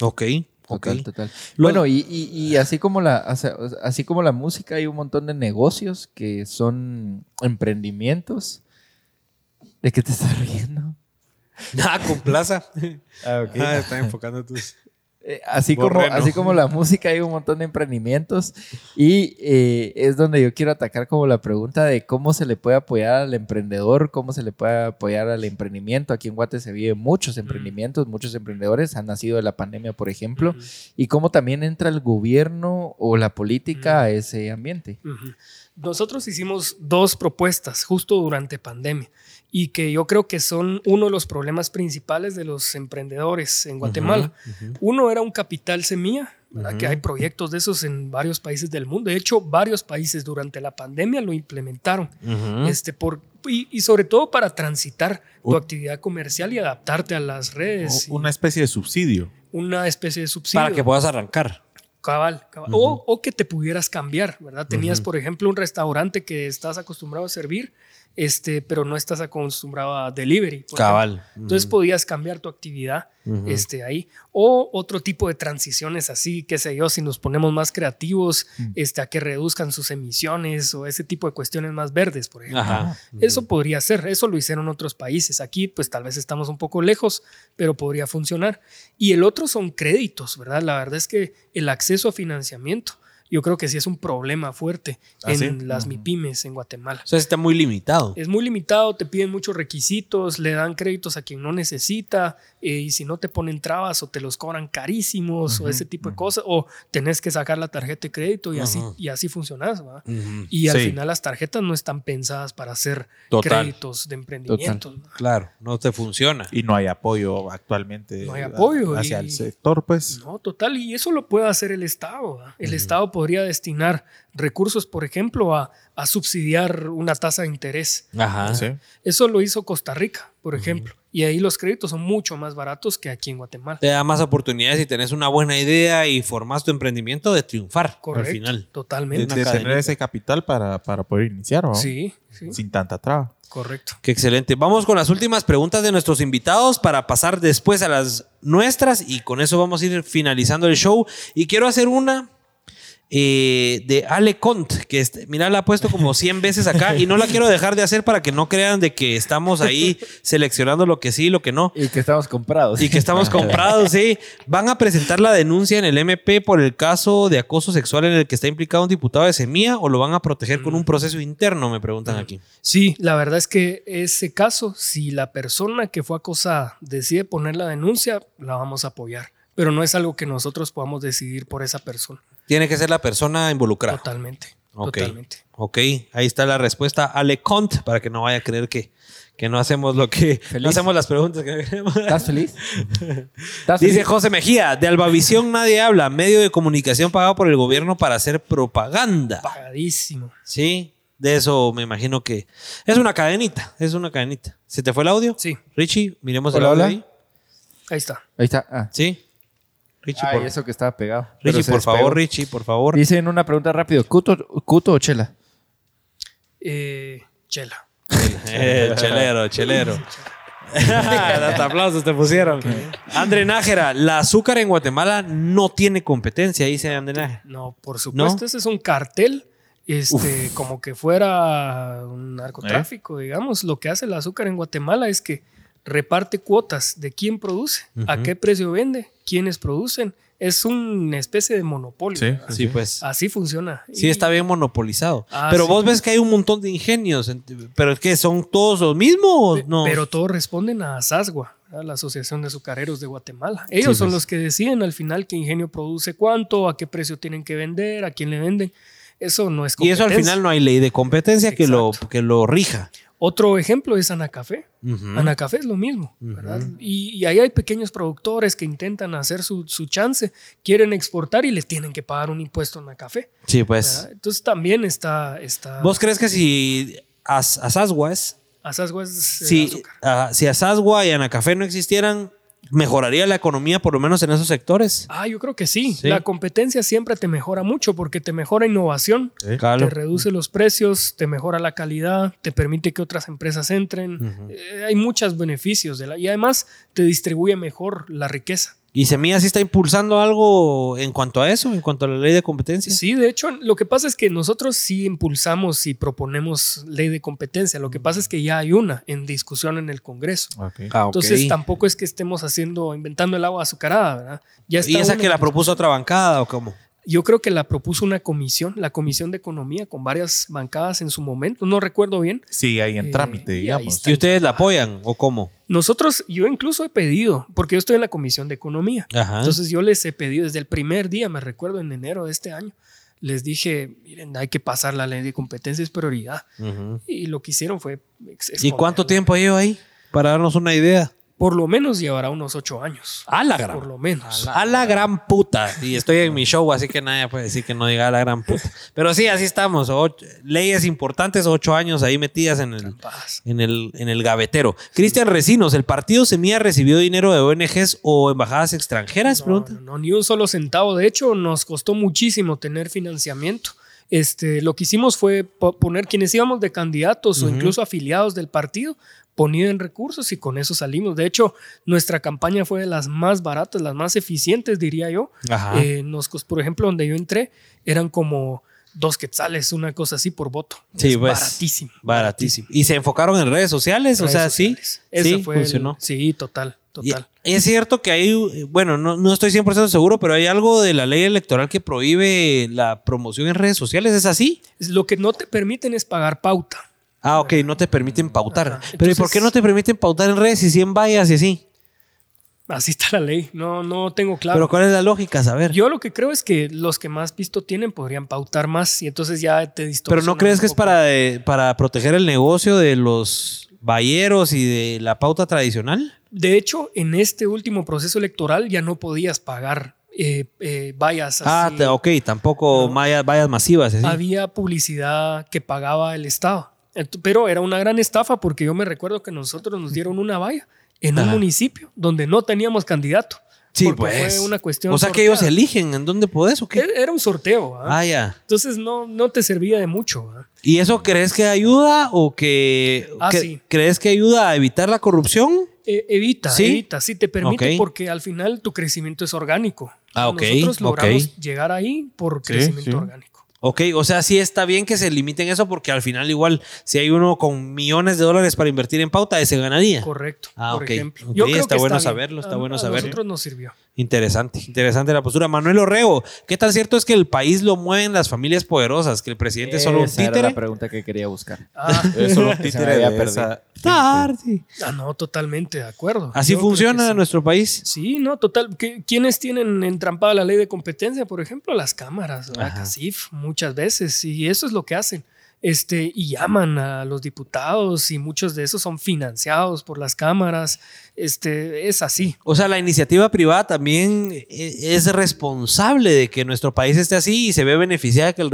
Ok, Total, total. Bueno, y, y- y así como la así como la música, hay un montón de negocios que son emprendimientos. ¿De qué te estás riendo? Ah, con plaza. Ah, ok. Ah, está enfocando tus. Eh, Así como, así como la música, hay un montón de emprendimientos. Y eh, es donde yo quiero atacar como la pregunta de cómo se le puede apoyar al emprendedor, cómo se le puede apoyar al emprendimiento. Aquí en Guate se viven muchos emprendimientos, muchos emprendedores. Han nacido de la pandemia, por ejemplo, y cómo también entra el gobierno o la política a ese ambiente. Nosotros hicimos dos propuestas justo durante pandemia y que yo creo que son uno de los problemas principales de los emprendedores en Guatemala. Uno era un capital semilla, ¿verdad? que hay proyectos de esos en varios países del mundo. De hecho, varios países durante la pandemia lo implementaron. este, por, y, y sobre todo para transitar tu actividad comercial y adaptarte a las redes. y Una especie de subsidio. una especie de subsidio. Para que puedas arrancar. Cabal, cabal. o, o que te pudieras cambiar, ¿verdad? Tenías, por ejemplo, un restaurante que estás acostumbrado a servir, este, pero no estás acostumbrado a delivery. Cabal. ejemplo. Entonces podías cambiar tu actividad este, ahí. O otro tipo de transiciones así, qué sé yo, si nos ponemos más creativos, este, a que reduzcan sus emisiones o ese tipo de cuestiones más verdes, por ejemplo. Ajá. Eso podría ser, eso lo hicieron otros países. Aquí, pues tal vez estamos un poco lejos, pero podría funcionar. Y el otro son créditos, ¿verdad? La verdad es que el acceso a financiamiento, yo creo que sí es un problema fuerte ¿Ah, en sí? las MIPIMES en Guatemala. O sea, está muy limitado. Es muy limitado, te piden muchos requisitos, le dan créditos a quien no necesita, eh, y si no te ponen trabas o te los cobran carísimos o ese tipo de cosas, o tenés que sacar la tarjeta de crédito y así, y así funcionas. Y al Sí. final las tarjetas no están pensadas para hacer Total. créditos de emprendimiento. Claro, no te funciona. Y no hay apoyo actualmente. No hay apoyo Hacia y- el sector, pues. No, total, y eso lo puede hacer el Estado. ¿verdad? El Estado podría destinar recursos, por ejemplo, a, a subsidiar una tasa de interés. Ajá. Sí. Eso lo hizo Costa Rica, por ejemplo. Y ahí los créditos son mucho más baratos que aquí en Guatemala. Te da más oportunidades si tenés una buena idea y formas tu emprendimiento de triunfar Correcto. al final. De, Totalmente. Una de tener ese capital para, para poder iniciar, ¿no? Sí, sí, Sin tanta traba. correcto. Qué excelente. Vamos con las últimas preguntas de nuestros invitados para pasar después a las nuestras y con eso vamos a ir finalizando el show. Y quiero hacer una eh, de Ale Cont, que este- mira, la ha puesto como 100 veces acá y no la quiero dejar de hacer para que no crean de que estamos ahí seleccionando lo que sí y lo que no. Y que estamos comprados. Y que estamos comprados, sí. Van a presentar la denuncia en el MP por el caso de acoso sexual en el que está implicado un diputado de Semilla o lo van a proteger con un proceso interno, me preguntan aquí. Sí, la verdad es que ese caso, si la persona que fue acosada decide poner la denuncia, la vamos a apoyar. Pero no es algo que nosotros podamos decidir por esa persona. Tiene que ser la persona involucrada. Totalmente. Ok. Totalmente. Ok, ahí está la respuesta. Ale Cont, para que no vaya a creer que, que no hacemos lo que. Feliz. No hacemos las preguntas que queremos. ¿Estás feliz? ¿Estás Dice feliz? José Mejía, de Albavisión nadie habla, medio de comunicación pagado por el gobierno para hacer propaganda. Pagadísimo. Sí, de eso me imagino que es una cadenita, es una cadenita. ¿Se te fue el audio? Sí. Richie, miremos Hola, el audio hola. ahí. Ahí está. Ahí está. Ah. Sí. Richie, Ay, por, eso que estaba pegado. Richie, por favor. Richie, por favor. Dicen una pregunta rápido. ¿Cuto, cuto o chela? Eh, Chela. Eh, chelero, chelero. Hasta aplausos te pusieron. André Nájera, la azúcar en Guatemala no tiene competencia, dice André Nájera. No, por supuesto, ese es un cartel. Este, como que fuera un narcotráfico, digamos. Lo que hace el azúcar en Guatemala es que reparte cuotas de quién produce, a qué precio vende, quiénes producen. Es una especie de monopolio. Sí. pues. Así funciona. Sí, Y- está bien monopolizado. Ah, pero sí. vos ves que hay un montón de ingenios. ¿Pero es que son todos los mismos? No. Pero todos responden a ASASGUA, ¿verdad? la Asociación de Azucareros de Guatemala. Ellos son pues. los que deciden al final qué ingenio produce cuánto, a qué precio tienen que vender, a quién le venden. Eso no es y eso al competencia. final no hay ley de competencia que lo, que lo rija. Otro ejemplo es Anacafé. Ujú. Anacafé es lo mismo, ¿verdad? y, y ahí hay pequeños productores que intentan hacer su, su chance, quieren exportar y les tienen que pagar un impuesto a Anacafé. Sí, pues. ¿verdad? Entonces también está... está ¿Vos crees que si As- Asasgua es Asasgua es eh, si, azúcar. ah, si Asasgua y Anacafé no existieran, mejoraría la economía por lo menos en esos sectores? Ah, yo creo que sí. Sí. La competencia siempre te mejora mucho porque te mejora innovación, Claro. te reduce los precios, te mejora la calidad, te permite que otras empresas entren. Eh, hay muchos beneficios de la, y además te distribuye mejor la riqueza. ¿Y Semilla sí está impulsando algo en cuanto a eso, en cuanto a la ley de competencia? Sí, de hecho, lo que pasa es que nosotros sí impulsamos y proponemos ley de competencia. Lo que pasa es que ya hay una en discusión en el Congreso. Ah. Entonces tampoco es que estemos haciendo, inventando el agua azucarada, ¿verdad? Ya está ¿Y esa que la propuso otra bancada o cómo? Yo creo que la propuso una comisión, la Comisión de Economía, con varias bancadas en su momento. No recuerdo bien. Sí, ahí en Eh, trámite, y digamos. está. ¿Y ustedes la apoyan o cómo? Nosotros, yo incluso he pedido, porque yo estoy en la Comisión de Economía. Ajá. Entonces yo les he pedido desde el primer día, me recuerdo en enero de este año, les dije, miren, hay que pasar la ley de competencia, es prioridad. Y lo que hicieron fue... ¿Y cuánto tiempo lleva ahí? Para darnos una idea. Por lo menos llevará unos ocho años. A la gran. Por lo menos. A la gran puta. Y estoy en mi show, así que nadie puede decir que no diga a la gran puta. Pero sí, así estamos. Ocho- leyes importantes, ocho años ahí metidas en el, en el, en el gavetero. Cristian Recinos, ¿el partido Semilla recibió dinero de ONGs o embajadas extranjeras? No, Pregunta. no, no, ni un solo centavo. De hecho, nos costó muchísimo tener financiamiento. Este, lo que hicimos fue po- poner quienes íbamos de candidatos o incluso afiliados del partido, ponían recursos y con eso salimos. De hecho, nuestra campaña fue de las más baratas, las más eficientes, diría yo. Eh, nos, por ejemplo, donde yo entré, eran como dos quetzales, una cosa así por voto. Sí, Es pues, baratísimo. Baratísimo. ¿Y se enfocaron en redes sociales? o sea, sí. Sí, fue el- funcionó. sí, total, Y total. es cierto que hay, bueno, no, no estoy 100% seguro, pero hay algo de la ley electoral que prohíbe la promoción en redes sociales. ¿Es así? Lo que no te permiten es pagar pauta. Ah, ok, no te permiten pautar. Ajá. Pero ¿y por qué no te permiten pautar en redes si 100 vallas y así? Así está la ley. No, no tengo claro. Pero ¿cuál es la lógica? Saber. Yo lo que creo es que los que más visto tienen podrían pautar más y entonces ya te Pero distorsiona ¿no crees que es para, de- para proteger el negocio de los valleros y de la pauta tradicional? De hecho, en este último proceso electoral ya no podías pagar eh, eh, vallas Ah, así. te- ok, tampoco vallas, vallas masivas. y así. Había publicidad que pagaba el Estado. Pero era una gran estafa porque yo me recuerdo que nosotros nos dieron una valla en un municipio donde no teníamos candidato. Sí, pues. fue una cuestión. O sea que ellos eligen en dónde podés o qué. Era era un sorteo. ¿ah? Ah, ya. Entonces no, no te servía de mucho. ¿ah? ¿Y eso crees que ayuda o que, Ah, que- sí. crees que ayuda a evitar la corrupción? Eh, evita, ¿Sí? evita, sí te permite porque al final tu crecimiento es orgánico. Ah, ok, Nosotros logramos llegar ahí por Sí, crecimiento sí. orgánico. Ok, o sea, sí está bien que se limiten eso porque al final igual si hay uno con millones de dólares para invertir en pauta, ese ganaría. Correcto. Ah, por ok. ejemplo. Yo creo está que bueno saberlo, está A- bueno a saberlo. nosotros nos sirvió. Interesante, interesante la postura. Manuel Orrego, ¿qué tan cierto es que el país lo mueven las familias poderosas? Que el presidente es solo un Esa era títere. la pregunta que quería buscar. Ah, Es solo un títere de esa- Tarde. ah, no, totalmente de acuerdo. Así Yo funciona sí. nuestro país. Sí, no, total. ¿Qué- ¿Quiénes tienen entrampada la ley de competencia? Por ejemplo, las cámaras, la. CACIF, muchas veces. Y eso es lo que hacen. Este, y llaman a los diputados y muchos de esos son financiados por las cámaras. Este, es así. O sea, la iniciativa privada también e- es responsable de que nuestro país esté así y se ve beneficiada de que el,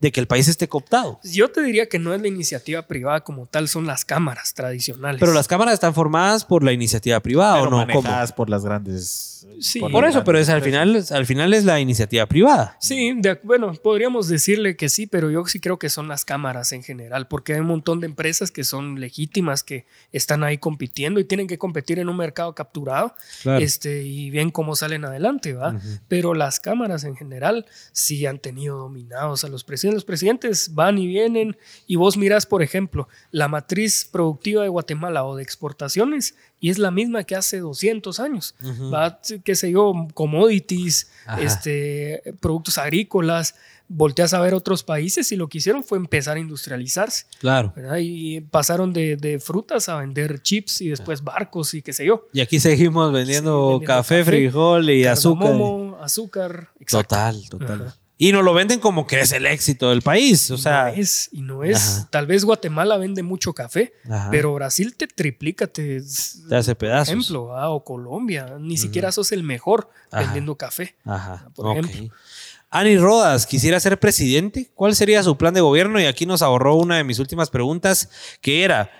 de que el país esté cooptado. Yo te diría que no es la iniciativa privada como tal, son las cámaras tradicionales. Pero las cámaras están formadas por la iniciativa privada pero o no? ¿Cómo? manejadas por las grandes. Sí. por eso, pero es, al final, al final es la iniciativa privada. Sí, de bueno, podríamos decirle que sí, pero yo sí creo que son las cámaras en general, porque hay un montón de empresas que son legítimas, que están ahí compitiendo y tienen que competir en un mercado capturado este, y bien cómo salen adelante, ¿va? Pero las cámaras en general sí han tenido dominados a los presidentes. Los presidentes van y vienen y vos mirás, por ejemplo, la matriz productiva de Guatemala o de exportaciones y es la misma que hace 200 años. Va, qué sé yo, commodities, Ajá. este, productos agrícolas. Volteas a ver otros países y lo que hicieron fue empezar a industrializarse. Claro. ¿verdad? Y pasaron de, de frutas a vender chips y después barcos y qué sé yo. Y aquí seguimos vendiendo, Sí, vendiendo café, café, frijol y azúcar. Azúcar. exacto. Total, total. Ajá. Y nos lo venden como que es el éxito del país. O sea, no es, y no es. Ajá. Tal vez Guatemala vende mucho café, Ajá. pero Brasil te triplica, te, te hace pedazos. ejemplo, ah, o Colombia. Ni siquiera sos el mejor Ajá. vendiendo café. Ajá. por ok. ejemplo. Ani Rodas, quisiera ser presidente. ¿Cuál sería su plan de gobierno? Y aquí nos ahorró una de mis últimas preguntas, que era,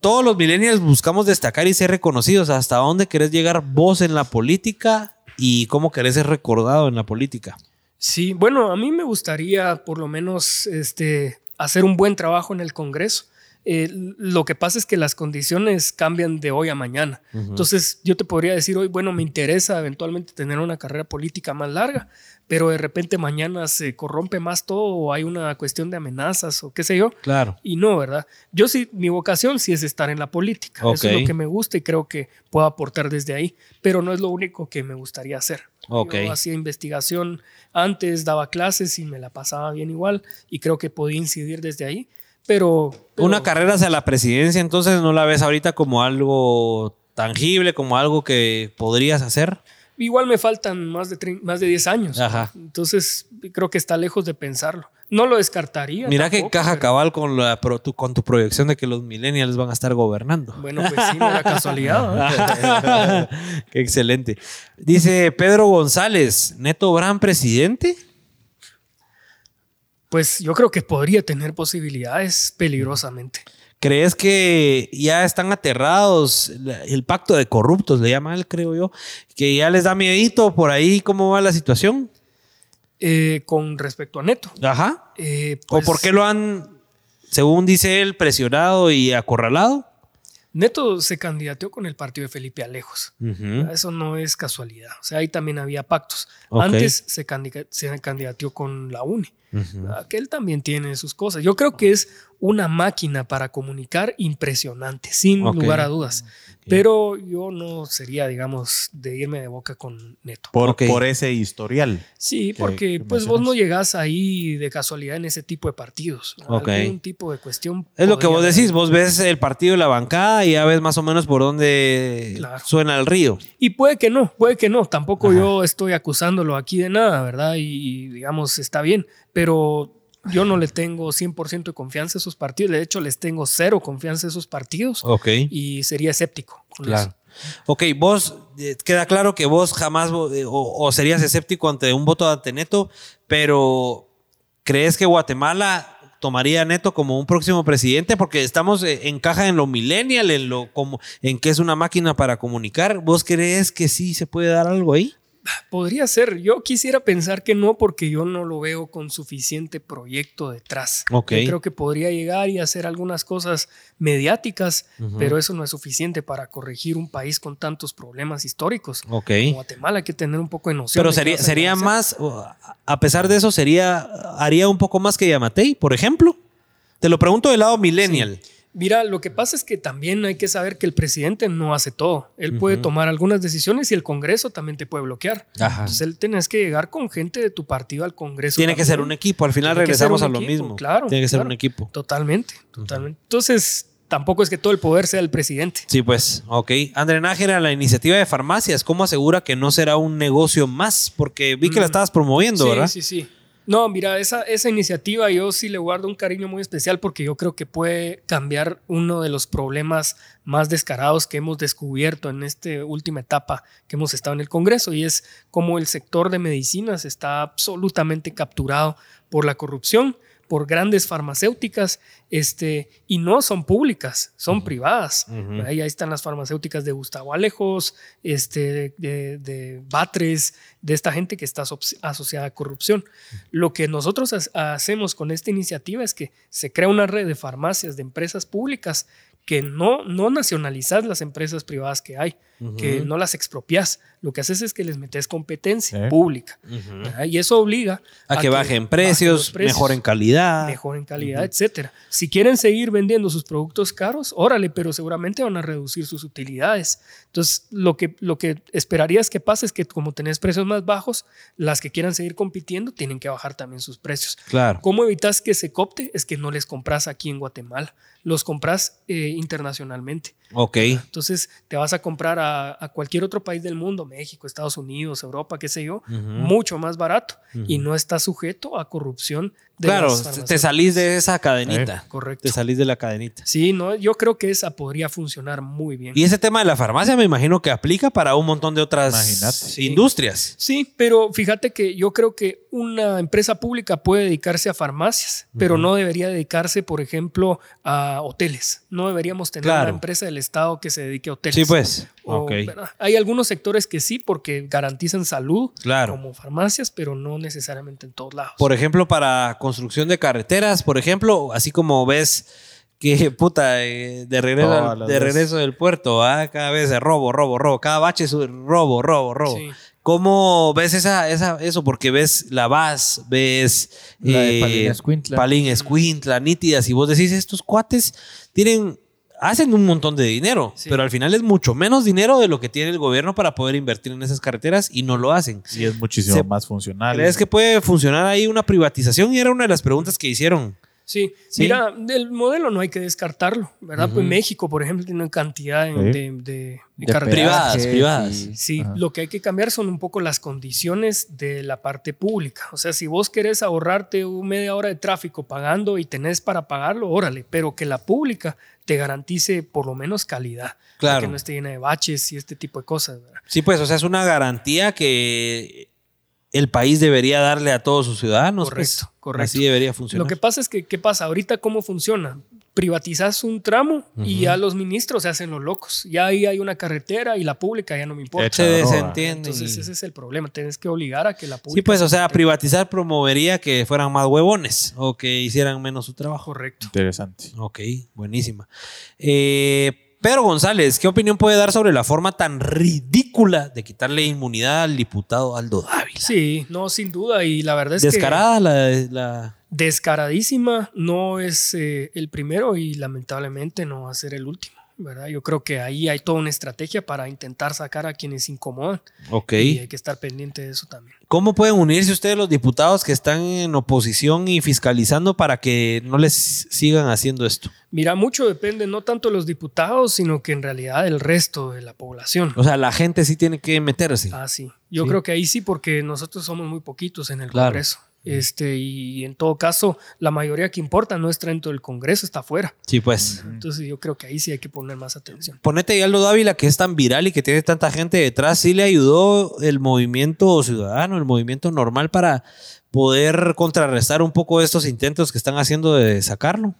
todos los millennials buscamos destacar y ser reconocidos. ¿Hasta dónde querés llegar vos en la política y cómo querés ser recordado en la política? Sí, bueno, a mí me gustaría por lo menos este, hacer un buen trabajo en el Congreso. eh, lo que pasa es que las condiciones cambian de hoy a mañana. Entonces yo te podría decir hoy, bueno, me interesa eventualmente tener una carrera política más larga, pero de repente mañana se corrompe más todo o hay una cuestión de amenazas o qué sé yo. Claro. Y no, ¿verdad? Yo sí, mi vocación sí es estar en la política. Eso es lo que me gusta y creo que puedo aportar desde ahí, pero no es lo único que me gustaría hacer. Ok. Yo hacía investigación antes, daba clases y me la pasaba bien igual y creo que podía incidir desde ahí, pero... pero- Una carrera hacia la presidencia, entonces no la ves ahorita como algo tangible, como algo que podrías hacer. Igual me faltan más de, más de 10 años. Ajá. Entonces creo que está lejos de pensarlo. No lo descartaría. Mira que tampoco, caja pero- cabal con, la, pro- tu, con tu proyección de que los millennials van a estar gobernando. Bueno, pues sí, mera casualidad. ¿verdad? Qué excelente. Dice Pedro González, Neto Brand presidente. Pues yo creo que podría tener posibilidades peligrosamente. ¿Crees que ya están aterrados? El pacto de corruptos le llama él, creo yo. Que ya les da miedito por ahí cómo va la situación. Eh, con respecto a Neto. Ajá. eh, ¿O pues, por qué lo han, según dice él, presionado y acorralado? Neto se candidateó con el partido de Felipe Alejos. Eso no es casualidad. O sea, ahí también había pactos. Antes se, se candidateó con la UNE. Ujú. Aquel también tiene sus cosas. Yo creo que es una máquina para comunicar impresionante, sin lugar a dudas. Pero yo no sería, digamos, de irme de boca con Neto. Por, por ese historial. Sí, que- porque que pues vos no llegás ahí de casualidad en ese tipo de partidos. Ok. Algún tipo de cuestión. Es lo que vos haber. decís, vos ves el partido de la bancada y ya ves más o menos por dónde Claro. suena el río. Y puede que no, puede que no. Tampoco Ajá. yo estoy acusándolo aquí de nada, ¿verdad? Y, digamos, está bien, pero yo no le tengo 100% de confianza a esos partidos. De hecho, les tengo cero confianza a esos partidos Ok. y sería escéptico. con Claro. eso. Ok, vos, eh, queda claro que vos jamás eh, o, o serías escéptico ante un voto de Neto, pero ¿crees que Guatemala tomaría a Neto como un próximo presidente? Porque estamos eh, en caja en lo millennial, en lo como en que es una máquina para comunicar. ¿Vos crees que sí se puede dar algo ahí? Podría ser. Yo quisiera pensar que no, porque yo no lo veo con suficiente proyecto detrás. Yo creo que podría llegar y hacer algunas cosas mediáticas, pero eso no es suficiente para corregir un país con tantos problemas históricos. Ok. Como Guatemala hay que tener un poco de noción. Pero de sería, más, a pesar de eso, sería, haría un poco más que Yamatei, por ejemplo. Te lo pregunto del lado millennial. Mira, lo que pasa es que también hay que saber que el presidente no hace todo. Él puede tomar algunas decisiones y el Congreso también te puede bloquear. Ajá. Entonces, él tienes que llegar con gente de tu partido al Congreso. Tiene que ser un equipo. Al final Tiene regresamos a lo equipo, mismo. claro, Tiene que ser claro. un equipo. Totalmente, totalmente. Entonces, tampoco es que todo el poder sea del presidente. Sí, pues, ok. André Nájera, la iniciativa de farmacias, ¿cómo asegura que no será un negocio más? Porque vi que la estabas promoviendo, Mm. sí, ¿verdad? sí, sí. No, mira, esa, esa iniciativa yo sí le guardo un cariño muy especial porque yo creo que puede cambiar uno de los problemas más descarados que hemos descubierto en esta última etapa que hemos estado en el Congreso y es cómo el sector de medicinas está absolutamente capturado por la corrupción, por grandes farmacéuticas, este, y no son públicas, son privadas. ahí, ahí están las farmacéuticas de Gustavo Alejos, este, de, de Batres, de esta gente que está aso- asociada a corrupción. Lo que nosotros ha- hacemos con esta iniciativa es que se crea una red de farmacias de empresas públicas que no, no nacionalizas las empresas privadas que hay, que no las expropias. Lo que haces es que les metes competencia pública. Y eso obliga A, que, bajen los precios, mejoren calidad. mejoren calidad, etcétera. Si quieren seguir vendiendo sus productos caros, órale, pero seguramente van a reducir sus utilidades. Entonces, lo que, lo que esperarías que pase es que como tenés precios más bajos, las que quieran seguir compitiendo tienen que bajar también sus precios. Claro. ¿Cómo evitas que se copte? Es que no les compras aquí en Guatemala, los compras eh, internacionalmente. Ok. Entonces te vas a comprar a, a cualquier otro país del mundo, México, Estados Unidos, Europa, qué sé yo, mucho más barato y no está sujeto a corrupción. De Claro, te salís de esa cadenita. Correcto. Te salís de la cadenita. Sí, no, yo creo que esa podría funcionar muy bien. Y ese tema de la farmacia me imagino que aplica para un montón de otras Imagínate. industrias. Sí, pero fíjate que yo creo que una empresa pública puede dedicarse a farmacias, pero no debería dedicarse, por ejemplo, a hoteles. No deberíamos tener Claro. una empresa del Estado que se dedique a hoteles. Sí, pues. O, ok. ¿verdad? Hay algunos sectores que sí, porque garantizan salud, Claro. como farmacias, pero no necesariamente en todos lados. Por ejemplo, para construcción de carreteras, por ejemplo, así como ves que puta, eh, de regreso, de regreso del puerto, ¿ah? cada vez es robo, robo, robo, cada bache es robo, robo, robo. Sí. ¿Cómo ves esa, esa, eso? Porque ves la VAS, ves La de eh, Palín Escuintla. Palín Escuintla, nítidas, y vos decís, estos cuates tienen, hacen un montón de dinero, Sí. pero al final es mucho menos dinero de lo que tiene el gobierno para poder invertir en esas carreteras y no lo hacen. Y es muchísimo Se- más funcional. ¿Crees que puede funcionar ahí una privatización? Y era una de las preguntas que hicieron. Sí. Sí. mira, del modelo no hay que descartarlo, ¿verdad? Pues México, por ejemplo, tiene una cantidad de, Sí. de- de- de carreteras. privadas, privadas. y- Sí, Ajá. lo que hay que cambiar son un poco las condiciones de la parte pública. O sea, si vos querés ahorrarte un media hora de tráfico pagando y tenés para pagarlo, órale, pero que la pública te garantice por lo menos calidad. Claro. Que no esté llena de baches y este tipo de cosas. ¿verdad? Sí, pues, o sea, es una garantía que el país debería darle a todos sus ciudadanos. pues. Correcto, correcto. Así debería funcionar. Lo que pasa es que, ¿qué pasa? Ahorita, ¿cómo funciona? Privatizas un tramo y ya los ministros se hacen los locos. Ya ahí hay una carretera y la pública ya no me importa. se desentiende. Entonces, ese es el problema. Tienes que obligar a que la pública. Sí, pues, o se sea, privatizar promovería que fueran más huevones o que hicieran menos su trabajo. Correcto. Interesante. Ok, buenísima. Eh, Pedro González, ¿qué opinión puede dar sobre la forma tan ridícula de quitarle inmunidad al diputado Aldo Dávila? Sí, no, sin duda. Y la verdad es que. Descarada la, la- descaradísima, no es eh, el primero y lamentablemente no va a ser el último, ¿verdad? Yo creo que ahí hay toda una estrategia para intentar sacar a quienes incomodan Ok. y hay que estar pendiente de eso también. ¿Cómo pueden unirse ustedes los diputados que están en oposición y fiscalizando para que no les sigan haciendo esto? Mira, mucho depende no tanto de los diputados, sino que en realidad del resto de la población. O sea, la gente sí tiene que meterse. Ah, sí. Yo Sí. creo que ahí sí, porque nosotros somos muy poquitos en el Claro. Congreso. Este, y en todo caso, la mayoría que importa no está dentro del Congreso, está afuera. Sí, pues. Entonces yo creo que ahí sí hay que poner más atención. Ponete ahí Aldo Dávila, que es tan viral y que tiene tanta gente detrás, sí le ayudó el movimiento ciudadano, el movimiento normal para poder contrarrestar un poco estos intentos que están haciendo de sacarlo.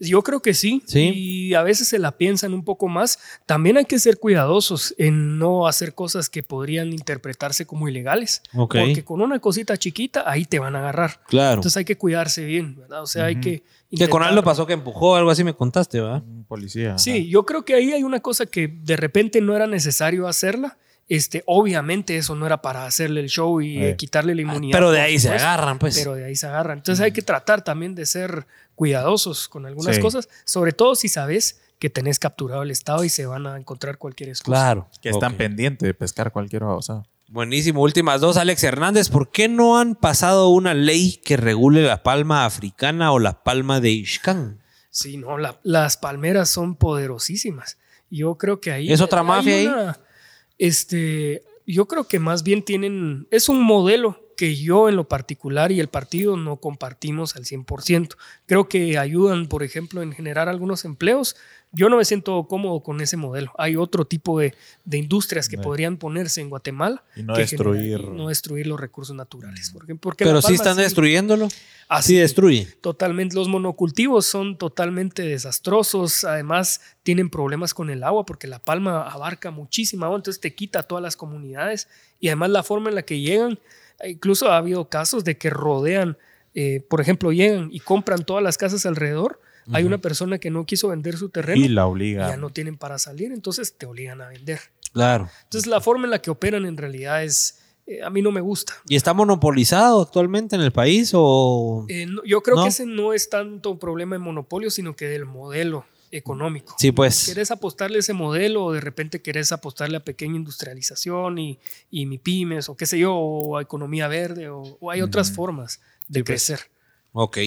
Yo creo que sí, Sí. y a veces se la piensan un poco más. También hay que ser cuidadosos en no hacer cosas que podrían interpretarse como ilegales. Ok. Porque con una cosita chiquita ahí te van a agarrar. Claro. Entonces hay que cuidarse bien, ¿verdad? O sea, hay que... que con Aldo pasó que empujó, algo así me contaste, ¿verdad? Un policía. Sí, yo creo que ahí hay una cosa que de repente no era necesario hacerla. Este, obviamente eso no era para hacerle el show y eh, quitarle la inmunidad. Pero de ahí se agarran, pues. Pero de ahí se agarran. Entonces hay que tratar también de ser cuidadosos con algunas Sí. cosas, sobre todo si sabes que tenés capturado el Estado y se van a encontrar cualquier excusa. Claro. Que están pendientes de pescar cualquier babosada. Buenísimo. Últimas dos, Alex Hernández. ¿Por qué no han pasado una ley que regule la palma africana o la palma de Ishkan? Sí, no, la- las palmeras son poderosísimas. Yo creo que ahí ¿Es otra mafia ahí? una- Este, yo creo que más bien tienen, es un modelo que yo en lo particular y el partido no compartimos al 100%. Creo que ayudan, por ejemplo, en generar algunos empleos. Yo no me siento cómodo con ese modelo. Hay otro tipo de, de industrias que Sí. podrían ponerse en Guatemala Y no que destruir. generan- y no destruir los recursos naturales. Porque, porque Pero sí están destruyéndolo. Así Sí destruye. Totalmente, los monocultivos son totalmente desastrosos, además tienen problemas con el agua porque la palma abarca muchísima agua, entonces te quita a todas las comunidades y además la forma en la que llegan, incluso ha habido casos de que rodean, eh, por ejemplo, llegan y compran todas las casas alrededor, hay una persona que no quiso vender su terreno Y la ya obliga. no tienen para salir, entonces te obligan a vender. Claro. Entonces la forma en la que operan en realidad es, eh, a mí no me gusta. ¿Y está monopolizado actualmente en el país o...? Eh, no, yo creo ¿No? que ese no es tanto un problema de monopolio, sino que del modelo económico. Sí, pues. ¿Querés apostarle a ese modelo o de repente querés apostarle a pequeña industrialización y, y mi pymes o qué sé yo, o a economía verde o, o hay otras formas de crecer? Ok.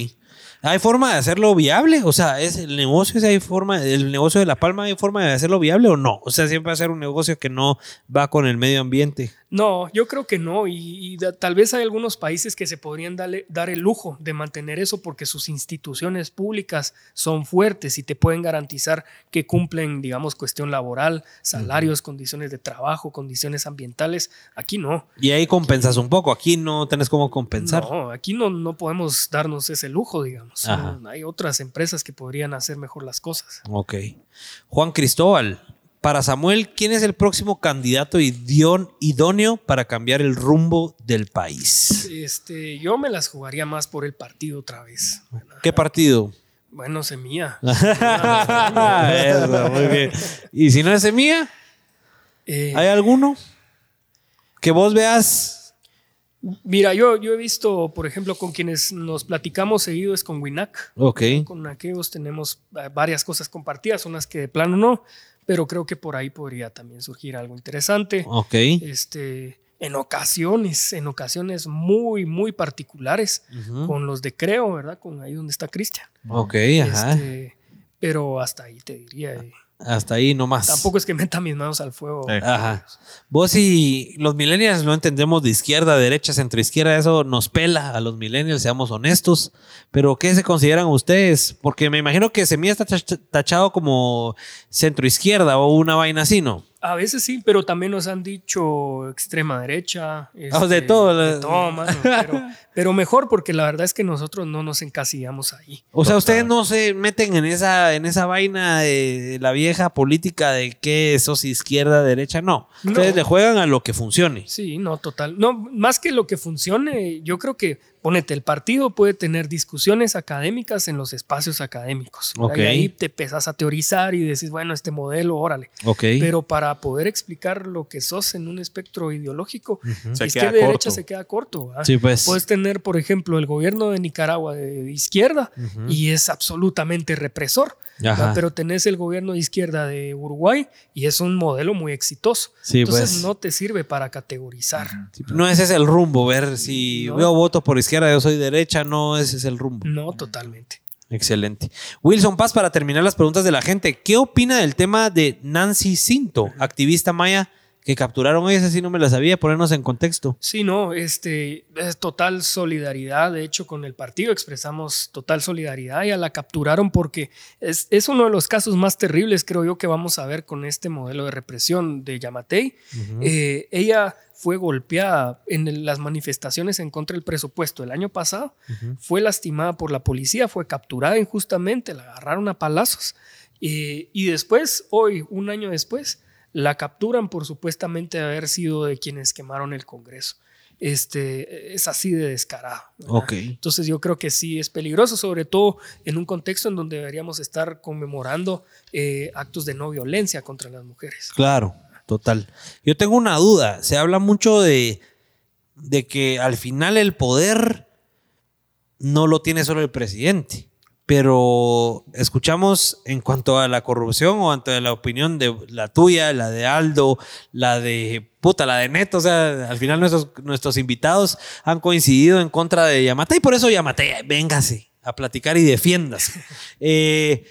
¿Hay forma de hacerlo viable? O sea, ¿es el negocio, si hay forma, el negocio de La Palma hay forma de hacerlo viable o no? O sea, siempre va a ser un negocio que no va con el medio ambiente. No, yo creo que no. Y, y da- tal vez hay algunos países que se podrían darle- dar el lujo de mantener eso porque sus instituciones públicas son fuertes y te pueden garantizar que cumplen, digamos, cuestión laboral, salarios, condiciones de trabajo, condiciones ambientales. Aquí no. Y ahí compensas un poco. Aquí no tenés cómo compensar. No, aquí no, no podemos darnos ese lujo, digamos. Ajá. Hay otras empresas que podrían hacer mejor las cosas. Ok. Juan Cristóbal, para Samuel, ¿quién es el próximo candidato idóneo para cambiar el rumbo del país? Este, yo me las jugaría más por el partido otra vez. ¿Qué partido? Bueno, semilla. Eso, muy bien. ¿Y si no es semilla? Eh, ¿Hay alguno? Que vos veas. mira, yo, yo he visto, por ejemplo, con quienes nos platicamos seguido es con Winac. Ok. Con aquellos tenemos eh, varias cosas compartidas, unas que de plano no, pero creo que por ahí podría también surgir algo interesante. Ok. Este, en ocasiones, en ocasiones muy, muy particulares, con los de Creo, ¿verdad? Con ahí donde está Cristian. Ok, ajá. Este, pero hasta ahí te diría. eh, Hasta ahí nomás. Tampoco es que meta mis manos al fuego. Eh. Ajá. Vos y los millennials no entendemos de izquierda, derecha, centro izquierda, eso nos pela a los millennials, seamos honestos. Pero ¿qué se consideran ustedes? Porque me imagino que Semilla está tach- tachado como centro izquierda o una vaina así, ¿no? A veces sí, pero también nos han dicho extrema derecha. Ah, de todo, De la- todo, mano, pero, pero mejor porque la verdad es que nosotros no nos encasillamos ahí. O sea, ustedes no se meten en esa, en esa vaina de la vieja política de que sos izquierda, derecha, no. No. Ustedes le juegan a lo que funcione. Sí, no, total. No, más que lo que funcione, yo creo que, ponete, el partido puede tener discusiones académicas en los espacios académicos. ¿verdad? Ok. Y ahí te empezás a teorizar y decís, bueno, este modelo, órale. Ok. Pero para poder explicar lo que sos en un espectro ideológico, Se izquierda queda y derecha corto. se queda corto. sí, pues. Puedes tener, por ejemplo, el gobierno de Nicaragua de, izquierda y es absolutamente represor. Pero tenés el gobierno de izquierda de Uruguay y es un modelo muy exitoso. Sí, Entonces pues. no te sirve para categorizar. No ese es el rumbo, ver si No. veo voto por izquierda, yo soy derecha, no ese es el rumbo. No, totalmente. Excelente. Wilson Paz, para terminar las preguntas de la gente, ¿qué opina del tema de Nancy Cinto, activista maya que capturaron hoy? Ese sí no me la sabía, ponernos en contexto. Sí, no, este es total solidaridad. De hecho, con el partido expresamos total solidaridad. Ya la capturaron porque es, es uno de los casos más terribles, creo yo, que vamos a ver con este modelo de represión de Yamatei. Eh, ella fue golpeada en las manifestaciones en contra del presupuesto el año pasado, fue lastimada por la policía, fue capturada injustamente, la agarraron a palazos. Eh, y después, hoy, un año después, la capturan por supuestamente haber sido de quienes quemaron el Congreso. Este, es así de descarado. Entonces yo creo que sí es peligroso, sobre todo en un contexto en donde deberíamos estar conmemorando eh, actos de no violencia contra las mujeres. Claro, total. Yo tengo una duda. Se habla mucho de, de que al final el poder no lo tiene solo el presidente. Pero escuchamos en cuanto a la corrupción o ante la opinión de la tuya, la de Aldo, la de puta, la de Neto. O sea, al final nuestros, nuestros invitados han coincidido en contra de Yamate y por eso Yamate, véngase a platicar y defiéndase. Eh,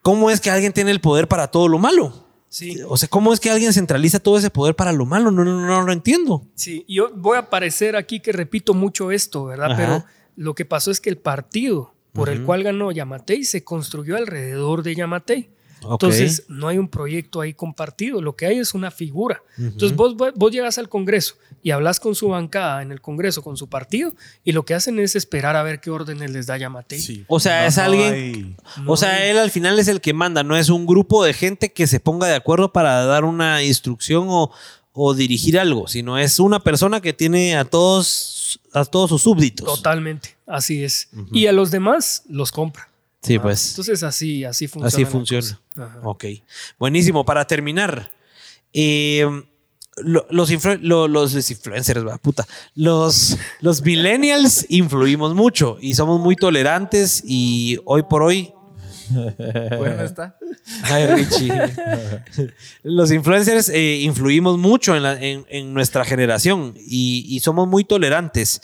¿Cómo es que alguien tiene el poder para todo lo malo? Sí. O sea, ¿cómo es que alguien centraliza todo ese poder para lo malo? No, no, no, no lo entiendo. Sí, yo voy a parecer aquí que repito mucho esto, ¿verdad? Ajá. Pero lo que pasó es que el partido por el cual ganó Yamatei se construyó alrededor de Yamatei. Entonces, no hay un proyecto ahí compartido, lo que hay es una figura. Entonces, vos, vos- llegas al Congreso y hablas con su bancada en el Congreso, con su partido, y lo que hacen es esperar a ver qué órdenes les da Yamatei. O sea, es alguien. O sea, él al final es el que manda, no es un grupo de gente que se ponga de acuerdo para dar una instrucción o, o dirigir algo, sino es una persona que tiene a todos, a todos sus súbditos. Totalmente, así es. Y a los demás los compra. Sí, pues. Entonces, así, así funciona. Así funciona. Ok. Buenísimo. Para terminar, eh, lo- los, influ- lo- los, los influencers, va, puta. Los, los millennials influimos mucho y somos muy tolerantes y hoy por hoy Bueno, está. Ay, Richie. Los influencers eh, influimos mucho en, la- en- en nuestra generación y, y somos muy tolerantes.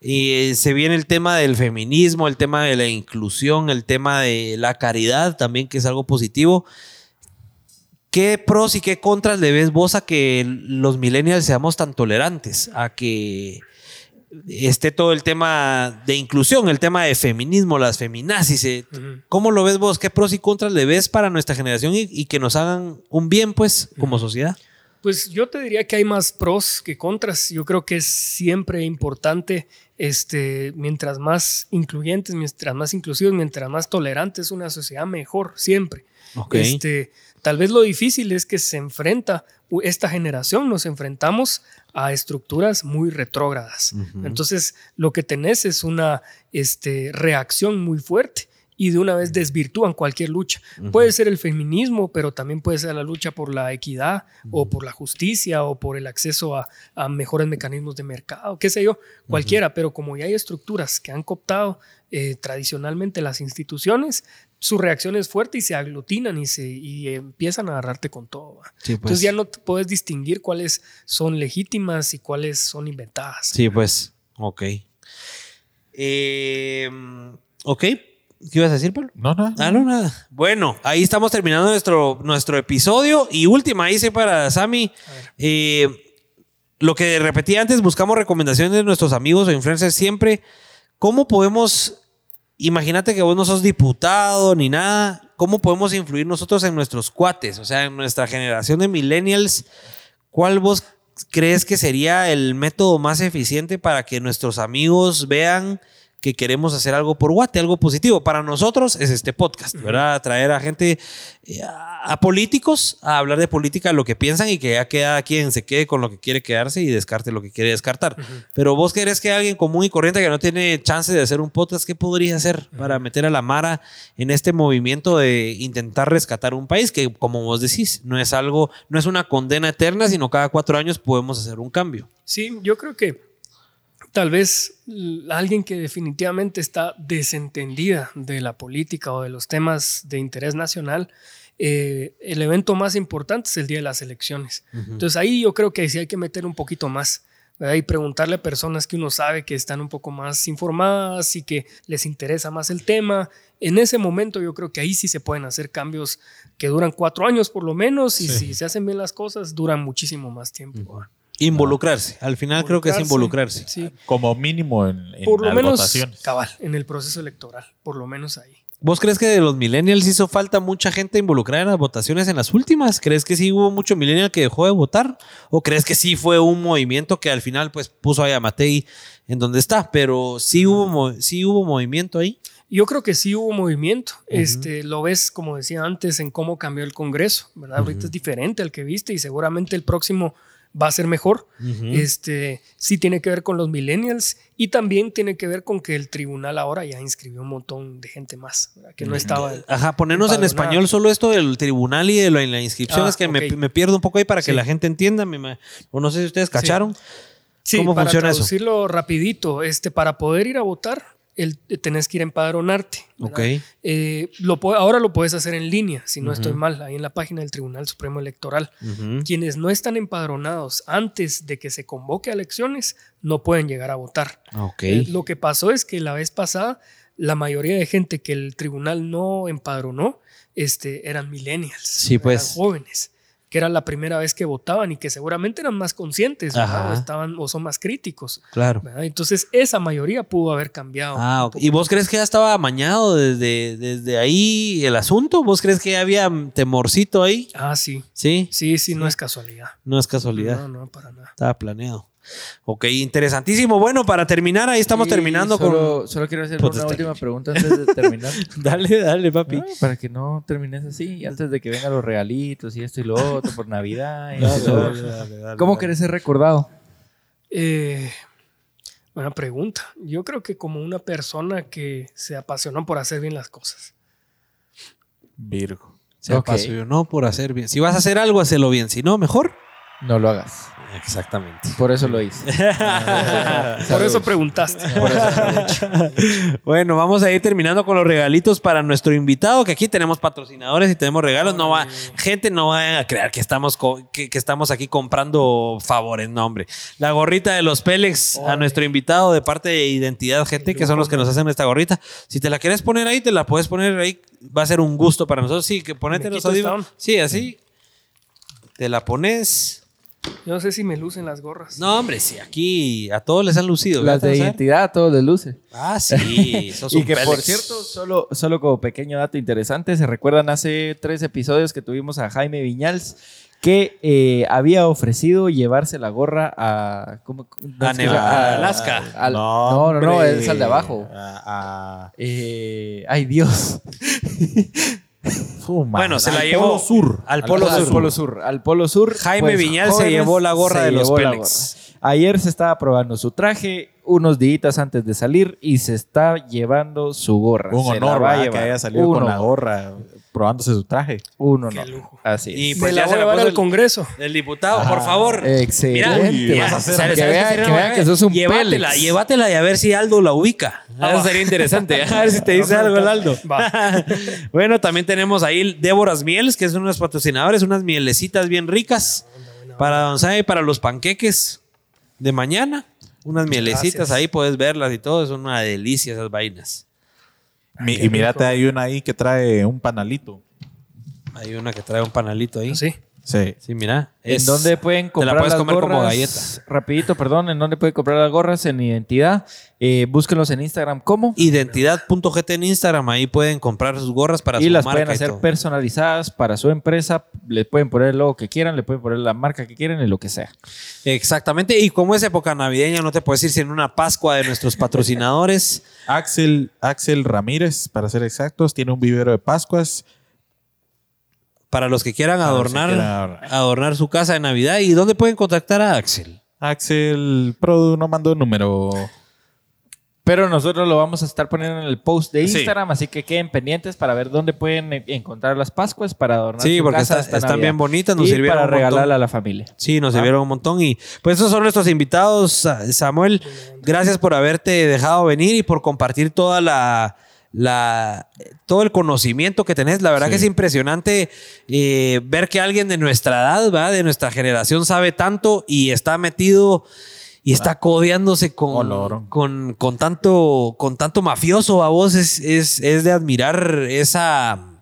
Eh, se viene el tema del feminismo, el tema de la inclusión, el tema de la caridad también, que es algo positivo. ¿Qué pros y qué contras le ves vos a que los millennials seamos tan tolerantes? A que esté todo el tema de inclusión, el tema de feminismo, las feminazis. eh. ¿Cómo lo ves vos? ¿Qué pros y contras le ves para nuestra generación y, y que nos hagan un bien, pues, como sociedad? Pues yo te diría que hay más pros que contras. Yo creo que es siempre importante, este, mientras más incluyentes, mientras más inclusivos, mientras más tolerantes una sociedad, mejor, siempre. Este, tal vez lo difícil es que se enfrenta, esta generación nos enfrentamos a estructuras muy retrógradas. Entonces, lo que tenés es una este, reacción muy fuerte y de una vez desvirtúan cualquier lucha. Puede ser el feminismo, pero también puede ser la lucha por la equidad o por la justicia o por el acceso a, a mejores mecanismos de mercado, qué sé yo, cualquiera, pero como ya hay estructuras que han cooptado eh, tradicionalmente las instituciones, su reacción es fuerte y se aglutinan y, se, y empiezan a agarrarte con todo. ¿va? Sí, pues. Entonces ya no te puedes distinguir cuáles son legítimas y cuáles son inventadas. Sí, pues. Ok. Eh, ok. ¿Qué ibas a decir, Pablo? No, no. Ah, no, nada. Bueno, ahí estamos terminando nuestro, nuestro episodio. Y última, hice para Sammy. eh, lo que repetí antes, buscamos recomendaciones de nuestros amigos o influencers siempre. ¿Cómo podemos, imagínate que vos no sos diputado ni nada, ¿cómo podemos influir nosotros en nuestros cuates? O sea, en nuestra generación de millennials, ¿cuál vos crees que sería el método más eficiente para que nuestros amigos vean que queremos hacer algo por Guate, algo positivo. Para nosotros es este podcast, ¿verdad? Traer a gente, eh, a, políticos, a hablar de política, lo que piensan y que ya queda quien se quede con lo que quiere quedarse y descarte lo que quiere descartar. Pero vos querés que alguien común y corriente que no tiene chance de hacer un podcast, ¿qué podría hacer para meter a la Mara en este movimiento de intentar rescatar un país que, como vos decís, no es algo, no es una condena eterna, sino cada cuatro años podemos hacer un cambio? Sí, yo creo que tal vez alguien que definitivamente está desentendida de la política o de los temas de interés nacional, eh, el evento más importante es el día de las elecciones. Entonces ahí yo creo que sí hay que meter un poquito más. ¿verdad? Y preguntarle a personas que uno sabe que están un poco más informadas y que les interesa más el tema. En ese momento yo creo que ahí sí se pueden hacer cambios que duran cuatro años por lo menos y si se hacen bien las cosas duran muchísimo más tiempo. Involucrarse. Al final creo que es involucrarse. Sí, Como mínimo en, en por lo las menos votaciones. cabal en el proceso electoral, por lo menos ahí. ¿Vos crees que de los millennials hizo falta mucha gente involucrada en las votaciones en las últimas? ¿Crees que sí hubo mucho millennial que dejó de votar? ¿O crees que sí fue un movimiento que al final pues puso a Yamatei en donde está? Pero sí hubo, sí hubo movimiento ahí. Yo creo que sí hubo movimiento. Este, lo ves, como decía antes, en cómo cambió el Congreso, ¿verdad? Ahorita es diferente al que viste y seguramente el próximo va a ser mejor. Este, sí tiene que ver con los millennials y también tiene que ver con que el tribunal ahora ya inscribió un montón de gente más, ¿verdad? que no estaba. Ajá, ponernos en español solo esto del tribunal y de la inscripción. Ah, es que me, pierdo un poco ahí para que Sí. la gente entienda. o no sé si ustedes cacharon. Sí, ¿Cómo para funciona eso? traducirlo rapidito, este, para poder ir a votar, el, tenés que ir a empadronarte. Eh, lo ahora lo puedes hacer en línea, si no estoy mal, ahí en la página del Tribunal Supremo Electoral. Quienes no están empadronados antes de que se convoque a elecciones no pueden llegar a votar. Ok. Eh, lo que pasó es que la vez pasada la mayoría de gente que el tribunal no empadronó este, eran millennials, Sí, eran pues. jóvenes, que era la primera vez que votaban y que seguramente eran más conscientes o, estaban, o son más críticos. Claro. ¿verdad? Entonces esa mayoría pudo haber cambiado. Ah, un ok. poco. ¿Y vos crees que ya estaba amañado desde, desde ahí el asunto? ¿Vos crees que ya había temorcito ahí? Ah, sí. Sí, Sí, sí, no es casualidad. no es casualidad. No, no, para nada. Estaba planeado. Ok, interesantísimo. Bueno, para terminar, ahí estamos Y terminando solo, con. Solo quiero hacer Puta, una última pregunta antes de terminar. Dale, dale, papi. Para que no termines así, antes de que vengan los regalitos y esto y lo otro por Navidad. y y lo otro. ¿Cómo querés ser recordado? Eh, buena pregunta. Yo creo que como una persona que se apasionó por hacer bien las cosas. Virgo. Se apasionó por hacer bien. Si vas a hacer algo, hacelo bien. Si no, mejor. No lo hagas. Exactamente. Por eso lo hice. Por eso preguntaste. Por eso. Bueno, vamos a ir terminando con los regalitos para nuestro invitado, que aquí tenemos patrocinadores y tenemos regalos. No va, gente no va a creer que estamos, que, que estamos aquí comprando favores, no, hombre. La gorrita de los Pélex a nuestro invitado de parte de Identidad GT, que son los que nos hacen esta gorrita. Si te la quieres poner ahí, te la puedes poner ahí. Va a ser un gusto para nosotros. Sí, que ponete ¿Me los audífonos. Sí, así. Te la pones. Yo no sé si me lucen las gorras. No, hombre, sí, aquí a todos les han lucido. Las de identidad a todos les luce. Ah, sí. sos Y un que por cierto, solo, solo como pequeño dato interesante, se recuerdan hace tres episodios que tuvimos a Jaime Viñals que eh, había ofrecido llevarse la gorra a... ¿cómo? no, A Neva- Alaska. al- no, no, no, hombre. es al de abajo. A- a- Eh, ay, Dios. Bueno, se la Al llevó Polo Sur. Al Polo al Sur. Polo Sur. Al Polo Sur. Jaime Viñal se llevó la gorra se de los Pélex. Ayer se estaba probando su traje. Unos días antes de salir y se está llevando su gorra. Un Se la honor va que llevar. haya salido Un con la gorra probándose su traje. Un Qué honor. lujo. Así es. Y Me pues la ya voy se a me llevar puso al el- Congreso. El diputado, por favor. Excelente. Mira, Vas a hacer- ¿sabes- que sabes vean- qué que tenemos vean que sos un Llévatela, Pélex. llévatela y a ver si Aldo la ubica. Eso sería interesante. A ver si te dice algo el Aldo. Va. bueno, también tenemos ahí Déboras Mieles, que son unos patrocinadores, unas mielecitas bien ricas para Don Sabe, para los panqueques de mañana. Unas mielecitas gracias. ahí, puedes verlas y todo. Es una delicia esas vainas. Mi- y mírate, hay una ahí que trae un panalito. Hay una que trae un panalito ahí. Sí. Sí. Sí, mira. ¿En dónde pueden te comprar la puedes las comer gorras? como galleta. Rapidito, perdón. ¿En dónde pueden comprar las gorras? En Identidad. Eh, búsquenlos en Instagram. ¿Cómo? Identidad.gt en Instagram. Ahí pueden comprar sus gorras para y su las marca pueden y hacer todo. personalizadas para su empresa. Le pueden poner el logo que quieran, le pueden poner la marca que quieran y lo que sea. Exactamente. Y como es época navideña, no te puedes ir sin una Pascua de nuestros patrocinadores. Axel, Axel Ramírez, para ser exactos, tiene un vivero de Pascuas. Para los que quieran que adornar, quieran adornar. adornar su casa de Navidad. ¿Y dónde pueden contactar a Axel? Axel Produ no mandó número. Pero nosotros lo vamos a estar poniendo en el post de Sí. Instagram, así que queden pendientes para ver dónde pueden e- encontrar las Pascuas para adornar Sí, su porque casa está- esta están Navidad. bien bonitas, nos y sirvieron para regalarla a la familia. Sí, nos Ah. sirvieron un montón. Y pues esos son nuestros invitados, Sa- Samuel. Gracias por haberte dejado venir y por compartir toda la, la todo el conocimiento que tenés. La verdad Sí. que es impresionante eh, ver que alguien de nuestra edad, ¿verdad? de nuestra generación, sabe tanto y está metido y está codeándose con, con, con tanto, con tanto mafioso. A vos es, es, es de admirar esa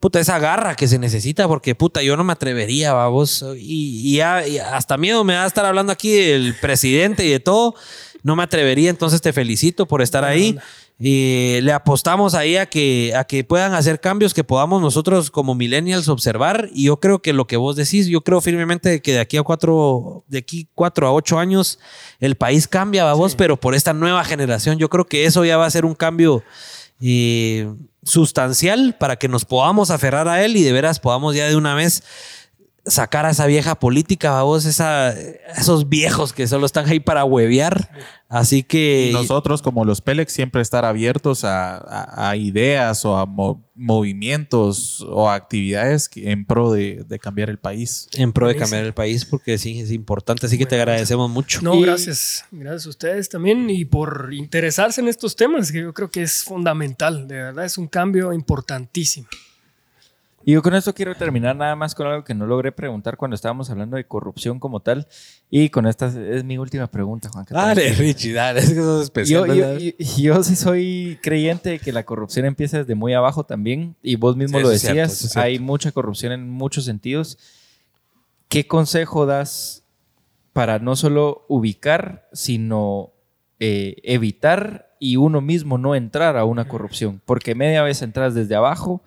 puta, esa garra que se necesita, porque puta, yo no me atrevería, vamos. Y, y ya- y hasta miedo me va a estar hablando aquí del presidente y de todo. No me atrevería, entonces te felicito por estar ahí. Y le apostamos ahí a que, a que puedan hacer cambios que podamos nosotros como millennials observar. Y yo creo que lo que vos decís, yo creo firmemente que de aquí a cuatro, de aquí cuatro a ocho años, el país cambia, vamos, pero por esta nueva generación. Yo creo que eso ya va a ser un cambio eh, sustancial para que nos podamos aferrar a él y de veras podamos ya de una vez sacar a esa vieja política, vamos, esa, esos viejos que solo están ahí para huevear. Así que Y nosotros, como los Pelex, siempre estar abiertos a, a- a ideas o a mo- movimientos o a actividades en pro de, de cambiar el país. en pro de cambiar el país, porque sí, es importante. Así que te agradecemos mucho. No, Y- gracias. Gracias a ustedes también y por interesarse en estos temas, que yo creo que es fundamental. De verdad, es un cambio importantísimo. Y yo con esto quiero terminar nada más con algo que no logré preguntar cuando estábamos hablando de corrupción como tal. Y con esta es mi última pregunta, Juan. Dale, Richie, dale, es que sos especial. Yo, yo, ¿verdad? yo- yo sí soy creyente de que la corrupción empieza desde muy abajo también, y vos mismo Sí, lo cierto, decías, es hay mucha corrupción en muchos sentidos. ¿Qué consejo das para no solo ubicar, sino eh, evitar y uno mismo no entrar a una corrupción? Porque media vez entras desde abajo,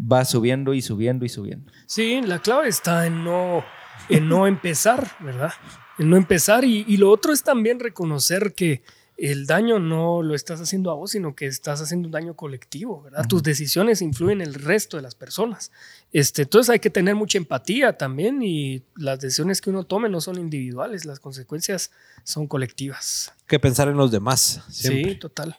va subiendo y subiendo y subiendo. Sí, la clave está en no, en no empezar, ¿verdad? En no empezar. Y, y lo otro es también reconocer que el daño no lo estás haciendo a vos, sino que estás haciendo un daño colectivo, ¿verdad? Tus decisiones influyen en el resto de las personas. Este, entonces hay que tener mucha empatía también y las decisiones que uno tome no son individuales, las consecuencias son colectivas. que pensar en los demás. Siempre. Sí, total.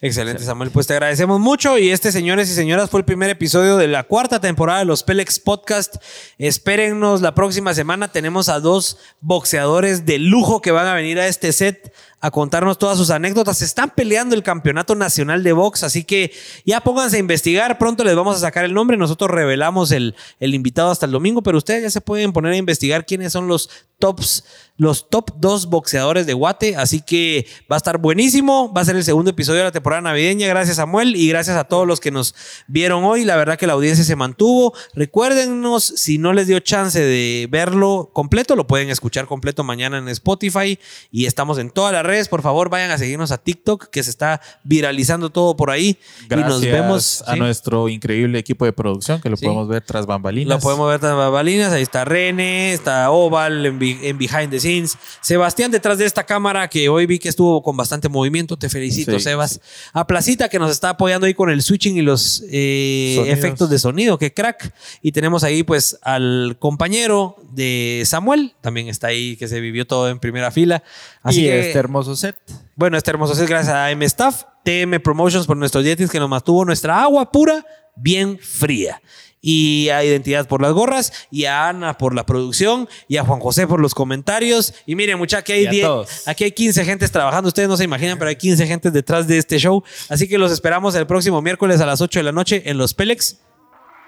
Excelente, Samuel. Pues te agradecemos mucho. Y este, señores y señoras, fue el primer episodio de la cuarta temporada de los Pelex Podcast. Espérennos la próxima semana. Tenemos a dos boxeadores de lujo que van a venir a este set a contarnos todas sus anécdotas. Están peleando el campeonato nacional de box, así que ya pónganse a investigar. Pronto les vamos a sacar el nombre. Nosotros revelamos el, el invitado hasta el domingo, pero ustedes ya se pueden poner a investigar quiénes son los tops, los top dos boxeadores de Guate. Así que va a estar buenísimo. Va a ser el segundo episodio de la temporada navideña. Gracias, Samuel, y gracias a todos los que nos vieron hoy. La verdad que la audiencia se mantuvo. Recuérdenos, si no les dio chance de verlo completo, lo pueden escuchar completo mañana en Spotify y estamos en todas las redes redes, por favor, vayan a seguirnos a TikTok, que se está viralizando todo por ahí. Gracias y nos vemos. a ¿sí? nuestro increíble equipo de producción que lo Sí. podemos ver tras bambalinas. Lo podemos ver tras bambalinas. Ahí está Rene, está Oval en, Behind the Scenes. Sebastián detrás de esta cámara que hoy vi que estuvo con bastante movimiento. Te felicito, Sí, Sebas. A Placita que nos está apoyando ahí con el switching y los eh, efectos de sonido. Que crack. Y tenemos ahí pues al compañero de Samuel. También está ahí que se vivió todo en primera fila. Así y que este hermoso set. bueno, este hermoso set gracias a M Staff, TM Promotions por nuestros dietis que nos mantuvo nuestra agua pura bien fría. Y a Identidad por las gorras, y a Ana por la producción, y a Juan José por los comentarios. Y miren, muchachos, aquí hay, Y a 10 todos. aquí hay 15 gentes trabajando. Ustedes no se imaginan, pero hay 15 gentes detrás de este show. Así que los esperamos el próximo miércoles a las 8 de la noche en los Pelex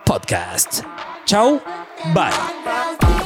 Podcast. Chao, bye.